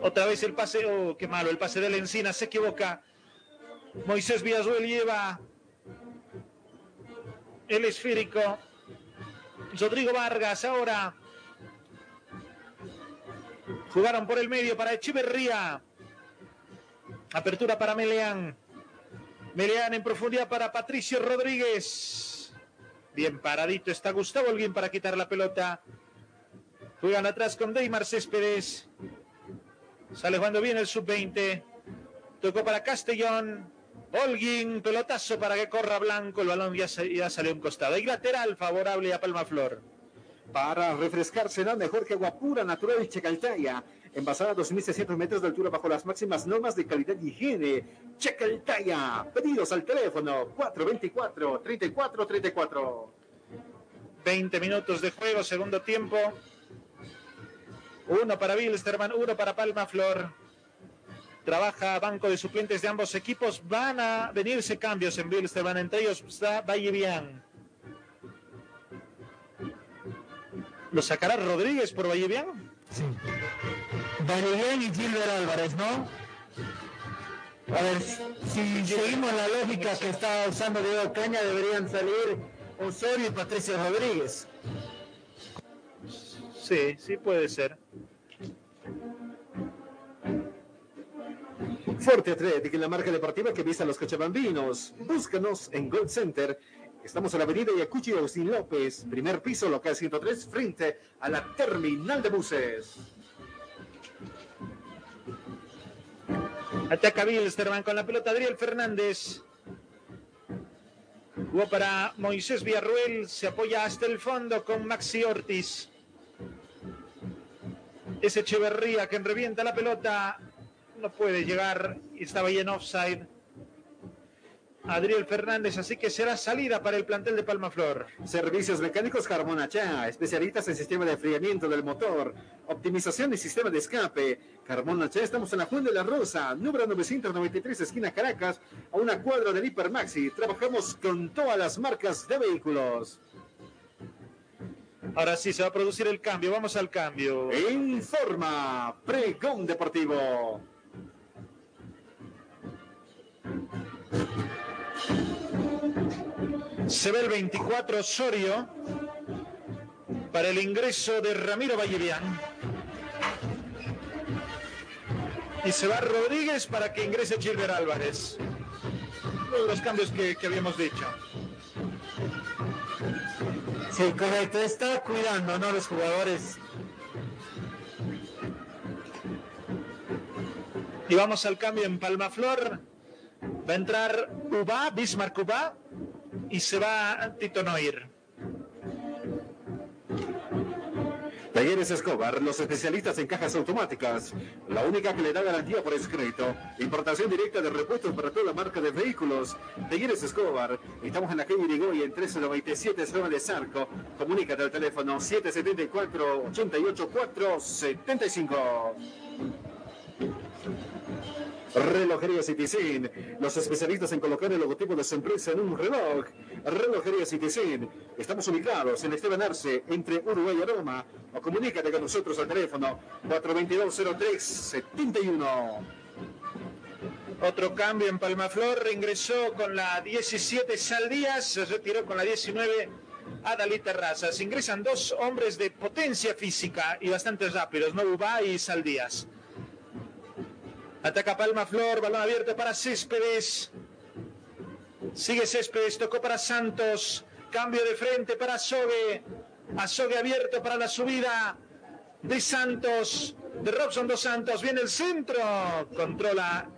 Otra vez el pase, oh, qué malo, el pase de la encina, se equivoca. Moisés Villazuel lleva el esférico. Rodrigo Vargas ahora. Jugaron por el medio para Echeverría. Apertura para Meleán. Meleán en profundidad para Patricio Rodríguez. Bien paradito está Gustavo Holguín para quitar la pelota. Juegan atrás con Deymar Céspedes. Sale jugando bien el sub-20. Tocó para Castellón. Holguín, pelotazo para que corra Blanco. El balón ya, ya salió a un costado. Y lateral favorable a Palma Flor. Para refrescarse, nada mejor que agua pura, natural y Chacaltaya. Envasada a 2.600 metros de altura bajo las máximas normas de calidad y higiene. Chacaltaya. Pedidos al teléfono 424-3434. 20 minutos de juego, segundo tiempo. Uno para Wilstermann, uno para Palma Flor. Trabaja banco de suplentes de ambos equipos. Van a venirse cambios en Wilstermann. Entre ellos está Vallevian. ¿Lo sacará Rodríguez por Vallevian? Sí. Valerian y Gilbert Álvarez, ¿no? A ver, si seguimos la lógica que está usando Diego Caña, deberían salir Osorio y Patricio Rodríguez. Sí, sí puede ser. Forte Athletic, la marca deportiva que viste a los cochabambinos. Búscanos en Gold Center. Estamos en la avenida Yacuchi Agustín López, primer piso, local 103, frente a la terminal de buses. Ataca Bilsterman con la pelota Adriel Fernández. Jugó para Moisés Villarruel, se apoya hasta el fondo con Maxi Ortiz. Es Echeverría quien revienta la pelota, no puede llegar, estaba ahí en offside. Adriel Fernández, así que será salida para el plantel de Palmaflor. Servicios mecánicos Carmona Cha, especialistas en sistema de enfriamiento del motor, optimización y sistema de escape. Carmona Cha, estamos en la Juan de la Rosa, número 993, esquina Caracas, a una cuadra del Hipermaxi. Trabajamos con todas las marcas de vehículos. Ahora sí se va a producir el cambio, vamos al cambio. Informa Pregón Deportivo. Se ve el 24 Osorio para el ingreso de Ramiro Vallevián. Y se va Rodríguez para que ingrese Gilbert Álvarez. Uno de los cambios que, que habíamos dicho. Sí, correcto. Está cuidando, ¿no? Los jugadores. Y vamos al cambio en Palmaflor. Va a entrar Uba, Bismarck Uba, y se va Tito Noir. Talleres Escobar, los especialistas en cajas automáticas. La única que le da garantía por escrito. Importación directa de repuestos para toda marca de vehículos. Talleres Escobar. Estamos en la calle Irigoyen, en 1397, zona de Zarco. Comunícate al teléfono 774-88475. Relojería Citizen, los especialistas en colocar el logotipo de su empresa en un reloj. Relojería Citizen, estamos ubicados en Esteban Arce, entre Uruguay y Roma. O comunícate con nosotros al teléfono 422-03-71. Otro cambio en Palmaflor, reingresó con la 17 Saldías, se retiró con la 19 Adalí Terrazas. Ingresan dos hombres de potencia física y bastante rápidos, ¿no? Ubá y Saldías. Ataca Palma Flor, balón abierto para Céspedes. Sigue Céspedes, tocó para Santos. Cambio de frente para Azogue. Azogue abierto para la subida de Santos. De Robson dos Santos. Viene el centro. Controla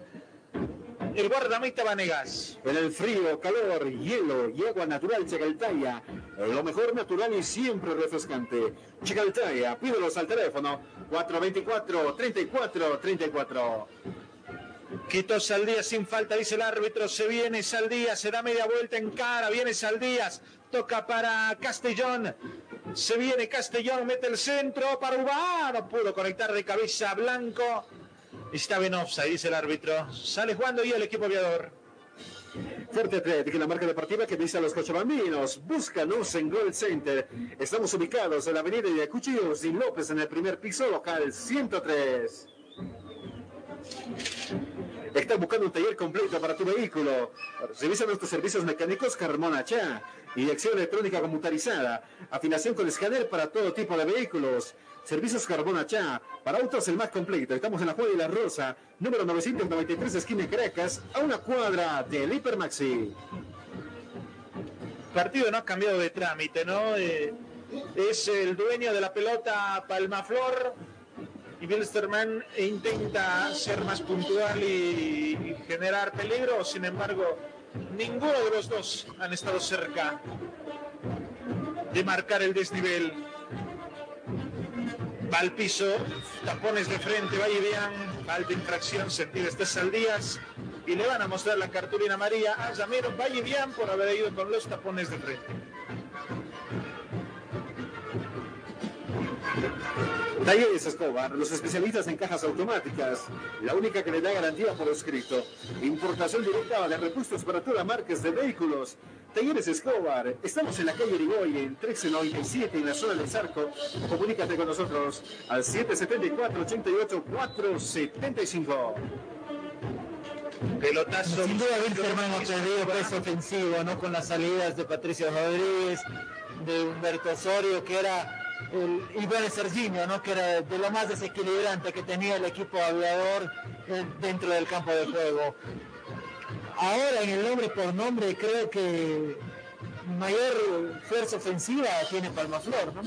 el guardameta Vanegas. En el frío, calor, hielo y agua natural Chacaltaya. Lo mejor natural y siempre refrescante. Chacaltaya, pídelos al teléfono 424-34-34. Quito Saldías sin falta, dice el árbitro. Se viene Saldías, se da media vuelta en cara. Viene Saldías, toca para Castellón. Se viene Castellón, mete el centro para Ubá. No pudo conectar de cabeza Blanco. Está bien offside, dice el árbitro. Sale jugando y el equipo aviador. Fuerte Atlético, la marca deportiva que dice a los cochabambinos. Búscanos en Gold Center. Estamos ubicados en la avenida de Cuchillos y López en el primer piso local 103. Estás buscando un taller completo para tu vehículo. Revisa nuestros servicios mecánicos Carmona Cha. Inyección electrónica computarizada. Afinación con escáner para todo tipo de vehículos. Servicios Carbona Cha. Para autos el más completo. Estamos en la Juega y la Rosa, número 993, esquina Caracas, a una cuadra del Hipermaxi. Partido no ha cambiado de trámite, ¿no? Eh, es el dueño de la pelota Palmaflor y Bilsterman intenta ser más puntual y generar peligro, sin embargo, ninguno de los dos han estado cerca de marcar el desnivel. Va al piso, tapones de frente, va y vean, falta infracción, sentido este Saldías y le van a mostrar la cartulina amarilla a Ramiro Vallivian por haber ido con los tapones de frente. Talleres Escobar, los especialistas en cajas automáticas, la única que le da garantía por escrito. Importación directa de repuestos para todas marcas de vehículos. Talleres Escobar, estamos en la calle Irigoyen, en 1397 en la zona del Zarco. Comunícate con nosotros al 774-88-475. Pelotazo. Sin duda, Winterman ha perdido peso ofensivo, ¿no? Con las salidas de Patricio Rodríguez, de Humberto Osorio, que era el, bueno, Serginho, ¿no? que era de lo más desequilibrante que tenía el equipo aviador eh, dentro del campo de juego. Ahora en el nombre por nombre creo que mayor fuerza ofensiva tiene Palmaflor, ¿no?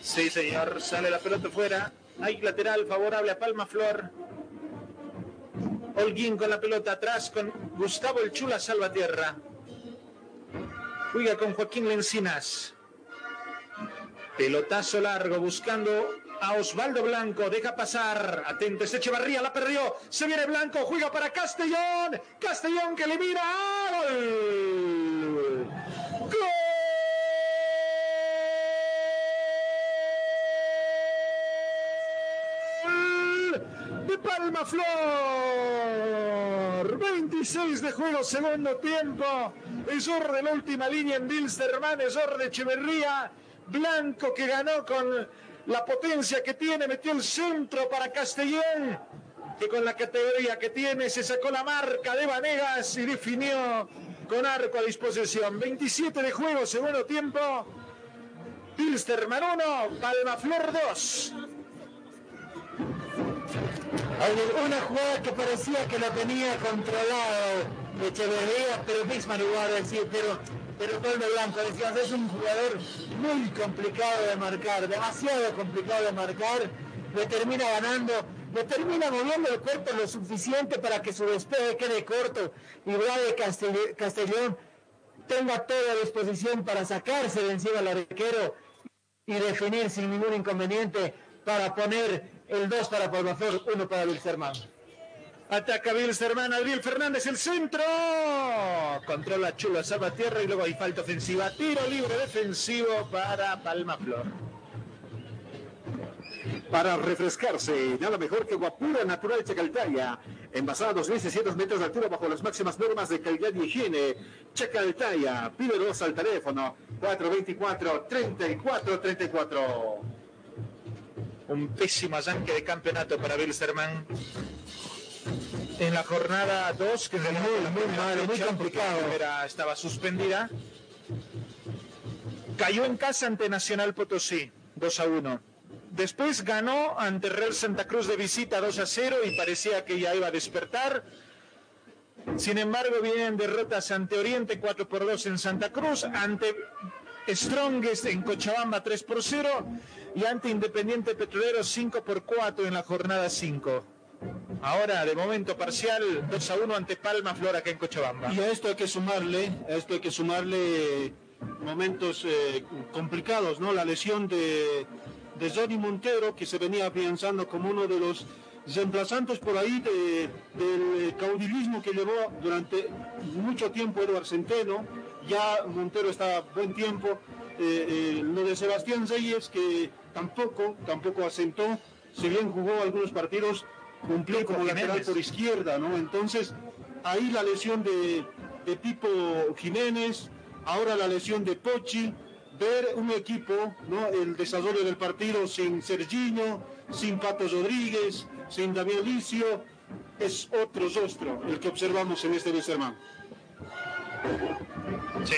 Sí, señor, sale la pelota fuera. Hay lateral favorable a Palmaflor. Holguín con la pelota atrás con Gustavo El Chula Salvatierra. Juega con Joaquín Lencinas. Pelotazo largo buscando a Osvaldo Blanco. Deja pasar. Atento, es Echevarría, la perdió. Se viene Blanco, juega para Castellón. Castellón que le mira. ¡Gol! ¡Gol! De Palma Flor. 26 de juego, segundo tiempo. Es hora de la última línea en Bilsterman, es hora de Echeverría. Blanco que ganó con la potencia que tiene, metió el centro para Castellón, que con la categoría que tiene se sacó la marca de Vanegas y definió con arco a disposición. 27 de juego, segundo tiempo. Pilsterman 1, Palmaflor 2. Una jugada que parecía que la tenía controlado Echeverría, pero Bismarck igual decir, pero pero Pablo Blanco, decías, es un jugador muy complicado de marcar, demasiado complicado de marcar, le termina ganando, le termina moviendo el cuerpo lo suficiente para que su despegue quede corto y Vlade Castellón tenga toda disposición para sacarse de encima al arquero y definir sin ningún inconveniente para poner el 2 para Palmaflor, 1 para Wilstermann. Ataca Bilsterman, Adriel Fernández, el centro. Controla Chulo Salvatierra y luego hay falta ofensiva. Tiro libre defensivo para Palma Flor. Para refrescarse, nada mejor que Guapura Natural Chacaltaya. Envasada a 2.600 metros de altura bajo las máximas normas de calidad y higiene. Chacaltaya, pídelos al teléfono 424-3434. Un pésimo arranque de campeonato para Bilsterman en la jornada 2, que muy, muy malo, muy complicado. Era, estaba suspendida. Cayó en casa ante Nacional Potosí, 2 a 1. Después ganó ante Real Santa Cruz de visita 2 a 0 y parecía que ya iba a despertar. Sin embargo, vienen derrotas ante Oriente 4 por 2 en Santa Cruz, ante Strongest en Cochabamba 3 por 0 y ante Independiente Petrolero 5 por 4 en la jornada 5. Ahora, de momento parcial, 2 a 1 ante Palma Flora acá en Cochabamba. Y a esto hay que sumarle, a esto hay que sumarle momentos eh, complicados, ¿no? La lesión de, de Johnny Montero, que se venía afianzando como uno de los reemplazantes por ahí del caudilismo que llevó durante mucho tiempo Eduardo Centeno. Ya Montero está buen tiempo. Eh, eh, lo de Sebastián Reyes, que tampoco, tampoco asentó, si bien jugó algunos partidos, cumplió como lateral por izquierda, ¿no? Entonces, ahí la lesión de, de Pipo Jiménez, ahora la lesión de Pochi, ver un equipo, ¿no? El desarrollo del partido sin Serginho, sin Pato Rodríguez, sin Damián Licio, es otro rostro el que observamos en este Wilstermann. Sí,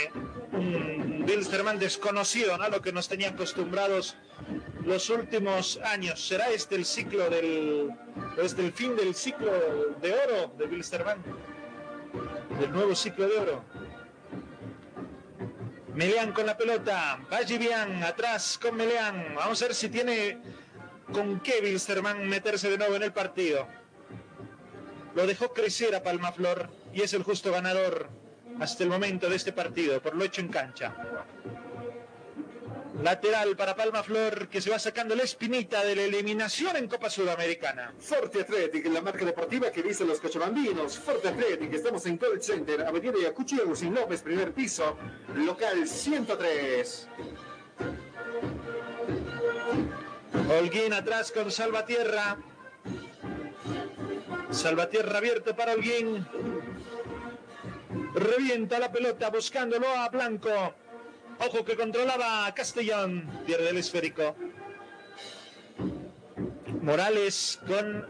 un Wilstermann desconocido, ¿no? Lo que nos tenía acostumbrados los últimos años. ¿Será este el ciclo del, este el fin del ciclo de oro de Wilstermann? Del nuevo ciclo de oro. Meleán con la pelota, Vallivian atrás con Meleán. Vamos a ver si tiene con qué Wilstermann meterse de nuevo en el partido. Lo dejó crecer a Palmaflor y es el justo ganador hasta el momento de este partido, por lo hecho en cancha. Lateral para Palma Flor que se va sacando la espinita de la eliminación en Copa Sudamericana. Forte Athletic, la marca deportiva que dicen los cochabambinos. Forte Athletic, estamos en Call Center, Avenida Yacuchi, Agustín López, primer piso, local 103. Holguín atrás con Salvatierra. Salvatierra abierto para Holguín. Revienta la pelota buscándolo a Blanco. Ojo que controlaba Castellón. Pierde el esférico. Morales con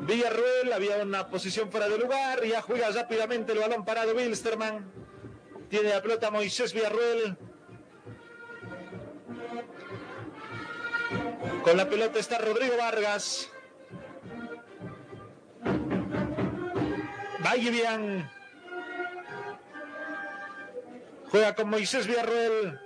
Villarruel. Había una posición fuera de lugar. Ya juega rápidamente el balón parado Wilstermann. Tiene la pelota Moisés Villarruel. Con la pelota está Rodrigo Vargas. bien. Juega con Moisés Villarroel.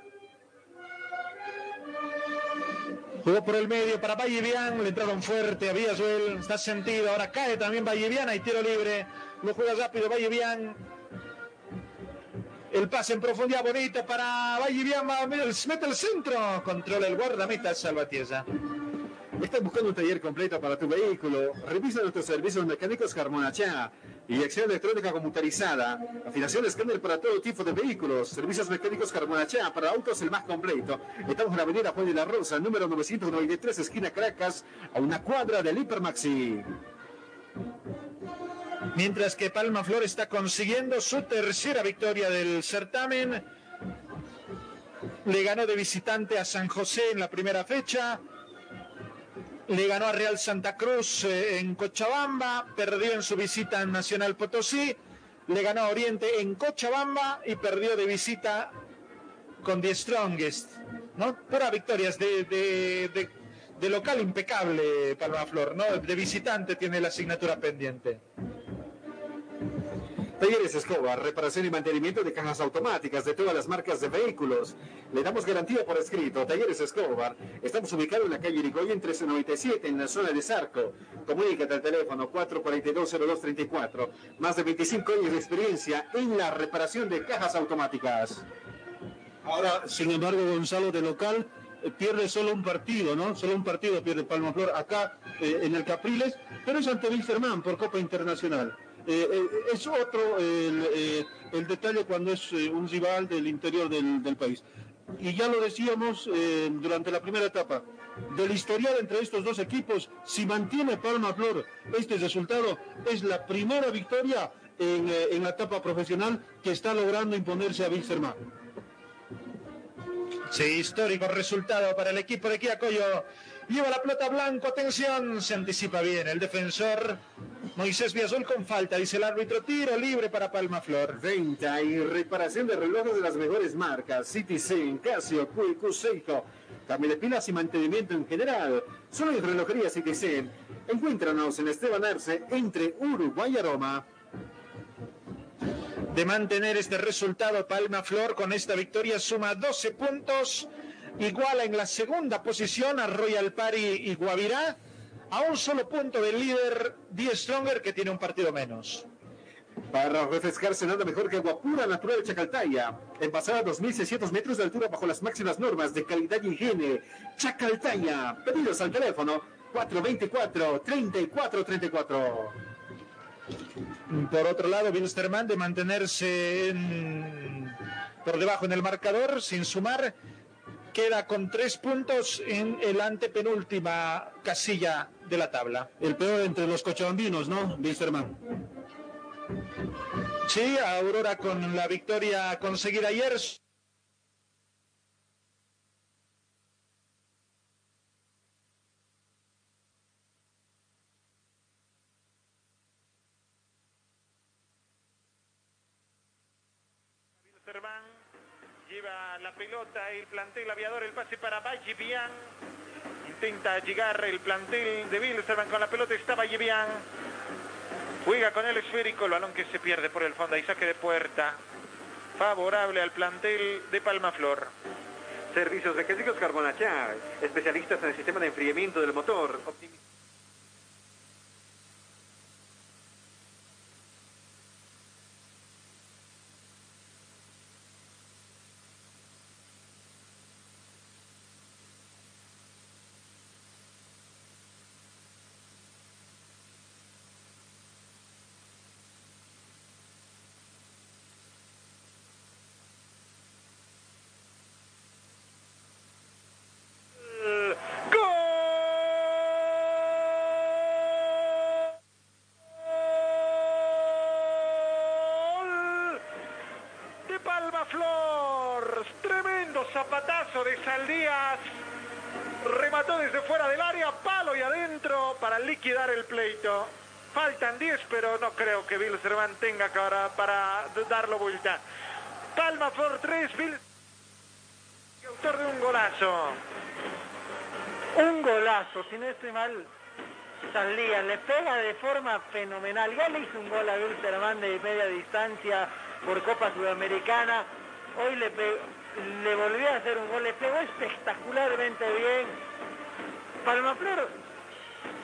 Jugó por el medio para Vallevian, le entraron fuerte a Villasuel, está sentido, ahora cae también Vallevian, hay tiro libre, lo juega rápido Vallevian. El pase en profundidad bonito para Vallevian, mete el centro, controla el guardameta Salvatierra. Estás buscando un taller completo para tu vehículo. Revisa nuestros servicios mecánicos Carmonachá. Inyección electrónica computarizada. Afinación de escáner para todo tipo de vehículos. Servicios mecánicos Carmonachá para autos el más completo. Estamos en la avenida Juan de la Rosa, número 993, esquina Caracas, a una cuadra del Hipermaxi. Mientras que Palma Flor está consiguiendo su tercera victoria del certamen. Le ganó de visitante a San José en la primera fecha le ganó a Real Santa Cruz eh, en Cochabamba, perdió en su visita en Nacional Potosí, le ganó a Oriente en Cochabamba y perdió de visita con The Strongest. ¿no? Pura victorias de, de, de local impecable, Palma Flor, ¿no? De visitante tiene la asignatura pendiente. Talleres Escobar, reparación y mantenimiento de cajas automáticas de todas las marcas de vehículos. Le damos garantía por escrito. Talleres Escobar. Estamos ubicados en la calle Irigoyen 1397, en la zona de Zarco. Comunícate al teléfono 442-0234. Más de 25 años de experiencia en la reparación de cajas automáticas. Ahora, sin embargo, Gonzalo de local eh, pierde solo un partido, ¿no? Solo un partido pierde Palma Flor acá eh, en el Capriles, pero es ante Wilstermann por Copa Internacional. Eh, eh, es otro el, eh, el, detalle cuando es un rival del interior del, del, país. Y ya lo decíamos durante la primera etapa, del historial entre estos dos equipos, si mantiene Palma Flor este resultado, es la primera victoria en, en la etapa profesional que está logrando imponerse a Wilstermann. Sí, histórico resultado para el equipo de Quiacoyo. Lleva la pelota blanco, atención, se anticipa bien el defensor Moisés Biazol con falta, dice el árbitro, tiro libre para Palma Flor. Venta y reparación de relojes de las mejores marcas, Citizen, Casio, QQ, Seiko, cambio de pilas y mantenimiento en general. Solo en relojería Citizen. Encuéntranos en Esteban Arce, entre Uruguay y Roma. De mantener este resultado, Palma Flor con esta victoria suma 12 puntos, iguala en la segunda posición a Royal Party y Guavirá a un solo punto del líder Die Stronger que tiene un partido menos. Para refrescarse nada mejor que agua pura natural de Chacaltaya, envasada a 2.600 metros de altura bajo las máximas normas de calidad y higiene. Chacaltaya, pedidos al teléfono 424-3434. Por otro lado, Wilstermann de mantenerse por debajo en el marcador sin sumar queda con tres puntos en el antepenúltima casilla de la tabla. El peor entre los cochabambinos, ¿no, Wisterman? Sí, Aurora con la victoria conseguida ayer. Pelota el plantel aviador, el pase para Vallivian. Intenta llegar el plantel de Bilsterman con la pelota, está Vallivian. Juega con el esférico, el balón que se pierde por el fondo y saque de puerta. Favorable al plantel de Palmaflor. Servicios Mecánicos Carbonachá, especialistas en el sistema de enfriamiento del motor. de Saldías. Remató desde fuera del área, palo y adentro para liquidar el pleito. Faltan 10, pero no creo que Serván tenga para, para darlo vuelta. Palma por 3, Bill. Autor de un golazo. Un golazo, si no estoy mal, Saldías le pega de forma fenomenal. Ya le hizo un gol a Wilstermann de media distancia por Copa Sudamericana. Hoy le le volvió a hacer un gol, le pegó espectacularmente bien. Palmaflor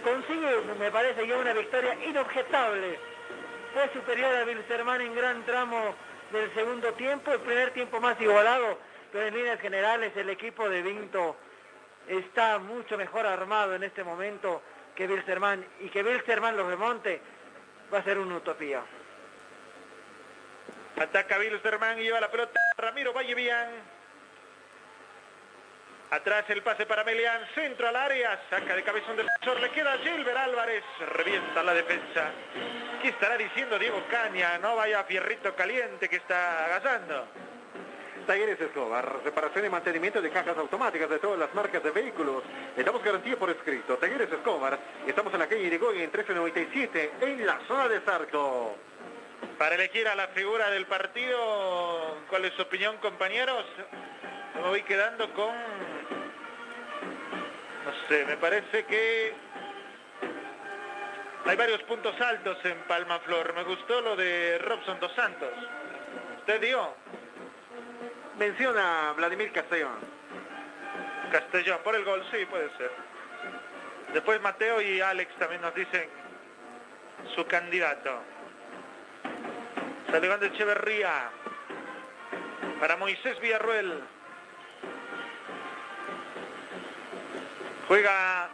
consigue, me parece ya una victoria inobjetable. Fue superior a Wilstermann en gran tramo del segundo tiempo, el primer tiempo más igualado, pero en líneas generales el equipo de Vinto está mucho mejor armado en este momento que Wilstermann y que Wilstermann lo remonte va a ser una utopía. Ataca Wilstermann y lleva la pelota Ramiro Vallevian. Atrás el pase para Melian, centro al área, saca de cabeza un defensor, le queda Gilbert Álvarez, revienta la defensa. ¿Qué estará diciendo Diego Caña? No vaya fierrito caliente que está agazando. Talleres Escobar, reparación y mantenimiento de cajas automáticas de todas las marcas de vehículos. Le damos garantía por escrito. Talleres Escobar, estamos en la calle Irigoyen en 1397, en la zona de Sarco. Para elegir a la figura del partido, ¿cuál es su opinión, compañeros? Me voy quedando con... No sé, me parece que hay varios puntos altos en Palma Flor. Me gustó lo de Robson Dos Santos. ¿Usted dio? Menciona a Vladimir Castellón. Castellón, por el gol, sí, puede ser. Después Mateo y Alex también nos dicen su candidato. De Echeverría. Para Moisés Villarruel. Juega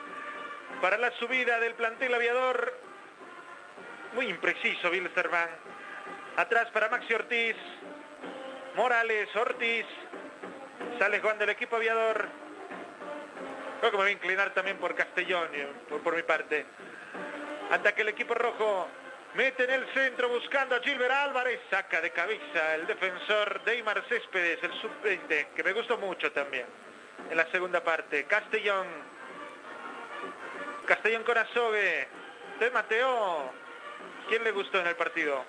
para la subida del plantel aviador. Muy impreciso Wilstermann. Atrás para Maxi Ortiz. Morales, Ortiz. Sale Juan del equipo aviador. Creo que me voy a inclinar también por Castellón, eh, por, mi parte. Ataca el equipo rojo. Mete en el centro buscando a Gilbert Álvarez. Saca de cabeza el defensor Deimar Céspedes, el sub-20, que me gustó mucho también. En la segunda parte. Castellón. Castellón con Azogue. De Mateo. ¿Quién le gustó en el partido?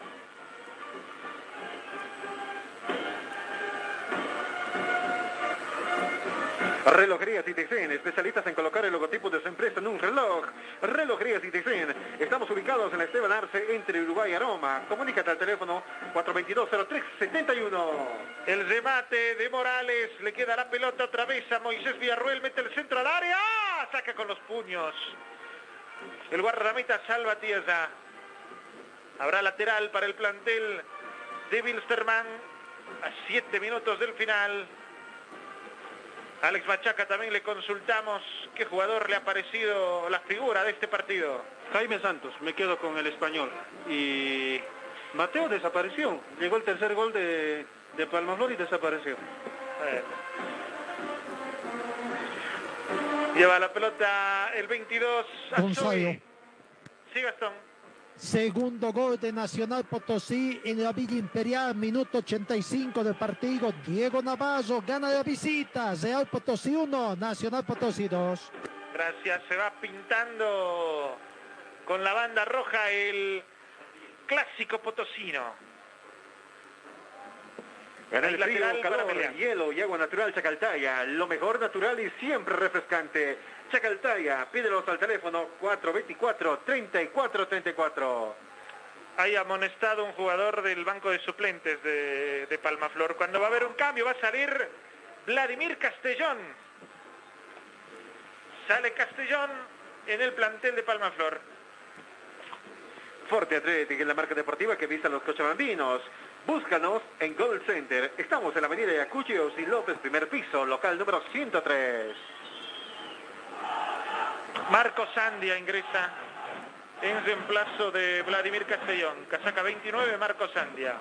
Relojería Citizen, especialistas en colocar el logotipo de su empresa en un reloj. Relojería Citizen, estamos ubicados en Esteban Arce, entre Uruguay y Roma. Comunícate al teléfono 422-0371. El remate de Morales, le queda la pelota otra vez a Moisés Villarruel, mete el centro al área, saca con los puños. El guardameta salva tierra. Habrá lateral para el plantel de Wilstermann a siete minutos del final. Alex Machaca también le consultamos qué jugador le ha parecido la figura de este partido. Jaime Santos, me quedo con el español. Y Mateo desapareció. Llegó el tercer gol de, de Palmaflor y desapareció. Lleva la pelota el 22. Gonzalo. Sí, Gastón. Segundo gol de Nacional Potosí en la Villa Imperial, minuto 85 del partido. Diego Navajo gana la visita. Real Potosí 1, Nacional Potosí 2. Gracias. Se va pintando con la banda roja el clásico potosino. En el frío, lateral calor, hielo y agua natural Chacaltaya. Lo mejor natural y siempre refrescante. Chacaltaya, pídelos al teléfono 424-3434. Hay amonestado un jugador del banco de suplentes de, de Palmaflor. Cuando va a haber un cambio va a salir Vladimir Castellón. Sale Castellón en el plantel de Palmaflor. Forte Athletic en la marca deportiva que vista los cochabambinos. Búscanos en Gold Center. Estamos en la avenida Yacuchios y López, primer piso, local número 103. Marco Sandia ingresa en reemplazo de Vladimir Castellón. Casaca 29, Marco Sandia.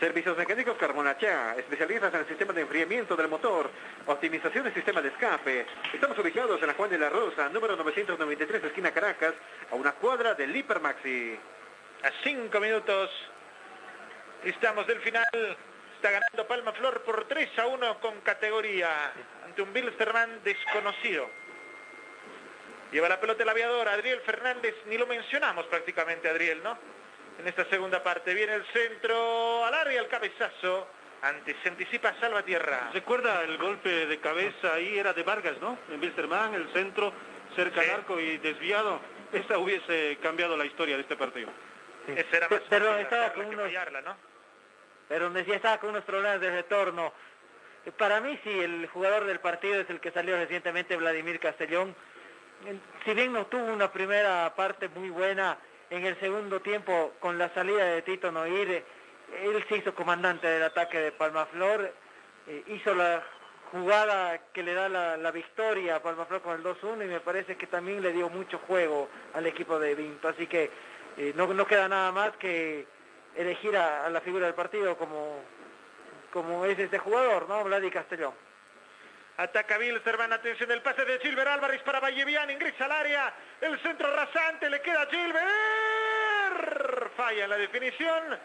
Servicios mecánicos Carbonachá, especialistas en el sistema de enfriamiento del motor, optimización del sistema de escape. Estamos ubicados en la Juan de la Rosa, número 993, esquina Caracas, a una cuadra del Hipermaxi. A cinco minutos estamos del final. Está ganando Palma Flor por 3 a 1 con categoría ante un Bilsterman desconocido. Lleva la pelota el aviador, Adriel Fernández, ni lo mencionamos prácticamente, Adriel, ¿no? En esta segunda parte viene el centro al área, el cabezazo. Antes se anticipa Salvatierra. ¿Recuerda el golpe de cabeza ahí? Era de Vargas, ¿no? En Wilstermann, el centro, cerca al arco y desviado. Esta hubiese cambiado la historia de este partido. Ese era más Pero fácil estaba con que unos- fallarla, ¿no? Pero sí estaba con unos problemas de retorno. Para mí sí, el jugador del partido es el que salió recientemente, Vladimir Castellón. Si bien no tuvo una primera parte muy buena, en el segundo tiempo con la salida de Tito Noir, él se hizo comandante del ataque de Palmaflor, eh, hizo la jugada que le da la, victoria a Palmaflor con el 2-1 y me parece que también le dio mucho juego al equipo de Vinto, así que eh, no, no, queda nada más que elegir a, la figura del partido como, como es este jugador, ¿no? Vladi Castellón. Ataca Bilsterman, atención el pase de Gilbert Álvarez para Vallevian, ingresa al área, el centro rasante, le queda Gilbert, falla en la definición,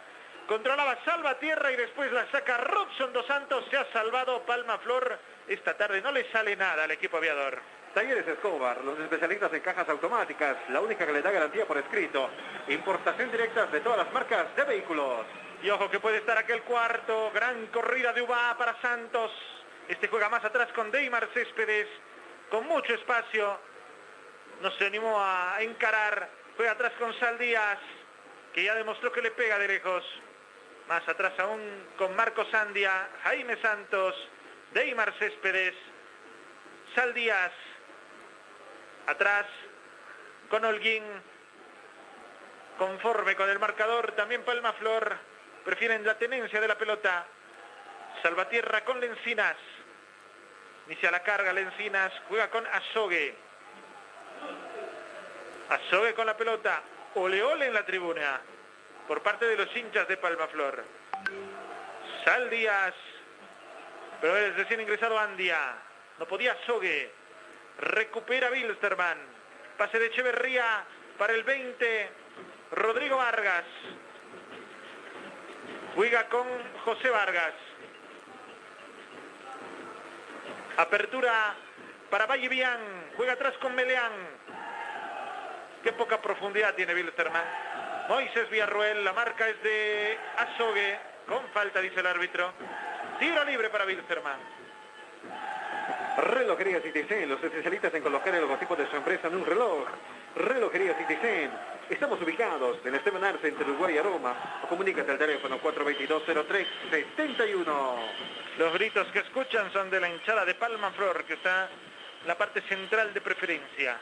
controlaba Salvatierra y después la saca Robson Dos Santos, se ha salvado Palma Flor, esta tarde no le sale nada al equipo aviador. Talleres Escobar, los especialistas en cajas automáticas, la única que le da garantía por escrito, importación directa de todas las marcas de vehículos. Y ojo que puede estar aquel cuarto, gran corrida de Uba para Santos, este juega más atrás con Deimar Céspedes, con mucho espacio. No se animó a encarar. Juega atrás con Saldías, que ya demostró que le pega de lejos. Más atrás aún con Marcos Sandia, Jaime Santos, Deimar Céspedes, Saldías. Atrás con Holguín. Conforme con el marcador, también Palma Flor. Prefieren la tenencia de la pelota. Salvatierra con Lencinas. Inicia la carga Lencinas, juega con Azogue. Azogue con la pelota. Ole ole en la tribuna. Por parte de los hinchas de Palmaflor. Sal Díaz. Pero es recién ingresado Andia. No podía Azogue. Recupera Bilsterman. Pase de Echeverría para el 20. Rodrigo Vargas. Juega con José Vargas. Apertura para Vallevian. Juega atrás con Meleán. Qué poca profundidad tiene Wilstermann. Moisés Villarroel. La marca es de Azogue. Con falta, dice el árbitro. Tiro libre para Wilstermann. Relojería Citizen, los especialistas en colocar el logotipo de su empresa en un reloj. Relojería Citizen. Estamos ubicados en Esteban Arce entre Uruguay y Roma. Comunícate al teléfono 422-03-71. Los gritos que escuchan son de la hinchada de Palma Flor, que está en la parte central de preferencia.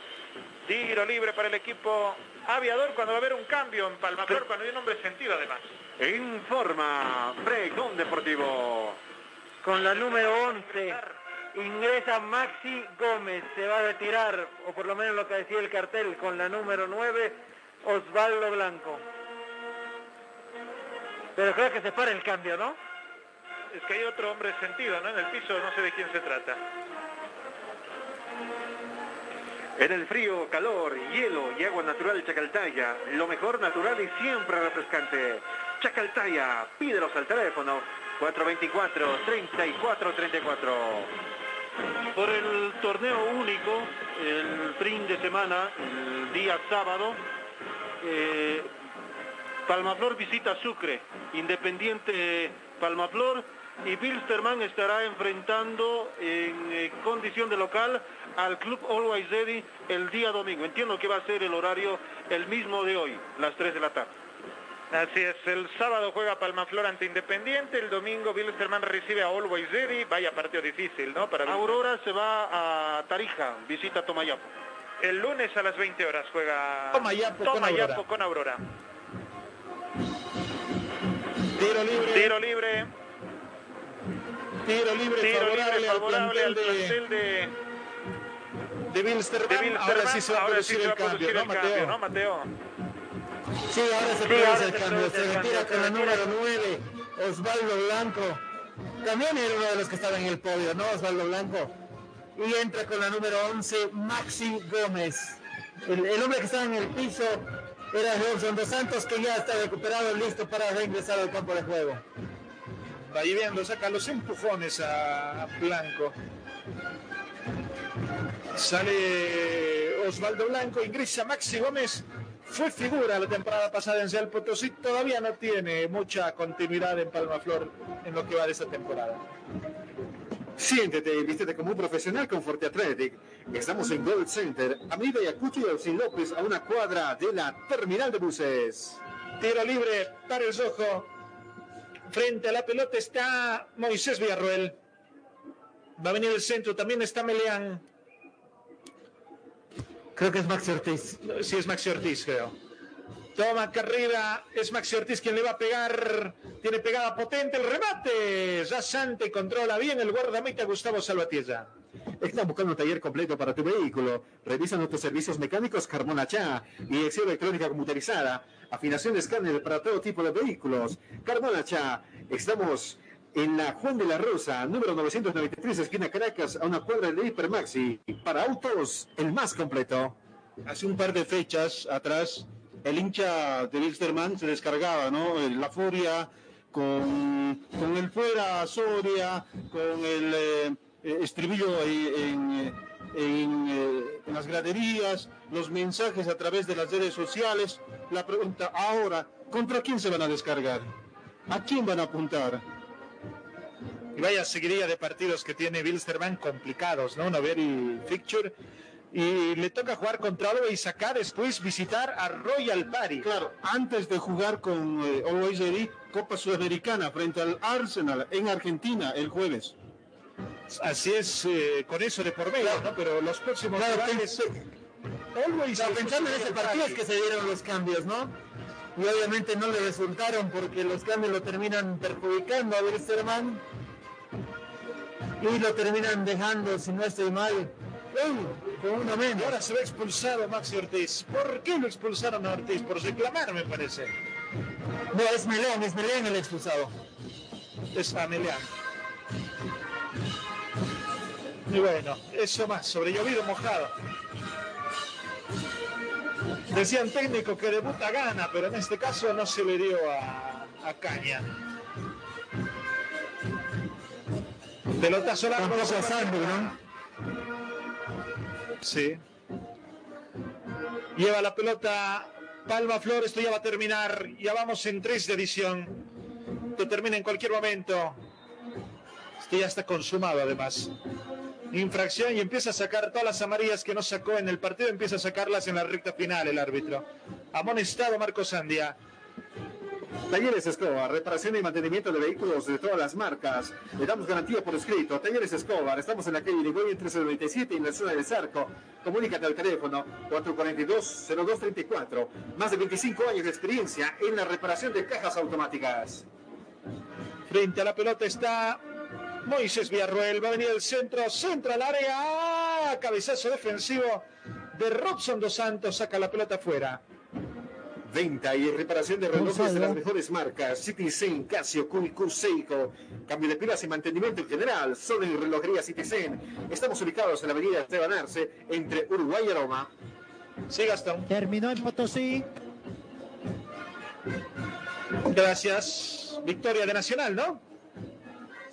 Tiro libre para el equipo aviador cuando va a haber un cambio en Palma Flor, cuando hay un hombre sentido además. Informa, Pregón Deportivo. Con la número 11 ingresa Maxi Gómez, se va a retirar, o por lo menos lo que decía el cartel, con la número 9, Osvaldo Blanco. Pero creo que se para el cambio, ¿no? es que hay otro hombre sentido, ¿no? En el piso no sé de quién se trata. En el frío, calor, hielo y agua natural Chacaltaya, lo mejor natural y siempre refrescante. Chacaltaya, pídelos al teléfono 424-3434. Por el torneo único, el fin de semana, el día sábado, eh, Palmaflor visita Sucre, Independiente Palmaflor y Bilsterman estará enfrentando en eh, condición de local al Club Always Ready el día domingo. Entiendo que va a ser el horario el mismo de hoy, las 3 de la tarde. Así es, el sábado juega Palmaflor ante Independiente, el domingo Bilsterman recibe a Always Ready, vaya partido difícil, ¿no? Para Aurora se va a Tarija, visita Tomayapo. El lunes a las 20 horas juega Tomayapo, Tomayapo con Aurora. Tiro libre. Tiro libre. Tiro libre Tiro favorable, libre favorable al plantel de, Bilsterman. Ahora sí se va a producir el cambio, producir ¿no, el Mateo? cambio, ¿no, Mateo? Sí, ahora se produce el cambio. Se retira con la número retira. 9, Osvaldo Blanco. También era uno de los que estaba en el podio, ¿no? Osvaldo Blanco. Y entra con la número 11, Maxi Gómez. El, el hombre que estaba en el piso era Robson Dos Santos, que ya está recuperado, listo para reingresar al campo de juego. Va viendo, saca los empujones a Blanco. Sale Osvaldo Blanco, ingresa Maxi Gómez. Fue figura la temporada pasada en Real Potosí, todavía no tiene mucha continuidad en Palmaflor en lo que va de esta temporada. Siéntete y vístete como un profesional con Forte Athletic. Estamos en Gold Center, Avenida Yacucho y Alcin López, a una cuadra de la terminal de buses. Tiro libre para el Rojo. Frente a la pelota está Moisés Villarroel. Va a venir el centro, también está Meleán. Creo que es Maxi Ortiz. Sí, es Maxi Ortiz, creo. Toma carrera, es Maxi Ortiz quien le va a pegar. Tiene pegada potente el remate. Rasante controla bien el guardameta Gustavo Salvatierra. Estás buscando un taller completo para tu vehículo. Revisa nuestros servicios mecánicos Carmona Cha, inyección electrónica computarizada, afinación de escáner para todo tipo de vehículos. Carmona Cha, estamos en la Juan de la Rosa, número 993, esquina Caracas, a una cuadra de Hipermaxi. Para autos, el más completo. Hace un par de fechas atrás, el hincha de Wilstermann se descargaba, ¿no? La furia con, con el fuera Soria, con el eh, estribillo en, eh, eh, en las graderías, los mensajes a través de las redes sociales. La pregunta ahora, ¿contra quién se van a descargar? ¿A quién van a apuntar? Y vaya seguiría de partidos que tiene Wilstermann complicados, ¿no? Una very fixture. Y le toca jugar contra sacar después visitar a Royal Party. Claro, antes de jugar con eh, Always Ready, Copa Sudamericana frente al Arsenal en Argentina el jueves. Así es, eh, con eso de por medio, ¿no? Pero los próximos Claro, rivales, Always Claro, pensando en ese partido es que se dieron los cambios, ¿no? Y obviamente no le resultaron porque los cambios lo terminan perjudicando a Wilstermann y lo terminan dejando, si no estoy mal, con uno menos. Ahora se ve expulsado Maxi Ortiz. ¿Por qué lo expulsaron a Ortiz? Por reclamar, me parece. No, es Melén, es Melén el expulsado. Es a Meleán. Y bueno, eso más, sobre llovido mojado. Decían técnico que debuta gana, pero en este caso no se le dio a, a Caña. Pelotazo largo. Tampoco a Sandro, ¿no? Sí. Lleva la pelota Palma Flor, esto ya va a terminar. Ya vamos en tres de edición. Esto termina en cualquier momento. Esto ya está consumado además. Infracción y empieza a sacar todas las amarillas que no sacó en el partido, empieza a sacarlas en la recta final el árbitro. Amonestado Marco Sandia. Talleres Escobar, reparación y mantenimiento de vehículos de todas las marcas. Le damos garantía por escrito. Talleres Escobar, estamos en la calle Irigoyen 1397 en la zona del Zarco. Comunícate al teléfono 442-0234. Más de 25 años de experiencia en la reparación de cajas automáticas. Frente a la pelota está Moisés Villarruel. Va a venir el centro, centro al área. ¡Ah! Cabezazo defensivo de Robson Dos Santos. Saca la pelota afuera. Venta y reparación de relojes de las mejores marcas. Citizen, Casio, Cunicu, Seiko. Cambio de pilas y mantenimiento en general. Solo en relojería Citizen. Estamos ubicados en la avenida Esteban Arce, entre Uruguay y Roma. Sí, Gastón. Terminó en Potosí. Gracias. Victoria de Nacional, ¿no?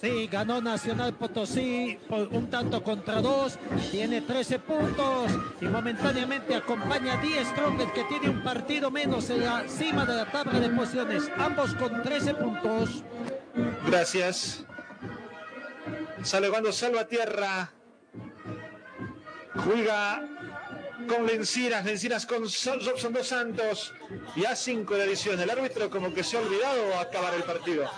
Sí, ganó Nacional Potosí por un tanto contra dos, tiene 13 puntos y momentáneamente acompaña a Die que tiene un partido menos en la cima de la tabla de posiciones, ambos con 13 puntos. Gracias. Sale cuando Salvatierra. Juega con Lencinas, Lencinas con So- Robson Dos Santos. Ya cinco de adición. El árbitro como que se ha olvidado acabar el partido.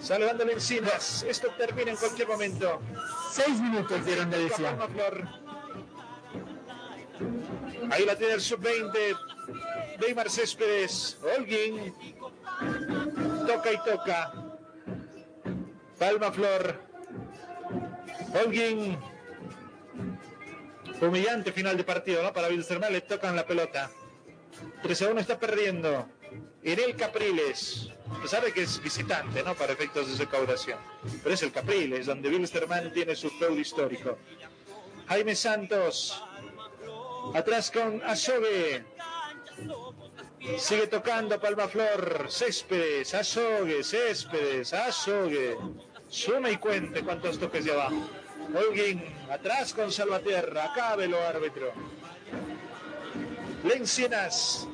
Sale dando Lencinas. Esto termina en cualquier momento. Seis minutos dieron de edición. Palma Flor. Ahí la tiene el sub-20. Neymar Céspedes. Holguín. Toca y toca. Palma Flor. Holguín. Humillante final de partido, ¿no? Para Wilstermann le tocan la pelota. 3 a 1 está perdiendo. Irel Capriles. A pesar de que es visitante, ¿no? Para efectos de recaudación. Pero es el Capriles, donde Wilstermann tiene su feudo histórico. Jaime Santos. Atrás con Asogue. Sigue tocando Palma Flor. Céspedes, Azogue, Céspedes, Azogue. Suma y cuente cuántos toques de abajo. Holguín, atrás con Salvatierra. Acá velo árbitro. Lencinas.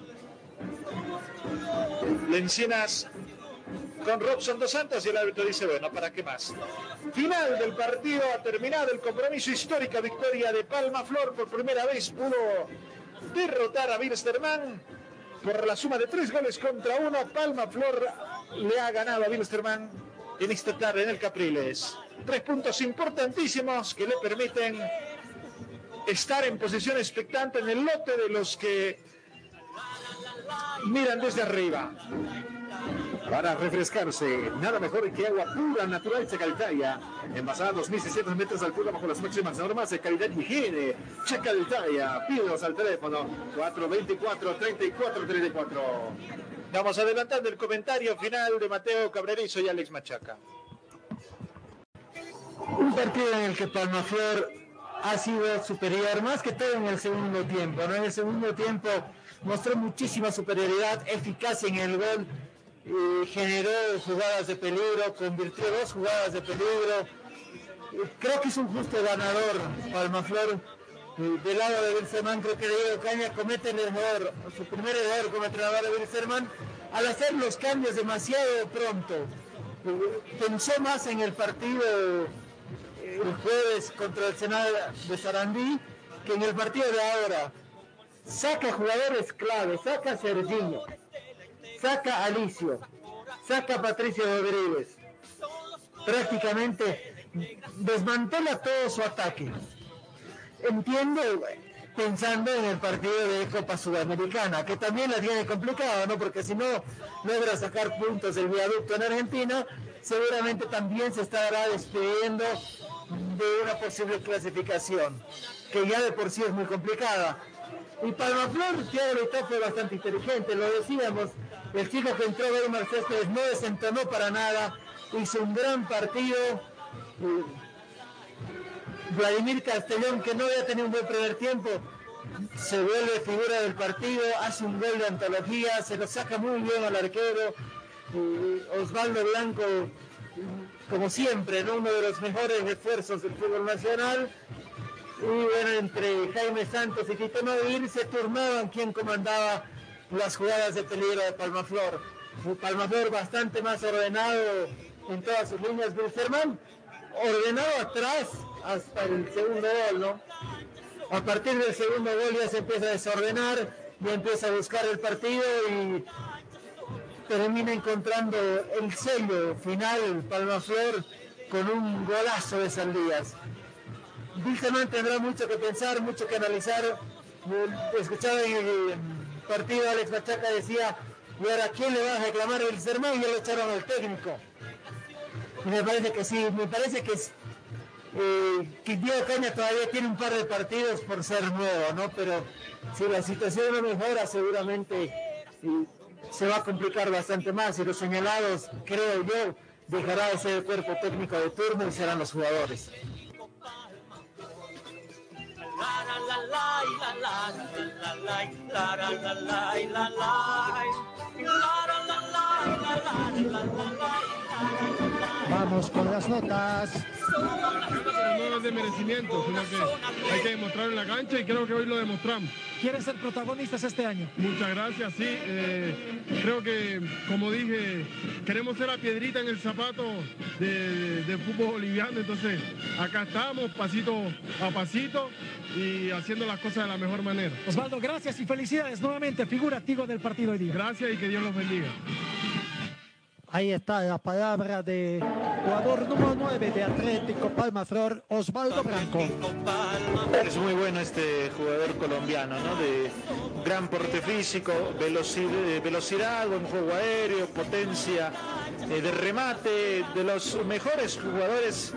Lencinas con Robson Dos Santos y el árbitro dice, bueno, ¿para qué más? Final del partido, ha terminado el compromiso histórica victoria de Palma Flor por primera vez pudo derrotar a Wilstermann por la suma de tres goles contra uno. Palma Flor le ha ganado a Wilstermann en esta tarde en el Capriles. Tres puntos importantísimos que le permiten estar en posición expectante en el lote de los que miran desde arriba. Para refrescarse, nada mejor que agua pura, natural Chacaltaya. Envasada a 2.600 metros de altura bajo las máximas normas de calidad y higiene. Chacaltaya, pídenos al teléfono 424-3434. Vamos adelantando el comentario final de Mateo Cabrerizo y Alex Machaca. Un partido en el que Palmaflor ha sido superior, más que todo en el segundo tiempo. ¿no? En el segundo tiempo mostró muchísima superioridad, eficacia en el gol, y generó jugadas de peligro, convirtió dos jugadas de peligro. Creo que es un justo ganador Palmaflor. Del lado de Wilserman, creo que Diego Caña comete el error, su primer error como entrenador de Wilserman, al hacer los cambios demasiado pronto. Pensó más en el partido eh, el jueves contra el Senado de Sarandí que en el partido de ahora. Saca jugadores clave, saca a Serginho, saca a Alicio, saca Patricio Rodríguez. Prácticamente desmantela todo su ataque. Entiendo pensando en el partido de Copa Sudamericana, que también la tiene complicada, ¿no? Porque si no logra sacar puntos del viaducto en Argentina, seguramente también se estará despidiendo de una posible clasificación, que ya de por sí es muy complicada. Y Palmaflor, Thiago Leitao fue bastante inteligente, lo decíamos, el chico que entró Weimar Céspedes no desentonó para nada, hizo un gran partido. Vladimir Castellón, que no había tenido un buen primer tiempo, se vuelve figura del partido, hace un gol de antología, se lo saca muy bien al arquero. Osvaldo Blanco, como siempre, ¿no? uno de los mejores refuerzos del fútbol nacional. Y bueno, entre Jaime Santos y Tito Nadir se turnaban quién comandaba las jugadas de peligro de Palmaflor. Palmaflor bastante más ordenado en todas sus líneas. Wilferman ordenado atrás hasta el segundo gol, ¿no? A partir del segundo gol ya se empieza a desordenar, ya empieza a buscar el partido y termina encontrando el sello final Palmaflor con un golazo de Saldías. Wilferman tendrá mucho que pensar, mucho que analizar. Escuchaba en eh, partido Alex Machaca decía, ¿y ahora quién le va a reclamar el sermón? Y ya lo echaron al técnico. Y me parece que sí, me parece que es, eh, que Diego Caña todavía tiene un par de partidos por ser nuevo, ¿no? Pero si la situación no mejora, seguramente se va a complicar bastante más. Y los señalados, creo yo, dejará de ser el cuerpo técnico de turno y serán los jugadores. Vamos con las notas. Pero no es de merecimiento, sino que hay que demostrar en la cancha y creo que hoy lo demostramos. ¿Quieren ser protagonistas este año? Muchas gracias, sí. eh, creo que, como dije, queremos ser la piedrita en el zapato de, de fútbol boliviano. Entonces, acá estamos, pasito a pasito y haciendo las cosas de la mejor manera. Osvaldo, gracias y felicidades nuevamente, figura Tigo del partido hoy día. Gracias y que Dios los bendiga. Ahí está la palabra de jugador número 9 de Atlético Palmaflor, Osvaldo Blanco. Es muy bueno este jugador colombiano, ¿no? De gran porte físico, velocidad, velocidad buen juego aéreo, potencia eh, de remate, de los mejores jugadores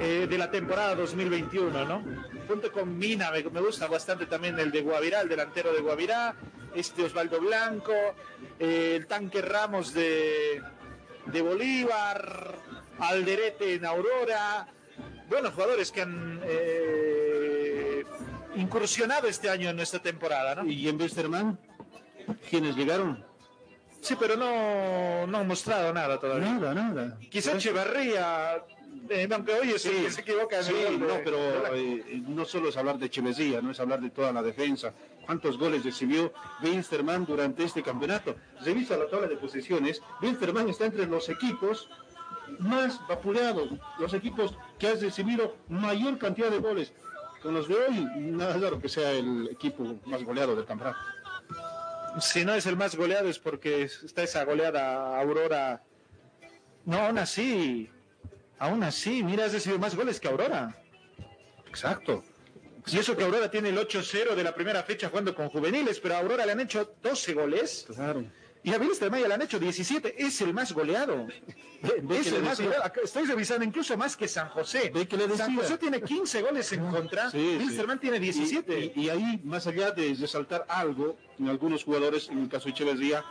eh, de la temporada 2021, ¿no? Junto con Mina, me, me gusta bastante también el de Guavirá, el delantero de Guavirá, este Osvaldo Blanco, eh, el tanque Ramos de, de Bolívar, Alderete en Aurora, buenos jugadores que han eh, incursionado este año en nuestra temporada, ¿no? ¿Y en Westerman? ¿Quiénes llegaron? Sí, pero no, no han mostrado nada todavía. Nada, nada. Quizá Echeverría, eh, aunque hoy es el que se equivoca Sí, de- no, pero eh, no solo es hablar de Chemesía, no es hablar de toda la defensa. ¿Cuántos goles recibió Winsterman durante este campeonato? Revisa la tabla de posiciones. Winsterman está entre los equipos más vapuleados, los equipos que han recibido mayor cantidad de goles. Con los de hoy, nada raro que sea el equipo más goleado del campeonato. Si no es el más goleado es porque está esa goleada Aurora. No, aún así, aún así, mira, has recibido más goles que Aurora. Exacto. Y eso que Aurora tiene el 8-0 de la primera fecha jugando con juveniles, pero a Aurora le han hecho 12 goles. Claro. Y a Wilstermann le han hecho 17. Es el más goleado. Es el más goleado. Estoy revisando incluso más que San José. Ve que le San. José tiene 15 goles en contra. Sí, sí. Tiene 17. Y, y- y ahí, más allá de resaltar algo, en algunos jugadores, en el caso de Echeverría,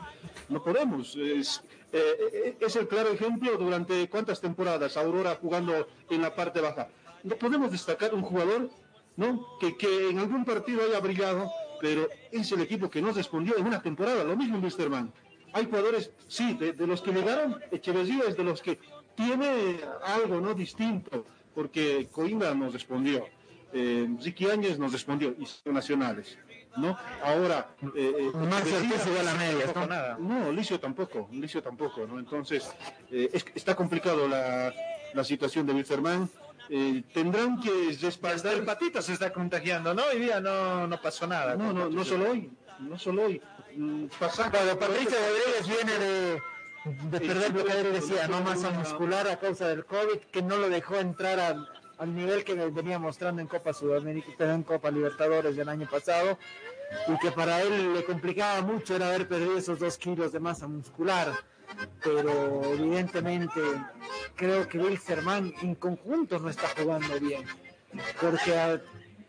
no podemos. Es, eh, eh, es el claro ejemplo durante cuántas temporadas Aurora jugando en la parte baja. No podemos destacar un jugador ¿no? que, que en algún partido haya brillado, pero es el equipo que no respondió en una temporada. Lo mismo Wisterman. Hay jugadores, sí, de, de los que llegaron, Echeverría es de los que tiene algo no distinto, porque Coimbra nos respondió, eh, Ricky Áñez nos respondió, y son nacionales. ¿no? Ahora, eh, eh, tampoco ¿no? nada. no, Licio tampoco, Licio tampoco, ¿no? Entonces, eh, es- está complicado la, la situación de Wilferman. Eh, tendrán que respaldar. el patito se está contagiando, ¿no? Hoy día no, no pasó nada. No, no, no solo hoy, no solo hoy. Mm, pasar- Cuando Patricio Rodríguez viene de, de perder lo que él decía, no masa muscular a causa del COVID, que no lo dejó entrar al, al nivel que venía mostrando en Copa Sudamericana, en Copa Libertadores del año pasado, y que para él le complicaba mucho era haber perdido esos dos kilos de masa muscular. Pero evidentemente creo que Wilstermann en conjunto no está jugando bien. Porque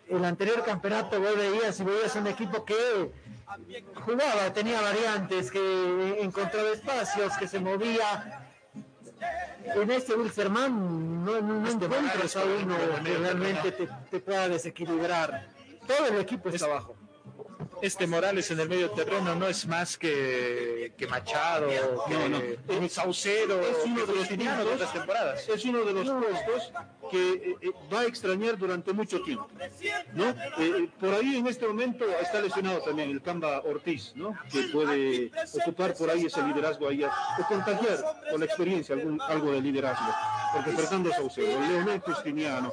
el anterior campeonato vos veías y veías un equipo que jugaba, tenía variantes, que encontraba espacios, que se movía. En este Wilstermann no, no, no encuentras a uno que realmente te, te pueda desequilibrar. Todo el equipo está abajo. Este Morales en el medio terreno no es más que, que Machado, que No, no. Saucedo, es uno de los Justiniano de otras temporadas. es uno de los puestos que eh, eh, va a extrañar durante mucho tiempo. ¿no? Eh, eh, por ahí en este momento está lesionado también el Camba Ortiz, ¿no? que puede ocupar por ahí ese liderazgo ahí, o contagiar con la experiencia algún, algo de liderazgo. Porque Fernando Saucedo, Leonel Justiniano,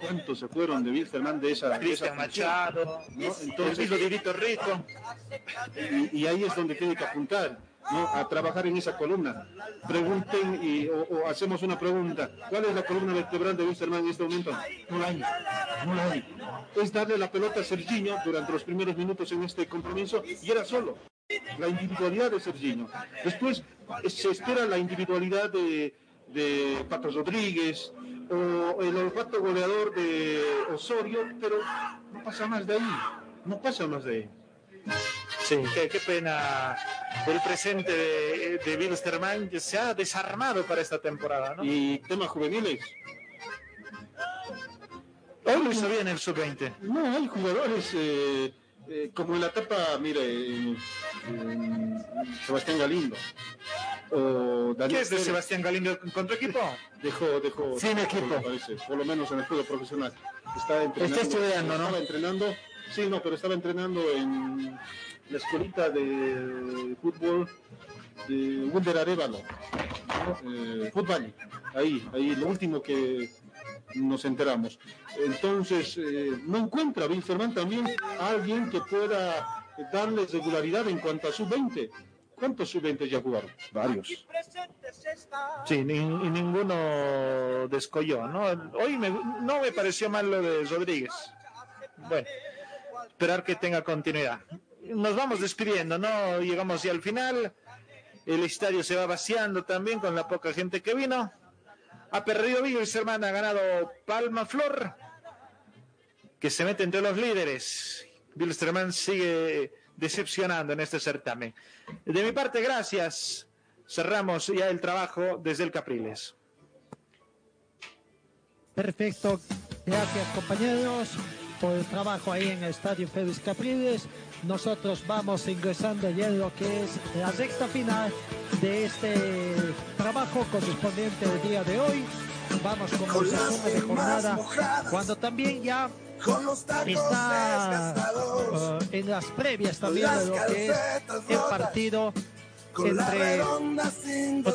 ¿cuántos se fueron de Wilstermann de esa, Cristian? Machado, ¿no? el Entonces, Dirito Rico. y, y ahí es donde tiene que apuntar, ¿no? A trabajar en esa columna. Pregunten y, o, o hacemos una pregunta. ¿Cuál es la columna vertebral de Wisterman en este momento? No la hay. No la hay. Es darle la pelota a Serginho durante los primeros minutos en este compromiso y era solo. La individualidad de Serginho. Después se espera la individualidad de, de Patos Rodríguez o el olfato goleador de Osorio, pero no pasa más de ahí. No pasa más de ahí. Sí, qué, qué pena el presente de, de Wilstermann que se ha desarmado para esta temporada, ¿no? Y temas juveniles. Hoy lo hizo bien el sub-20. No, hay jugadores eh, eh, como en la etapa, mire, eh, Sebastián Galindo. O ¿Qué es de Pérez. Sebastián Galindo con tu equipo? Dejó, dejó. Sin equipo. me parece, por lo menos en el fútbol profesional. Está entrenando. Está estudiando, ¿no? Estaba entrenando, sí, no, pero estaba entrenando en la escuelita de fútbol de Wunder Arevalo. Eh, fútbol. Ahí, ahí, lo último que nos enteramos. Entonces, eh, no encuentra Wilferman también a alguien que pueda darle regularidad en cuanto a sub-20. ¿Cuántos sub-20 ya jugaron? Varios. Sí, y ninguno descolló, ¿no? Hoy no me pareció mal lo de Rodríguez. Bueno, esperar que tenga continuidad. Nos vamos despidiendo, ¿no? Llegamos ya al final. El estadio se va vaciando también con la poca gente que vino. Ha perdido Wilstermann, ha ganado Palma Flor, que se mete entre los líderes. Wilstermann sigue decepcionando en este certamen. De mi parte, gracias. Cerramos ya el trabajo desde el Capriles. Perfecto. Gracias compañeros por el trabajo ahí en el Estadio Félix Capriles. Nosotros vamos ingresando ya en lo que es la recta final de este trabajo correspondiente al día de hoy. Vamos con el resumen de jornada, cuando también ya está uh, en las previas también de lo que es el partido entre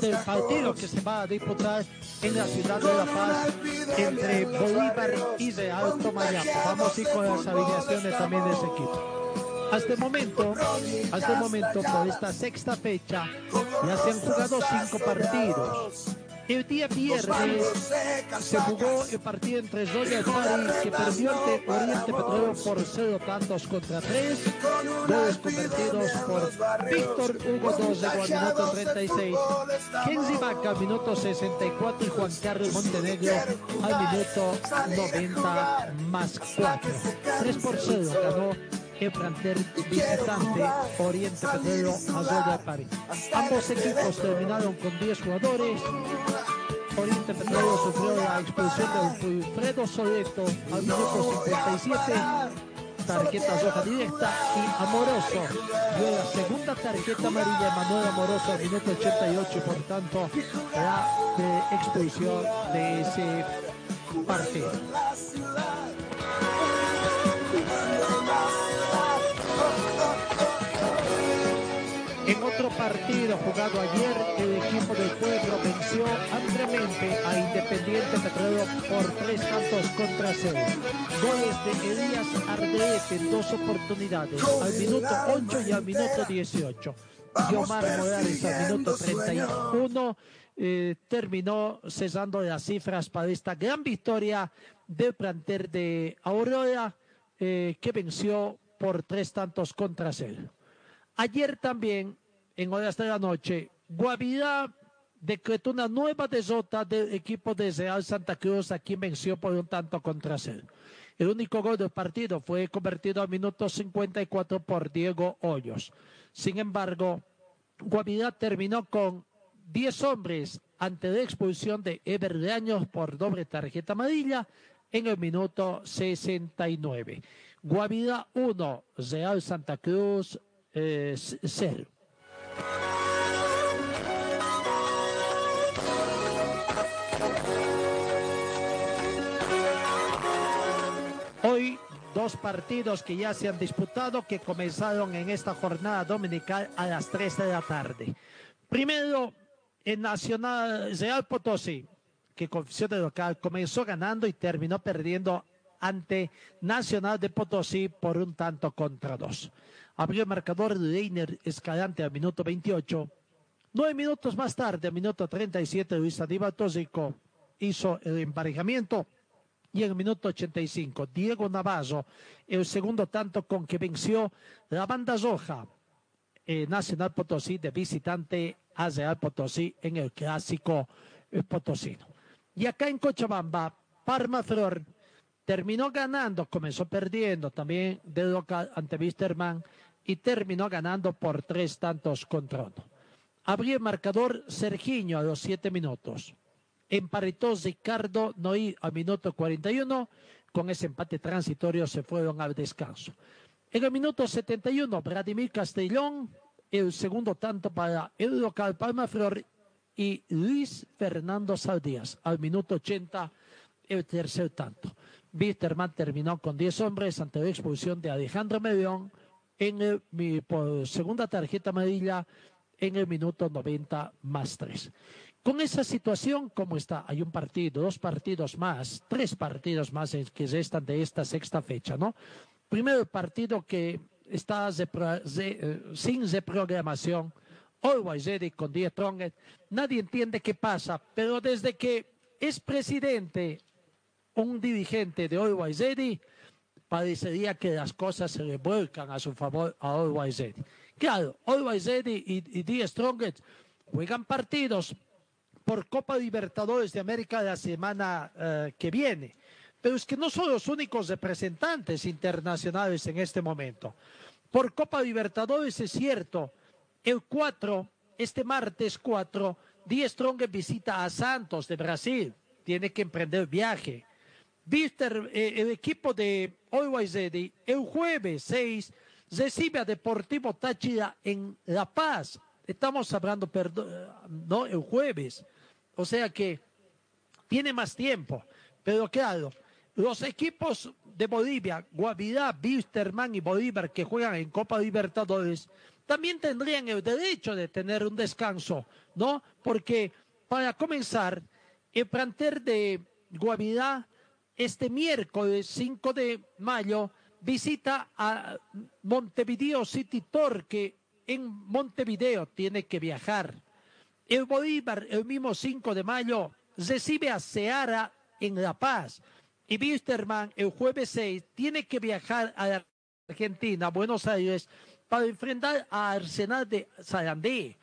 del partido que se va a disputar en la ciudad de La Paz entre Bolívar y Real Tomayapo. Vamos a ir con las alineaciones también de ese equipo. Hasta el momento, hasta el momento, por esta sexta fecha, ya se han jugado cinco partidos. El día viernes se jugó el partido entre Zoya y Pari que perdió ante Oriente Petrolero por 0 tantos contra 3. Goles convertidos por Víctor Hugo Dosego al minuto 36. Kenzie Vaca al minuto 64 y Juan Carlos Montenegro al minuto 90 más 4. 3 por 0 ganó el plantel visitante Oriente Petrolero a Zoya Pari. Ambos equipos terminaron con 10 jugadores. Oriente Petrolero sufrió la expulsión de Wilfredo Soleto al minuto 57 tarjeta roja directa y Amoroso dio la segunda tarjeta amarilla Manuel Amoroso al minuto 88 por tanto la expulsión de ese partido. En otro partido jugado ayer, el equipo del pueblo venció ampliamente a Independiente Petrolero por tres tantos contra cero. Goles de Elías Ardeete en dos oportunidades, al minuto 8 y al minuto 18. Yomar Morales al minuto 31 eh, terminó cesando las cifras para esta gran victoria del plantel de Aurora eh, que venció por tres tantos contra cero. Ayer también, en horas de la noche, Guavirá decretó una nueva derrota del equipo de Real Santa Cruz, a quien venció por un tanto contra cero. El único gol del partido fue convertido al minuto 54 por Diego Hoyos. Sin embargo, Guavirá terminó con 10 hombres ante la expulsión de Ever de Años por doble tarjeta amarilla en el minuto 69. Guavirá 1, Real Santa Cruz eh, 0. Hoy dos partidos que ya se han disputado que comenzaron en esta jornada dominical a las 3 de la tarde. Primero, en Nacional Real Potosí, que confesión de local comenzó ganando y terminó perdiendo ante Nacional de Potosí por un tanto contra dos. Abrió el marcador de Leiner Escalante al minuto 28. Nueve minutos más tarde, al minuto 37, Luis Aníbal Tóxico hizo el emparejamiento. Y en el minuto 85, Diego Navarro, el segundo tanto con que venció la banda roja eh, Nacional Potosí de visitante a Real Potosí en el clásico eh, potosino. Y acá en Cochabamba, Parma Flor terminó ganando, comenzó perdiendo también de local ante Wisterman y terminó ganando por tres tantos contra uno. Abrió el marcador Sergiño a los siete minutos. Emparetó Ricardo Noí al minuto 41. Con ese empate transitorio se fueron al descanso. En el minuto 71, Vladimir Castellón, el segundo tanto para el local Palma Flor y Luis Fernando Saldías al minuto 80, el tercer tanto. Wisterman terminó con 10 hombres ante la expulsión de Alejandro Medión en mi- por segunda tarjeta amarilla en el minuto 90 más 3. Con esa situación, como está? Hay un partido, dos partidos más, tres partidos más que restan de esta sexta fecha, ¿no? Primero partido que está repro- re- eh, sin reprogramación, Always Ready con 10 Tronget. Nadie entiende qué pasa, pero desde que es presidente un dirigente de Always Ready, parecería que las cosas se le vuelcan a su favor a Always Ready. Claro, Always Ready y, y The juegan partidos por Copa Libertadores de América la semana eh, que viene. Pero es que no son los únicos representantes internacionales en este momento. Por Copa Libertadores es cierto, el 4, este martes 4, Die Strong visita a Santos de Brasil. Tiene que emprender viaje. Eh, el equipo de Always el jueves 6 recibe a Deportivo Táchira en La Paz. Estamos hablando, perdón, no, el jueves. O sea que tiene más tiempo. Pero claro, los equipos de Bolivia, Guavirá, Wisterman y Bolívar que juegan en Copa Libertadores, también tendrían el derecho de tener un descanso, ¿no? Porque para comenzar, el plantel de Guavirá este miércoles 5 de mayo visita a Montevideo City Torque en Montevideo, tiene que viajar. El Bolívar, el mismo 5 de mayo, recibe a Seara en La Paz. Y Wisterman, el jueves 6, tiene que viajar a Argentina, Buenos Aires, para enfrentar a Arsenal de Sarandí.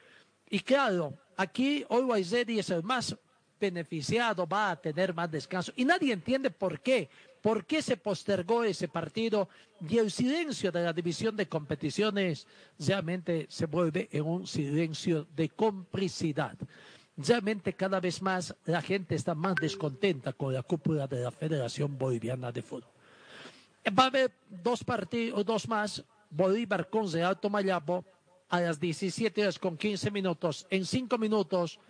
Y claro, aquí hoy es el más beneficiado, va a tener más descanso. Y nadie entiende por qué. ¿Por qué se postergó ese partido? Y el silencio de la división de competiciones realmente se vuelve en un silencio de complicidad. Realmente cada vez más la gente está más descontenta con la cúpula de la Federación Boliviana de Fútbol. Va a haber dos partidos, dos más, Bolívar con Real Tomayapo a las 17 horas con 15 minutos. En cinco minutos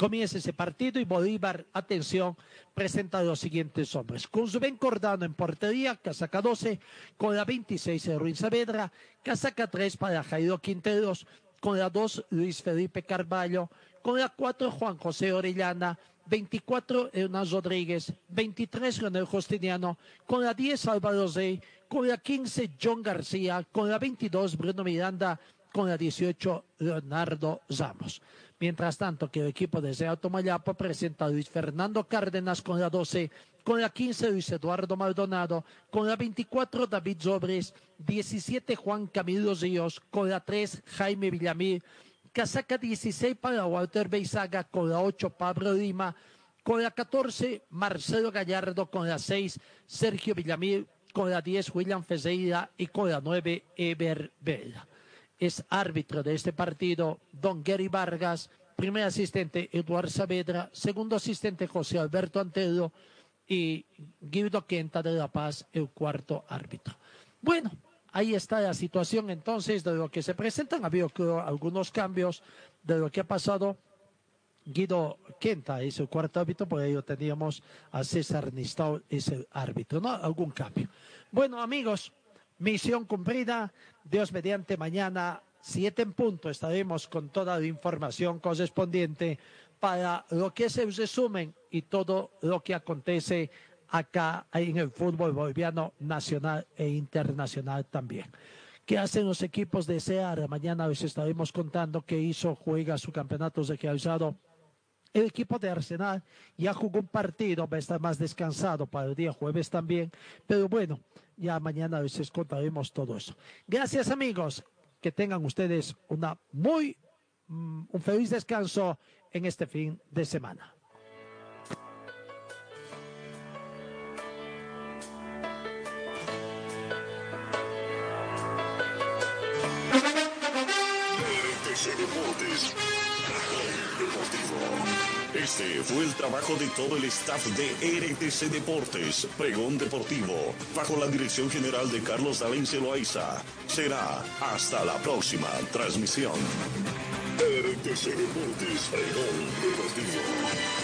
comienza ese partido y Bolívar, atención, presenta a los siguientes hombres. Con Rubén Cordano en portería, casaca 12, con la 26 de Ruiz Saavedra, casaca 3 para Jairo Quinteros, con la 2 Luis Felipe Carballo, con la 4 Juan José Orellana, 24 Hernán Rodríguez, 23 Leonel Justiniano, con la 10 Álvaro Rey, con la 15 John García, con la 22 Bruno Miranda, con la 18 Leonardo Ramos. Mientras tanto, que el equipo de Seattle Mayapo presenta a Luis Fernando Cárdenas con la 12, con la 15 Luis Eduardo Maldonado, con la 24 David Zobres, 17 Juan Camilo Ríos, con la 3 Jaime Villamil, casaca 16 para Walter Beizaga, con la 8 Pablo Lima, con la 14 Marcelo Gallardo, con la 6 Sergio Villamil, con la 10 William Fezeira y con la 9 Eber Vela es árbitro de este partido don Gary Vargas, primer asistente Eduardo Saavedra, segundo asistente José Alberto Antelo y Guido Quenta de La Paz, el cuarto árbitro. Bueno, ahí está la situación entonces de lo que se presentan. Ha habido algunos cambios de lo que ha pasado. Guido Quenta es el cuarto árbitro, por ello teníamos a César Nistau, es el árbitro, ¿no? Algún cambio. Bueno, amigos, Misión cumplida. Dios mediante mañana, siete en punto, estaremos con toda la información correspondiente para lo que es el resumen y todo lo que acontece acá en el fútbol boliviano nacional e internacional también. ¿Qué hacen los equipos de SEAR? Mañana les estaremos contando que hizo, juega su campeonato realizado el equipo de Arsenal ya jugó un partido, va a estar más descansado para el día jueves también, pero bueno, ya mañana les contaremos todo eso. Gracias amigos, que tengan ustedes una muy, mm, un feliz descanso en este fin de semana. Este fue el trabajo de todo el staff de RTC Deportes, Pregón Deportivo, bajo la dirección general de Carlos Valencia Loaiza. Será hasta la próxima transmisión. RTC Deportes, Deportivo.